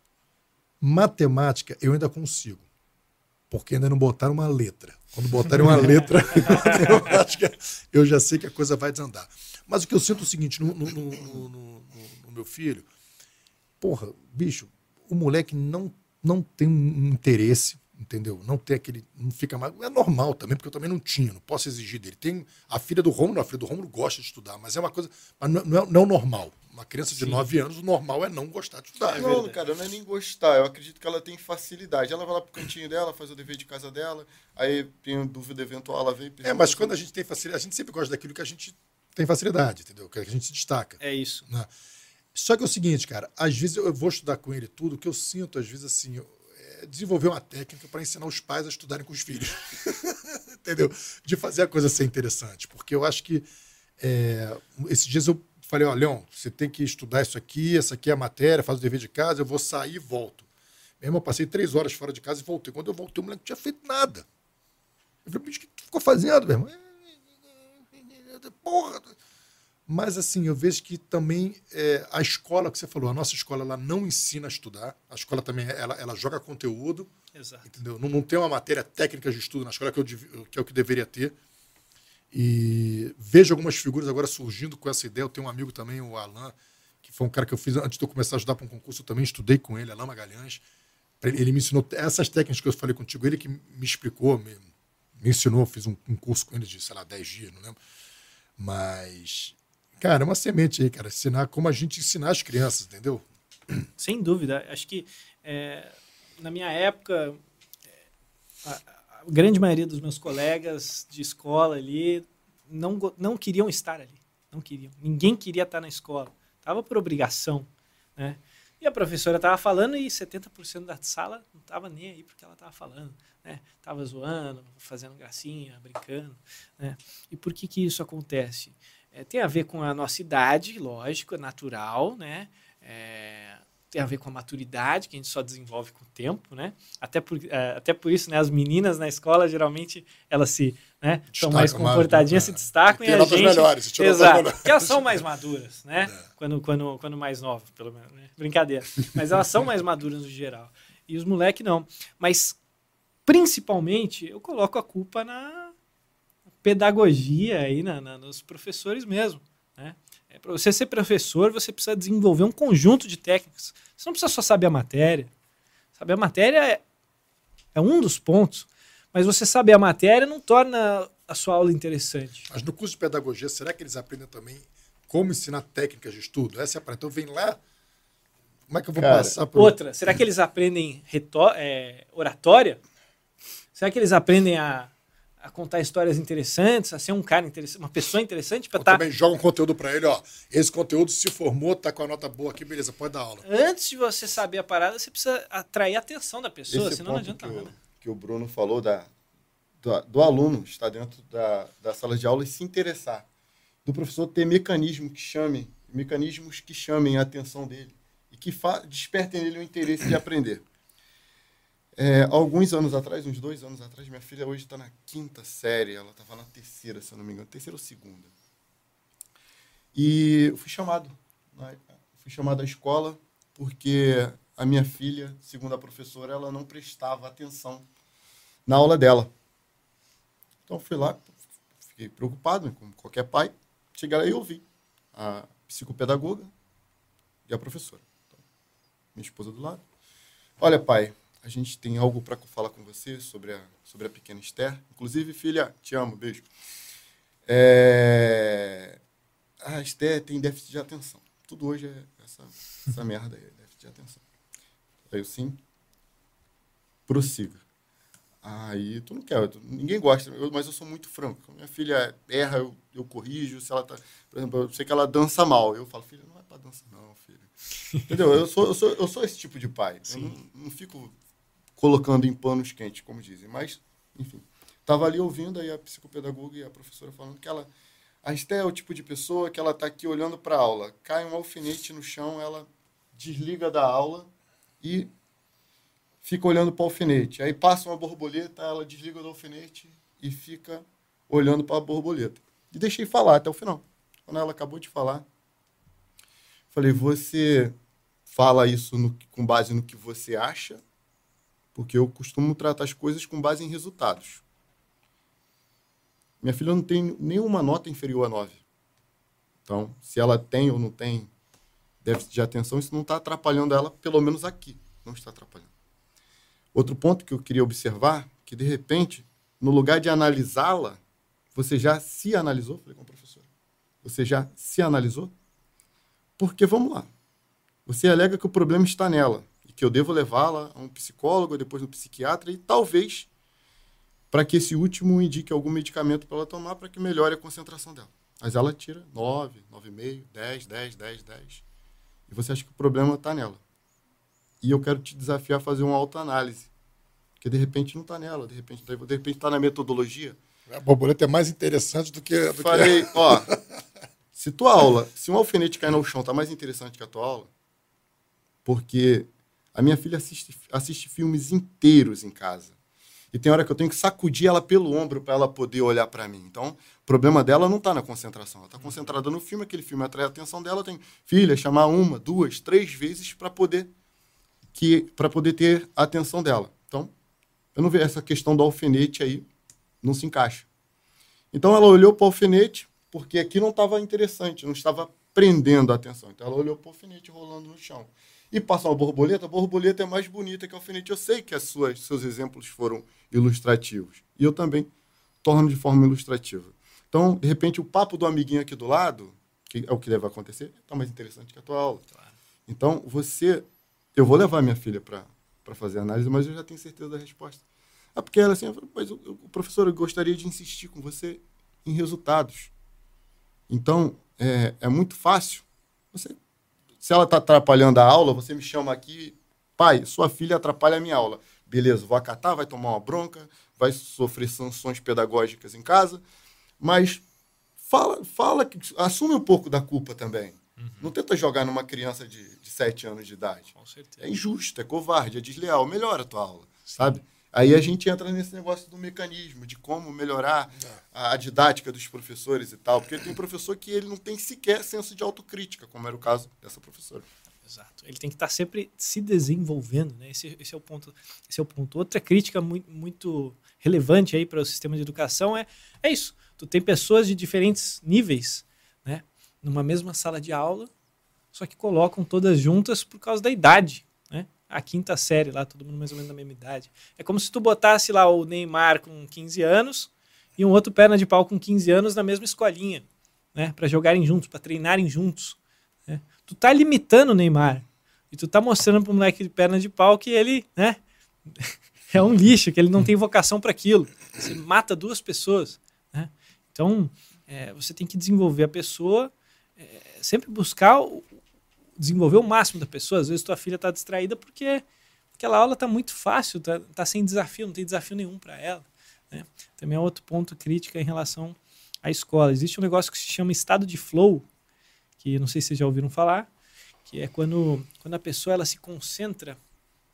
Matemática, eu ainda consigo porque ainda não botaram uma letra. Quando botarem uma letra, eu acho que eu já sei que a coisa vai desandar. Mas o que eu sinto é o seguinte, no, no, no, no meu filho, porra, bicho, o moleque não, não tem um interesse entendeu? Não ter aquele. Não fica mais. É normal também, porque eu também não tinha, não posso exigir dele. Tem a filha do Romulo, a filha do Romulo gosta de estudar, mas é uma coisa. Mas não, não é, não é normal. Uma criança de Sim. 9 anos, o normal é não gostar de estudar. É não, cara, não é nem gostar. Eu acredito que ela tem facilidade. Ela vai lá pro cantinho dela, faz o dever de casa dela, aí tem dúvida eventual, ela vem. É, mas quando a gente tem facilidade, a gente sempre gosta daquilo que a gente tem facilidade, entendeu? Que a gente se destaca. É isso. Né? Só que é o seguinte, cara, às vezes eu vou estudar com ele tudo, que eu sinto, às vezes, assim, desenvolver uma técnica para ensinar os pais a estudarem com os filhos. Entendeu? De fazer a coisa ser interessante. Porque eu acho que é, esses dias eu falei, ó, Leon, você tem que estudar isso aqui, essa aqui é a matéria, faz o dever de casa, eu vou sair e volto. Mesmo eu passei três horas fora de casa e voltei. Quando eu voltei, o moleque não tinha feito nada. Eu falei, o que tu ficou fazendo, meu irmão? Porra! Mas, assim, eu vejo que também é, a escola que você falou, a nossa escola, ela não ensina a estudar. A escola também, ela, ela joga conteúdo. Exato. Entendeu? Não, não tem uma matéria técnica de estudo na escola que, eu, que é o que deveria ter. E vejo algumas figuras agora surgindo com essa ideia. Eu tenho um amigo também, o Alan, que foi um cara que eu fiz antes de eu começar a estudar para um concurso. Eu também estudei com ele, Alan Magalhães. Ele me ensinou essas técnicas que eu falei contigo. Ele que me explicou, me, me ensinou. Fiz um, um curso com ele de, sei lá, 10 dias, não lembro. Mas Cara, é uma semente aí, cara. Ensinar como a gente ensinar as crianças, entendeu? Sem dúvida. Acho que é, na minha época, a, a, grande maioria dos meus colegas de escola ali não, não queriam estar ali. Não queriam. Ninguém queria estar na escola. Tava por obrigação, né? E a professora estava falando e 70% da sala não estava nem aí porque ela estava falando, né? Tava zoando, fazendo gracinha, brincando, né? E por que que isso acontece? É, tem a ver com a nossa idade, lógico, é natural, né? É, tem a ver com a maturidade, que a gente só desenvolve com o tempo, né? Até por, é, até por isso, né, as meninas na escola, geralmente, elas se, né, são mais comportadinhas, mais, se destacam e, e a gente... melhores. Exato, porque elas são mais maduras, né? É. Quando, quando, quando mais novas, pelo menos, né? Brincadeira. Mas elas são mais maduras no geral. E os moleques não. Mas, principalmente, eu coloco a culpa na pedagogia aí, na, na nos professores mesmo, né? É, para você ser professor, você precisa desenvolver um conjunto de técnicas. Você não precisa só saber a matéria. Saber a matéria é, é um dos pontos, mas você saber a matéria não torna a sua aula interessante. Mas no curso de pedagogia, será que eles aprendem também como ensinar técnicas de estudo? Essa é a. Então vem lá. Como é que eu vou Cara, passar por. Outra, será que eles aprendem retó é, oratória? Será que eles aprendem a a contar histórias interessantes, a ser um cara interessante, uma pessoa interessante para estar. Tá... Também joga um conteúdo para ele, ó. Esse conteúdo se formou, tá com a nota boa aqui, beleza, pode dar aula. Antes de você saber a parada, você precisa atrair a atenção da pessoa, Esse senão não adianta que nada. O, que o Bruno falou da, do, do aluno estar dentro da, da sala de aula e se interessar. Do professor ter mecanismo que chame, mecanismos que chamem a atenção dele e que despertem nele o interesse de aprender. É, alguns anos atrás, uns dois anos atrás, minha filha hoje está na quinta série, ela estava na terceira, se eu não me engano, terceira ou segunda. E eu fui chamado, fui chamado à escola porque a minha filha, segundo a professora, ela não prestava atenção na aula dela. Então fui lá, fiquei preocupado, né, como qualquer pai. Cheguei lá e ouvi a psicopedagoga e a professora. Então, minha esposa do lado. Olha, pai, a gente tem algo para falar com você sobre a, sobre a pequena Esther. Inclusive, filha, te amo, beijo. É... A Esther tem déficit de atenção. Tudo hoje é essa, essa merda aí, déficit de atenção. Aí eu sim, prossiga. Aí tu não quer, tu, ninguém gosta, eu, mas eu sou muito franco. Minha filha erra, eu, eu corrijo. Se ela tá, por exemplo, eu sei que ela dança mal, eu falo, filha, não vai para dança não, filha. Entendeu? Eu sou, eu sou, eu sou esse tipo de pai. Sim. Eu não, não fico colocando em panos quentes, como dizem. Mas, enfim, estava ali ouvindo aí a psicopedagoga e a professora falando que ela. A Esté é o tipo de pessoa que ela está aqui olhando para a aula, cai um alfinete no chão, ela desliga da aula e fica olhando para o alfinete. Aí passa uma borboleta, ela desliga do alfinete e fica olhando para a borboleta. E deixei falar até o final. Quando ela acabou de falar, falei: Você fala isso no, com base no que você acha porque eu costumo tratar as coisas com base em resultados. Minha filha não tem nenhuma nota inferior a 9. Então, se ela tem ou não tem déficit de atenção, isso não está atrapalhando ela, pelo menos aqui. Não está atrapalhando. Outro ponto que eu queria observar, que de repente, no lugar de analisá-la, você já se analisou? Falei com a professora. Você já se analisou? Porque, vamos lá, você alega que o problema está nela que eu devo levá-la a um psicólogo, depois no psiquiatra e talvez para que esse último indique algum medicamento para ela tomar para que melhore a concentração dela. Mas ela tira 9, 9,5, 10, 10, 10, 10. E você acha que o problema está nela. E eu quero te desafiar a fazer uma autoanálise. Porque de repente não está nela, de repente de repente está na metodologia. A borboleta é mais interessante do que. Do Falei, que... ó, se tua aula, se um alfinete cair no chão, está mais interessante que a tua aula, porque a minha filha assiste, assiste filmes inteiros em casa. E tem hora que eu tenho que sacudir ela pelo ombro para ela poder olhar para mim. Então, o problema dela não está na concentração. Ela está concentrada no filme, aquele filme atrai a atenção dela. Tem filha, chamar uma, duas, três vezes para poder que para poder ter a atenção dela. Então, eu não vejo essa questão do alfinete aí, não se encaixa. Então, ela olhou para o alfinete, porque aqui não estava interessante, não estava prendendo a atenção. Então, ela olhou para o alfinete rolando no chão e passar uma borboleta, a borboleta é mais bonita que o alfinete. Eu sei que as suas, seus exemplos foram ilustrativos. E eu também torno de forma ilustrativa. Então, de repente, o papo do amiguinho aqui do lado, que é o que deve acontecer, está mais interessante que a tua aula. Claro. Então, você. Eu vou levar minha filha para fazer a análise, mas eu já tenho certeza da resposta. Ah, porque ela assim, mas o, o professor eu gostaria de insistir com você em resultados. Então, é, é muito fácil você se ela está atrapalhando a aula, você me chama aqui, pai, sua filha atrapalha a minha aula. Beleza, vou acatar, vai tomar uma bronca, vai sofrer sanções pedagógicas em casa, mas fala, fala, assume um pouco da culpa também. Não tenta jogar numa criança de, de 7 anos de idade. É injusto, é covarde, é desleal. Melhora a tua aula, sabe? Aí a gente entra nesse negócio do mecanismo, de como melhorar a, a didática dos professores e tal. Porque tem professor que ele não tem sequer senso de autocrítica, como era o caso dessa professora. Exato. Ele tem que estar sempre se desenvolvendo, né? Esse, esse é o ponto. Esse é o ponto. Outra crítica muito, muito relevante aí para o sistema de educação é, é isso. Tu tem pessoas de diferentes níveis, né? Numa mesma sala de aula, só que colocam todas juntas por causa da idade? A quinta série lá, todo mundo mais ou menos da mesma idade. É como se tu botasse lá o Neymar com 15 anos e um outro perna de pau com 15 anos na mesma escolinha, né? Para jogarem juntos, para treinarem juntos. Né? Tu tá limitando o Neymar e tu tá mostrando pro moleque de perna de pau que ele, né? é um lixo, que ele não tem vocação para aquilo. Você mata duas pessoas. Né? Então, é, você tem que desenvolver a pessoa, é, sempre buscar o, desenvolver o máximo da pessoa. Às vezes tua filha está distraída porque aquela aula está muito fácil, está tá sem desafio, não tem desafio nenhum para ela. Né? Também é outro ponto crítico em relação à escola. Existe um negócio que se chama estado de flow, que não sei se vocês já ouviram falar, que é quando, quando a pessoa ela se concentra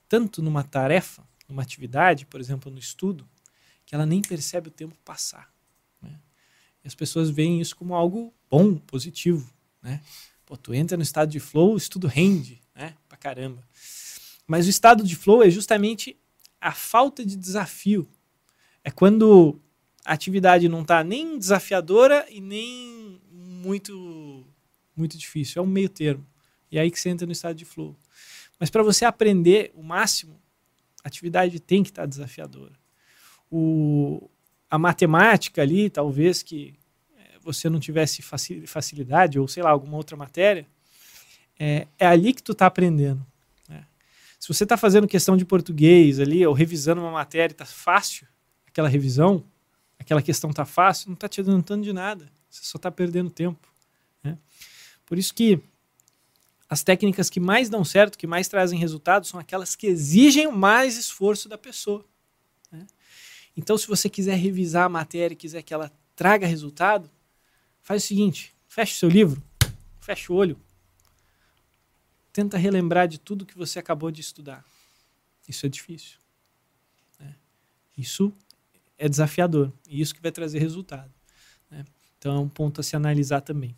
tanto numa tarefa, numa atividade, por exemplo, no estudo, que ela nem percebe o tempo passar. Né? E as pessoas veem isso como algo bom, positivo. Né? Pô, tu entra no estado de flow, o estudo rende, né? Pra caramba. Mas o estado de flow é justamente a falta de desafio. É quando a atividade não está nem desafiadora e nem muito muito difícil. É um meio termo. E é aí que você entra no estado de flow. Mas para você aprender o máximo, a atividade tem que estar tá desafiadora. O, a matemática ali, talvez que você não tivesse facilidade, ou sei lá, alguma outra matéria, é, é ali que tu está aprendendo. Né? Se você está fazendo questão de português ali, ou revisando uma matéria está fácil, aquela revisão, aquela questão está fácil, não está te adiantando de nada. Você só está perdendo tempo. Né? Por isso que as técnicas que mais dão certo, que mais trazem resultados, são aquelas que exigem mais esforço da pessoa. Né? Então, se você quiser revisar a matéria e quiser que ela traga resultado, Faz o seguinte: fecha o seu livro, fecha o olho, tenta relembrar de tudo que você acabou de estudar. Isso é difícil. Né? Isso é desafiador e isso que vai trazer resultado. Né? Então é um ponto a se analisar também.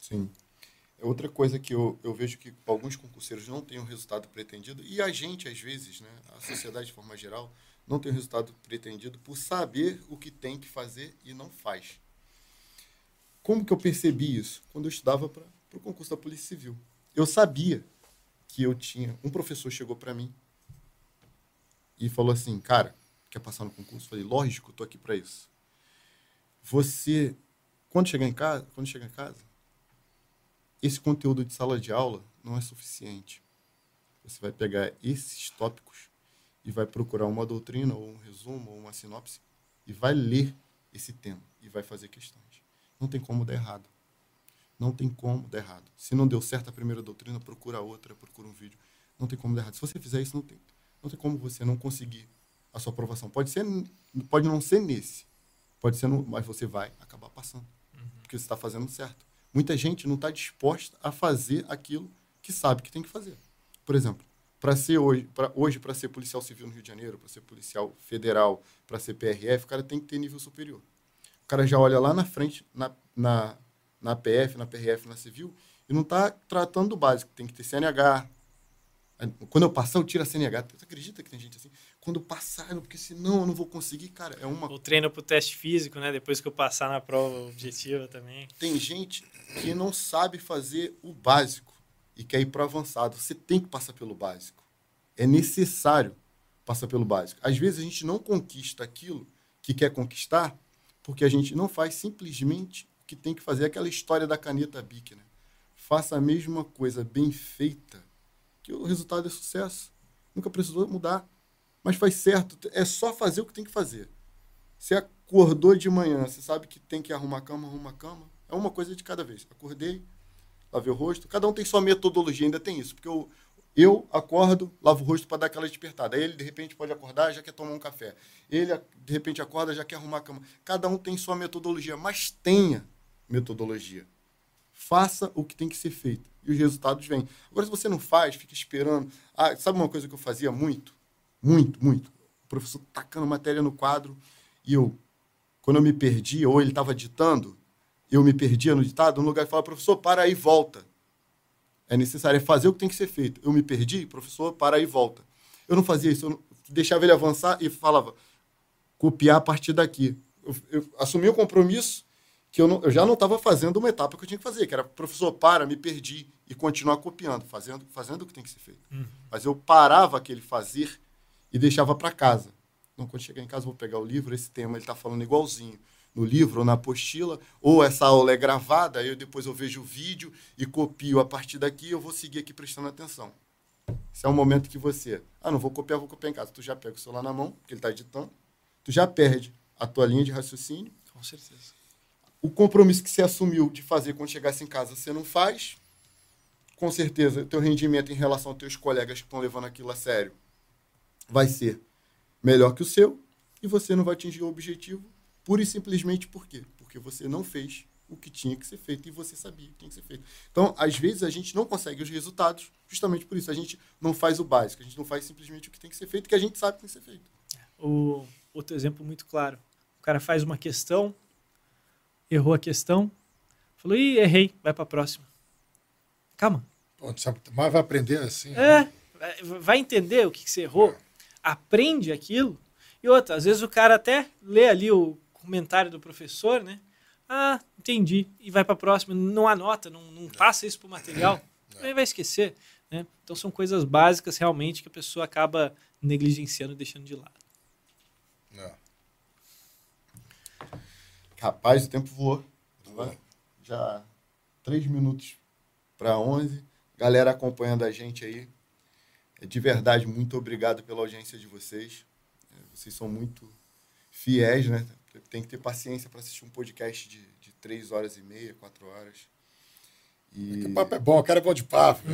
Sim. É outra coisa que eu, eu vejo que alguns concurseiros não têm o resultado pretendido, e a gente, às vezes, né, a sociedade de forma geral, não tem o resultado pretendido por saber o que tem que fazer e não faz. Como que eu percebi isso? Quando eu estudava para o concurso da Polícia Civil. Eu sabia que eu tinha. Um professor chegou para mim e falou assim: Cara, quer passar no concurso? Eu falei: Lógico, estou aqui para isso. Você, quando chegar em casa, quando chegar em casa, esse conteúdo de sala de aula não é suficiente. Você vai pegar esses tópicos e vai procurar uma doutrina ou um resumo ou uma sinopse e vai ler esse tema e vai fazer questões. Não tem como dar errado. Não tem como dar errado. Se não deu certo a primeira doutrina, procura outra, procura um vídeo. Não tem como dar errado. Se você fizer isso, não tem, não tem como você não conseguir a sua aprovação. Pode ser, pode não ser nesse, pode ser, no, mas você vai acabar passando, uhum. porque você está fazendo certo. Muita gente não está disposta a fazer aquilo que sabe que tem que fazer. Por exemplo, para ser hoje, para hoje para ser policial civil no Rio de Janeiro, para ser policial federal, para ser PRF, o cara tem que ter nível superior cara já olha lá na frente, na, na, na PF, na PRF, na Civil, e não está tratando do básico. Tem que ter CNH. Quando eu passar, eu tiro a CNH. Você acredita que tem gente assim? Quando eu passar, porque senão eu não vou conseguir, cara, é uma... O treino pro teste físico, né? Depois que eu passar na prova objetiva também. Tem gente que não sabe fazer o básico e quer ir pro avançado. Você tem que passar pelo básico. É necessário passar pelo básico. Às vezes a gente não conquista aquilo que quer conquistar porque a gente não faz simplesmente o que tem que fazer, aquela história da caneta BIC, né? Faça a mesma coisa bem feita, que o resultado é sucesso. Nunca precisou mudar, mas faz certo, é só fazer o que tem que fazer. Você acordou de manhã, você sabe que tem que arrumar a cama, arruma a cama, é uma coisa de cada vez. Acordei, lavei o rosto, cada um tem sua metodologia, ainda tem isso, porque o, eu acordo, lavo o rosto para dar aquela despertada. Ele, de repente, pode acordar já quer tomar um café. Ele, de repente, acorda já quer arrumar a cama. Cada um tem sua metodologia, mas tenha metodologia. Faça o que tem que ser feito. E os resultados vêm. Agora, se você não faz, fica esperando. Ah, sabe uma coisa que eu fazia muito? Muito, muito. O professor tacando matéria no quadro e eu, quando eu me perdia, ou ele estava ditando, eu me perdia no ditado, no lugar de falar, professor, para aí, volta. É necessário fazer o que tem que ser feito. Eu me perdi, professor, para aí, volta. Eu não fazia isso, eu deixava ele avançar e falava, copiar a partir daqui. Eu, eu assumi o compromisso que eu, não, eu já não estava fazendo uma etapa que eu tinha que fazer, que era, professor, para, me perdi, e continuar copiando, fazendo, fazendo o que tem que ser feito. Uhum. Mas eu parava aquele fazer e deixava para casa. Então, quando chegar em casa, vou pegar o livro, esse tema ele está falando igualzinho no livro ou na apostila, ou essa aula é gravada, aí eu, depois eu vejo o vídeo e copio a partir daqui eu vou seguir aqui prestando atenção. Esse é o momento que você, ah, não vou copiar, vou copiar em casa. Tu já pega o celular na mão, porque ele está editando, tu já perde a tua linha de raciocínio. Com certeza o compromisso que você assumiu de fazer quando chegasse em casa, você não faz. Com certeza, teu rendimento em relação aos teus colegas que estão levando aquilo a sério vai ser melhor que o seu e você não vai atingir o objetivo pura e simplesmente por quê? Porque você não fez o que tinha que ser feito e você sabia que tinha que ser feito. Então, às vezes, a gente não consegue os resultados justamente por isso. A gente não faz o básico, a gente não faz simplesmente o que tem que ser feito, que a gente sabe que tem que ser feito. O outro exemplo muito claro. O cara faz uma questão, errou a questão, falou, ih, errei, vai para a próxima. Calma. Mas vai aprender assim. É, né? vai entender o que, que você errou, é. aprende aquilo. E outra, às vezes o cara até lê ali o comentário do professor, né? Ah, entendi. E vai para a próxima, não anota, não, não passa isso para o material. Aí vai esquecer. Né? Então são coisas básicas realmente que a pessoa acaba negligenciando, deixando de lado. Não. Rapaz, o tempo voou. voou. Já três minutos para 11. Galera acompanhando a gente aí. É de verdade, muito obrigado pela audiência de vocês. É, vocês são muito fiéis, né? Tem que ter paciência para assistir um podcast de, de três horas e meia, quatro horas. E... O papo é bom, o cara é bom de papo.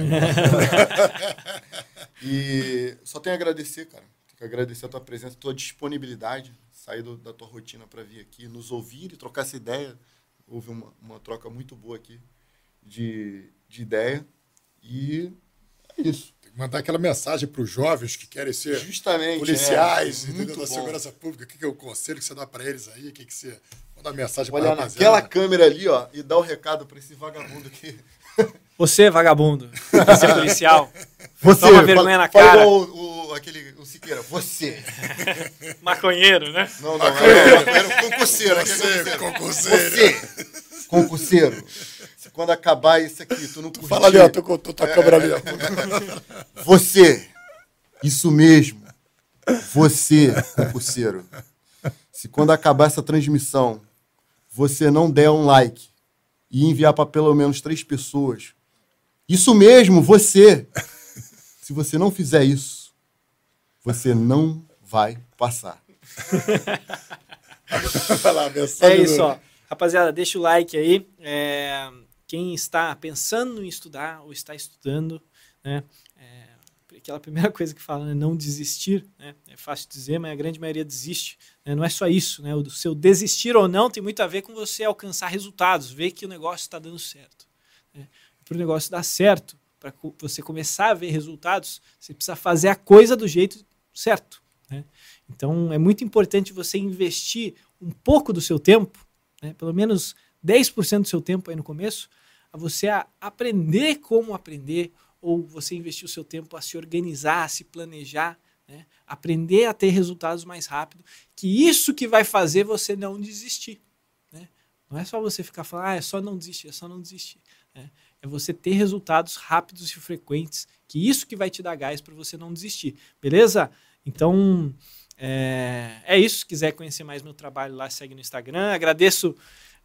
E só tenho a agradecer, cara. Tenho que agradecer a tua presença, a tua disponibilidade sair do, da tua rotina para vir aqui, nos ouvir e trocar essa ideia. Houve uma, uma troca muito boa aqui de, de ideia. E é isso. Tem que mandar aquela mensagem para os jovens que querem ser Justamente, policiais, é, da segurança pública. O que, que é o conselho que você dá para eles aí? O que, que você manda mensagem para Olhar naquela câmera ali ó, e dar o um recado para esse vagabundo aqui. Você, vagabundo, você é policial. Você, Toma vergonha fala, na cara. o, o, aquele, o Siqueira, você. Maconheiro, né? Não, não, era, era o concurseiro. Você, concurseiro. Você, concurseiro. Quando acabar isso aqui, tu não curtiu. Fala ali, ó, tô com a câmera ali. Ó. Você, isso mesmo. Você, concurseiro. Se quando acabar essa transmissão, você não der um like e enviar para pelo menos três pessoas isso mesmo, você. Se você não fizer isso, você não vai passar. é isso, ó. Rapaziada, deixa o like aí. É, quem está pensando em estudar ou está estudando, né? É, aquela primeira coisa que fala, né, não desistir, né? É fácil dizer, mas a grande maioria desiste. Né? Não é só isso, né? O seu desistir ou não tem muito a ver com você alcançar resultados, ver que o negócio está dando certo. Né? para o negócio dar certo, para você começar a ver resultados, você precisa fazer a coisa do jeito certo. Né? Então é muito importante você investir um pouco do seu tempo, né? pelo menos 10% do seu tempo aí no começo, a você a aprender como aprender, ou você investir o seu tempo a se organizar, a se planejar, né? aprender a ter resultados mais rápido, que isso que vai fazer você não desistir. Né? Não é só você ficar falando, ah, é só não desistir, é só não desistir. Né? é você ter resultados rápidos e frequentes, que isso que vai te dar gás para você não desistir, beleza? Então, é, é, isso. Se quiser conhecer mais meu trabalho lá, segue no Instagram. Agradeço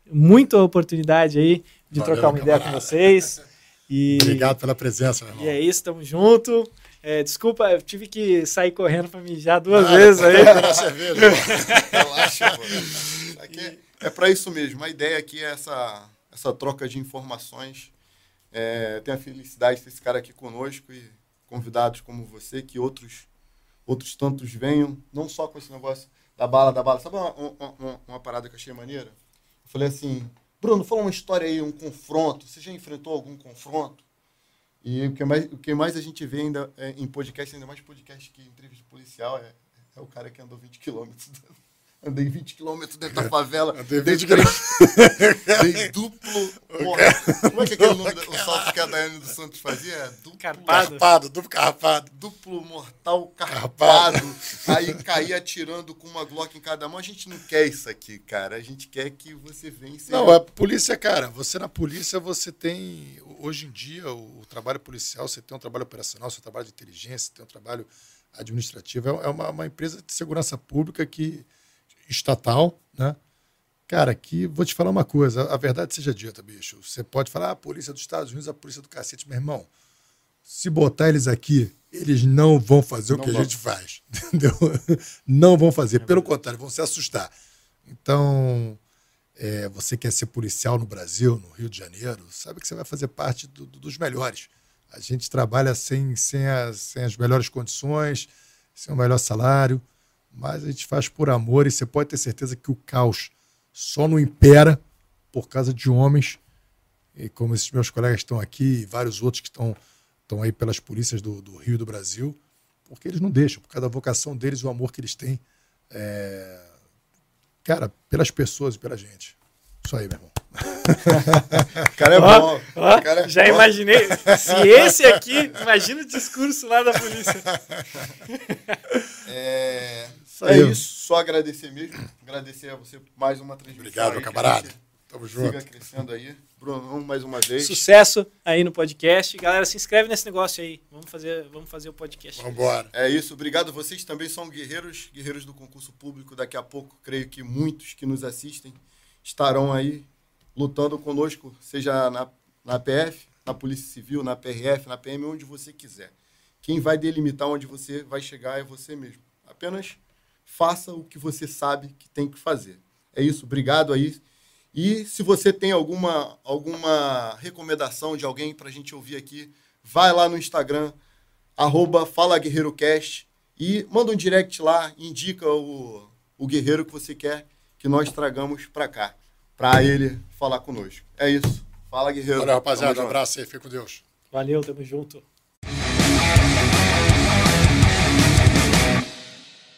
muito a oportunidade aí de Valeu, trocar uma ideia com vocês. E, Obrigado pela presença, meu irmão. E é isso, tamo junto. É, desculpa, eu tive que sair correndo para mijar duas vezes aí. Relaxa, pô. Aqui é para isso mesmo. A ideia aqui é essa, essa troca de informações é, tenho a felicidade de ter esse cara aqui conosco e convidados como você, que outros, outros tantos venham, não só com esse negócio da bala, da bala. Sabe uma, uma, uma, uma parada que eu achei maneira? Eu falei assim, Bruno, fala uma história aí, um confronto. Você já enfrentou algum confronto? E o que mais, o que mais a gente vê ainda é, em podcast, ainda mais podcast que entrevista policial, é, é o cara que andou 20 quilômetros Andei 20 quilômetros dentro da favela. Andei 20 quilômetros. Dei duplo. Como é que é aquele nome do salto que a Daiane dos Santos fazia? É duplo carpado. carpado. Duplo carpado. Duplo mortal carpado. Aí caía atirando com uma Glock em cada mão. A gente não quer isso aqui, cara. A gente quer que você venha Não, a polícia, cara, você na polícia, você tem. Hoje em dia, o, o trabalho policial, você tem um trabalho operacional, você tem um trabalho de inteligência, você tem um trabalho administrativo. É, é uma, uma empresa de segurança pública que estatal, né? Cara, que vou te falar uma coisa, a verdade seja dita, bicho. Você pode falar, ah, a polícia dos Estados Unidos, a polícia do cacete, meu irmão. Se botar eles aqui, eles não vão fazer não o que vão. a gente faz. Entendeu? Não vão fazer. Pelo contrário, vão se assustar. Então, é, você quer ser policial no Brasil, no Rio de Janeiro, sabe que você vai fazer parte do, do, dos melhores. A gente trabalha sem, sem, sem as melhores condições, sem o melhor salário mas a gente faz por amor e você pode ter certeza que o caos só não impera por causa de homens, e como esses meus colegas estão aqui e vários outros que estão, estão aí pelas polícias do, do Rio e do Brasil, porque eles não deixam, por causa da vocação deles e o amor que eles têm, é... cara, pelas pessoas e pela gente. Isso aí, meu irmão. cara é bom. Ó, cara é já bom. imaginei. Se esse aqui, imagina o discurso lá da polícia. É, é isso, só agradecer mesmo. Agradecer a você mais uma transmissão. Obrigado, meu camarada. Tamo junto. Siga crescendo aí. Bruno, mais uma vez. Sucesso aí no podcast. Galera, se inscreve nesse negócio aí. Vamos fazer, vamos fazer o podcast. Vamos embora. É isso. Obrigado. Vocês também são guerreiros, guerreiros do concurso público. Daqui a pouco, creio que muitos que nos assistem estarão aí lutando conosco, seja na, na PF, na Polícia Civil, na PRF, na PM, onde você quiser. Quem vai delimitar onde você vai chegar é você mesmo. Apenas faça o que você sabe que tem que fazer. É isso, obrigado aí. E se você tem alguma, alguma recomendação de alguém para a gente ouvir aqui, vai lá no Instagram, arroba Fala Guerreiro Cast, e manda um direct lá, indica o, o guerreiro que você quer que nós tragamos para cá, para ele falar conosco. É isso. Fala, guerreiro. Valeu, rapaziada. Um abraço aí. Fica com Deus. Valeu, tamo junto.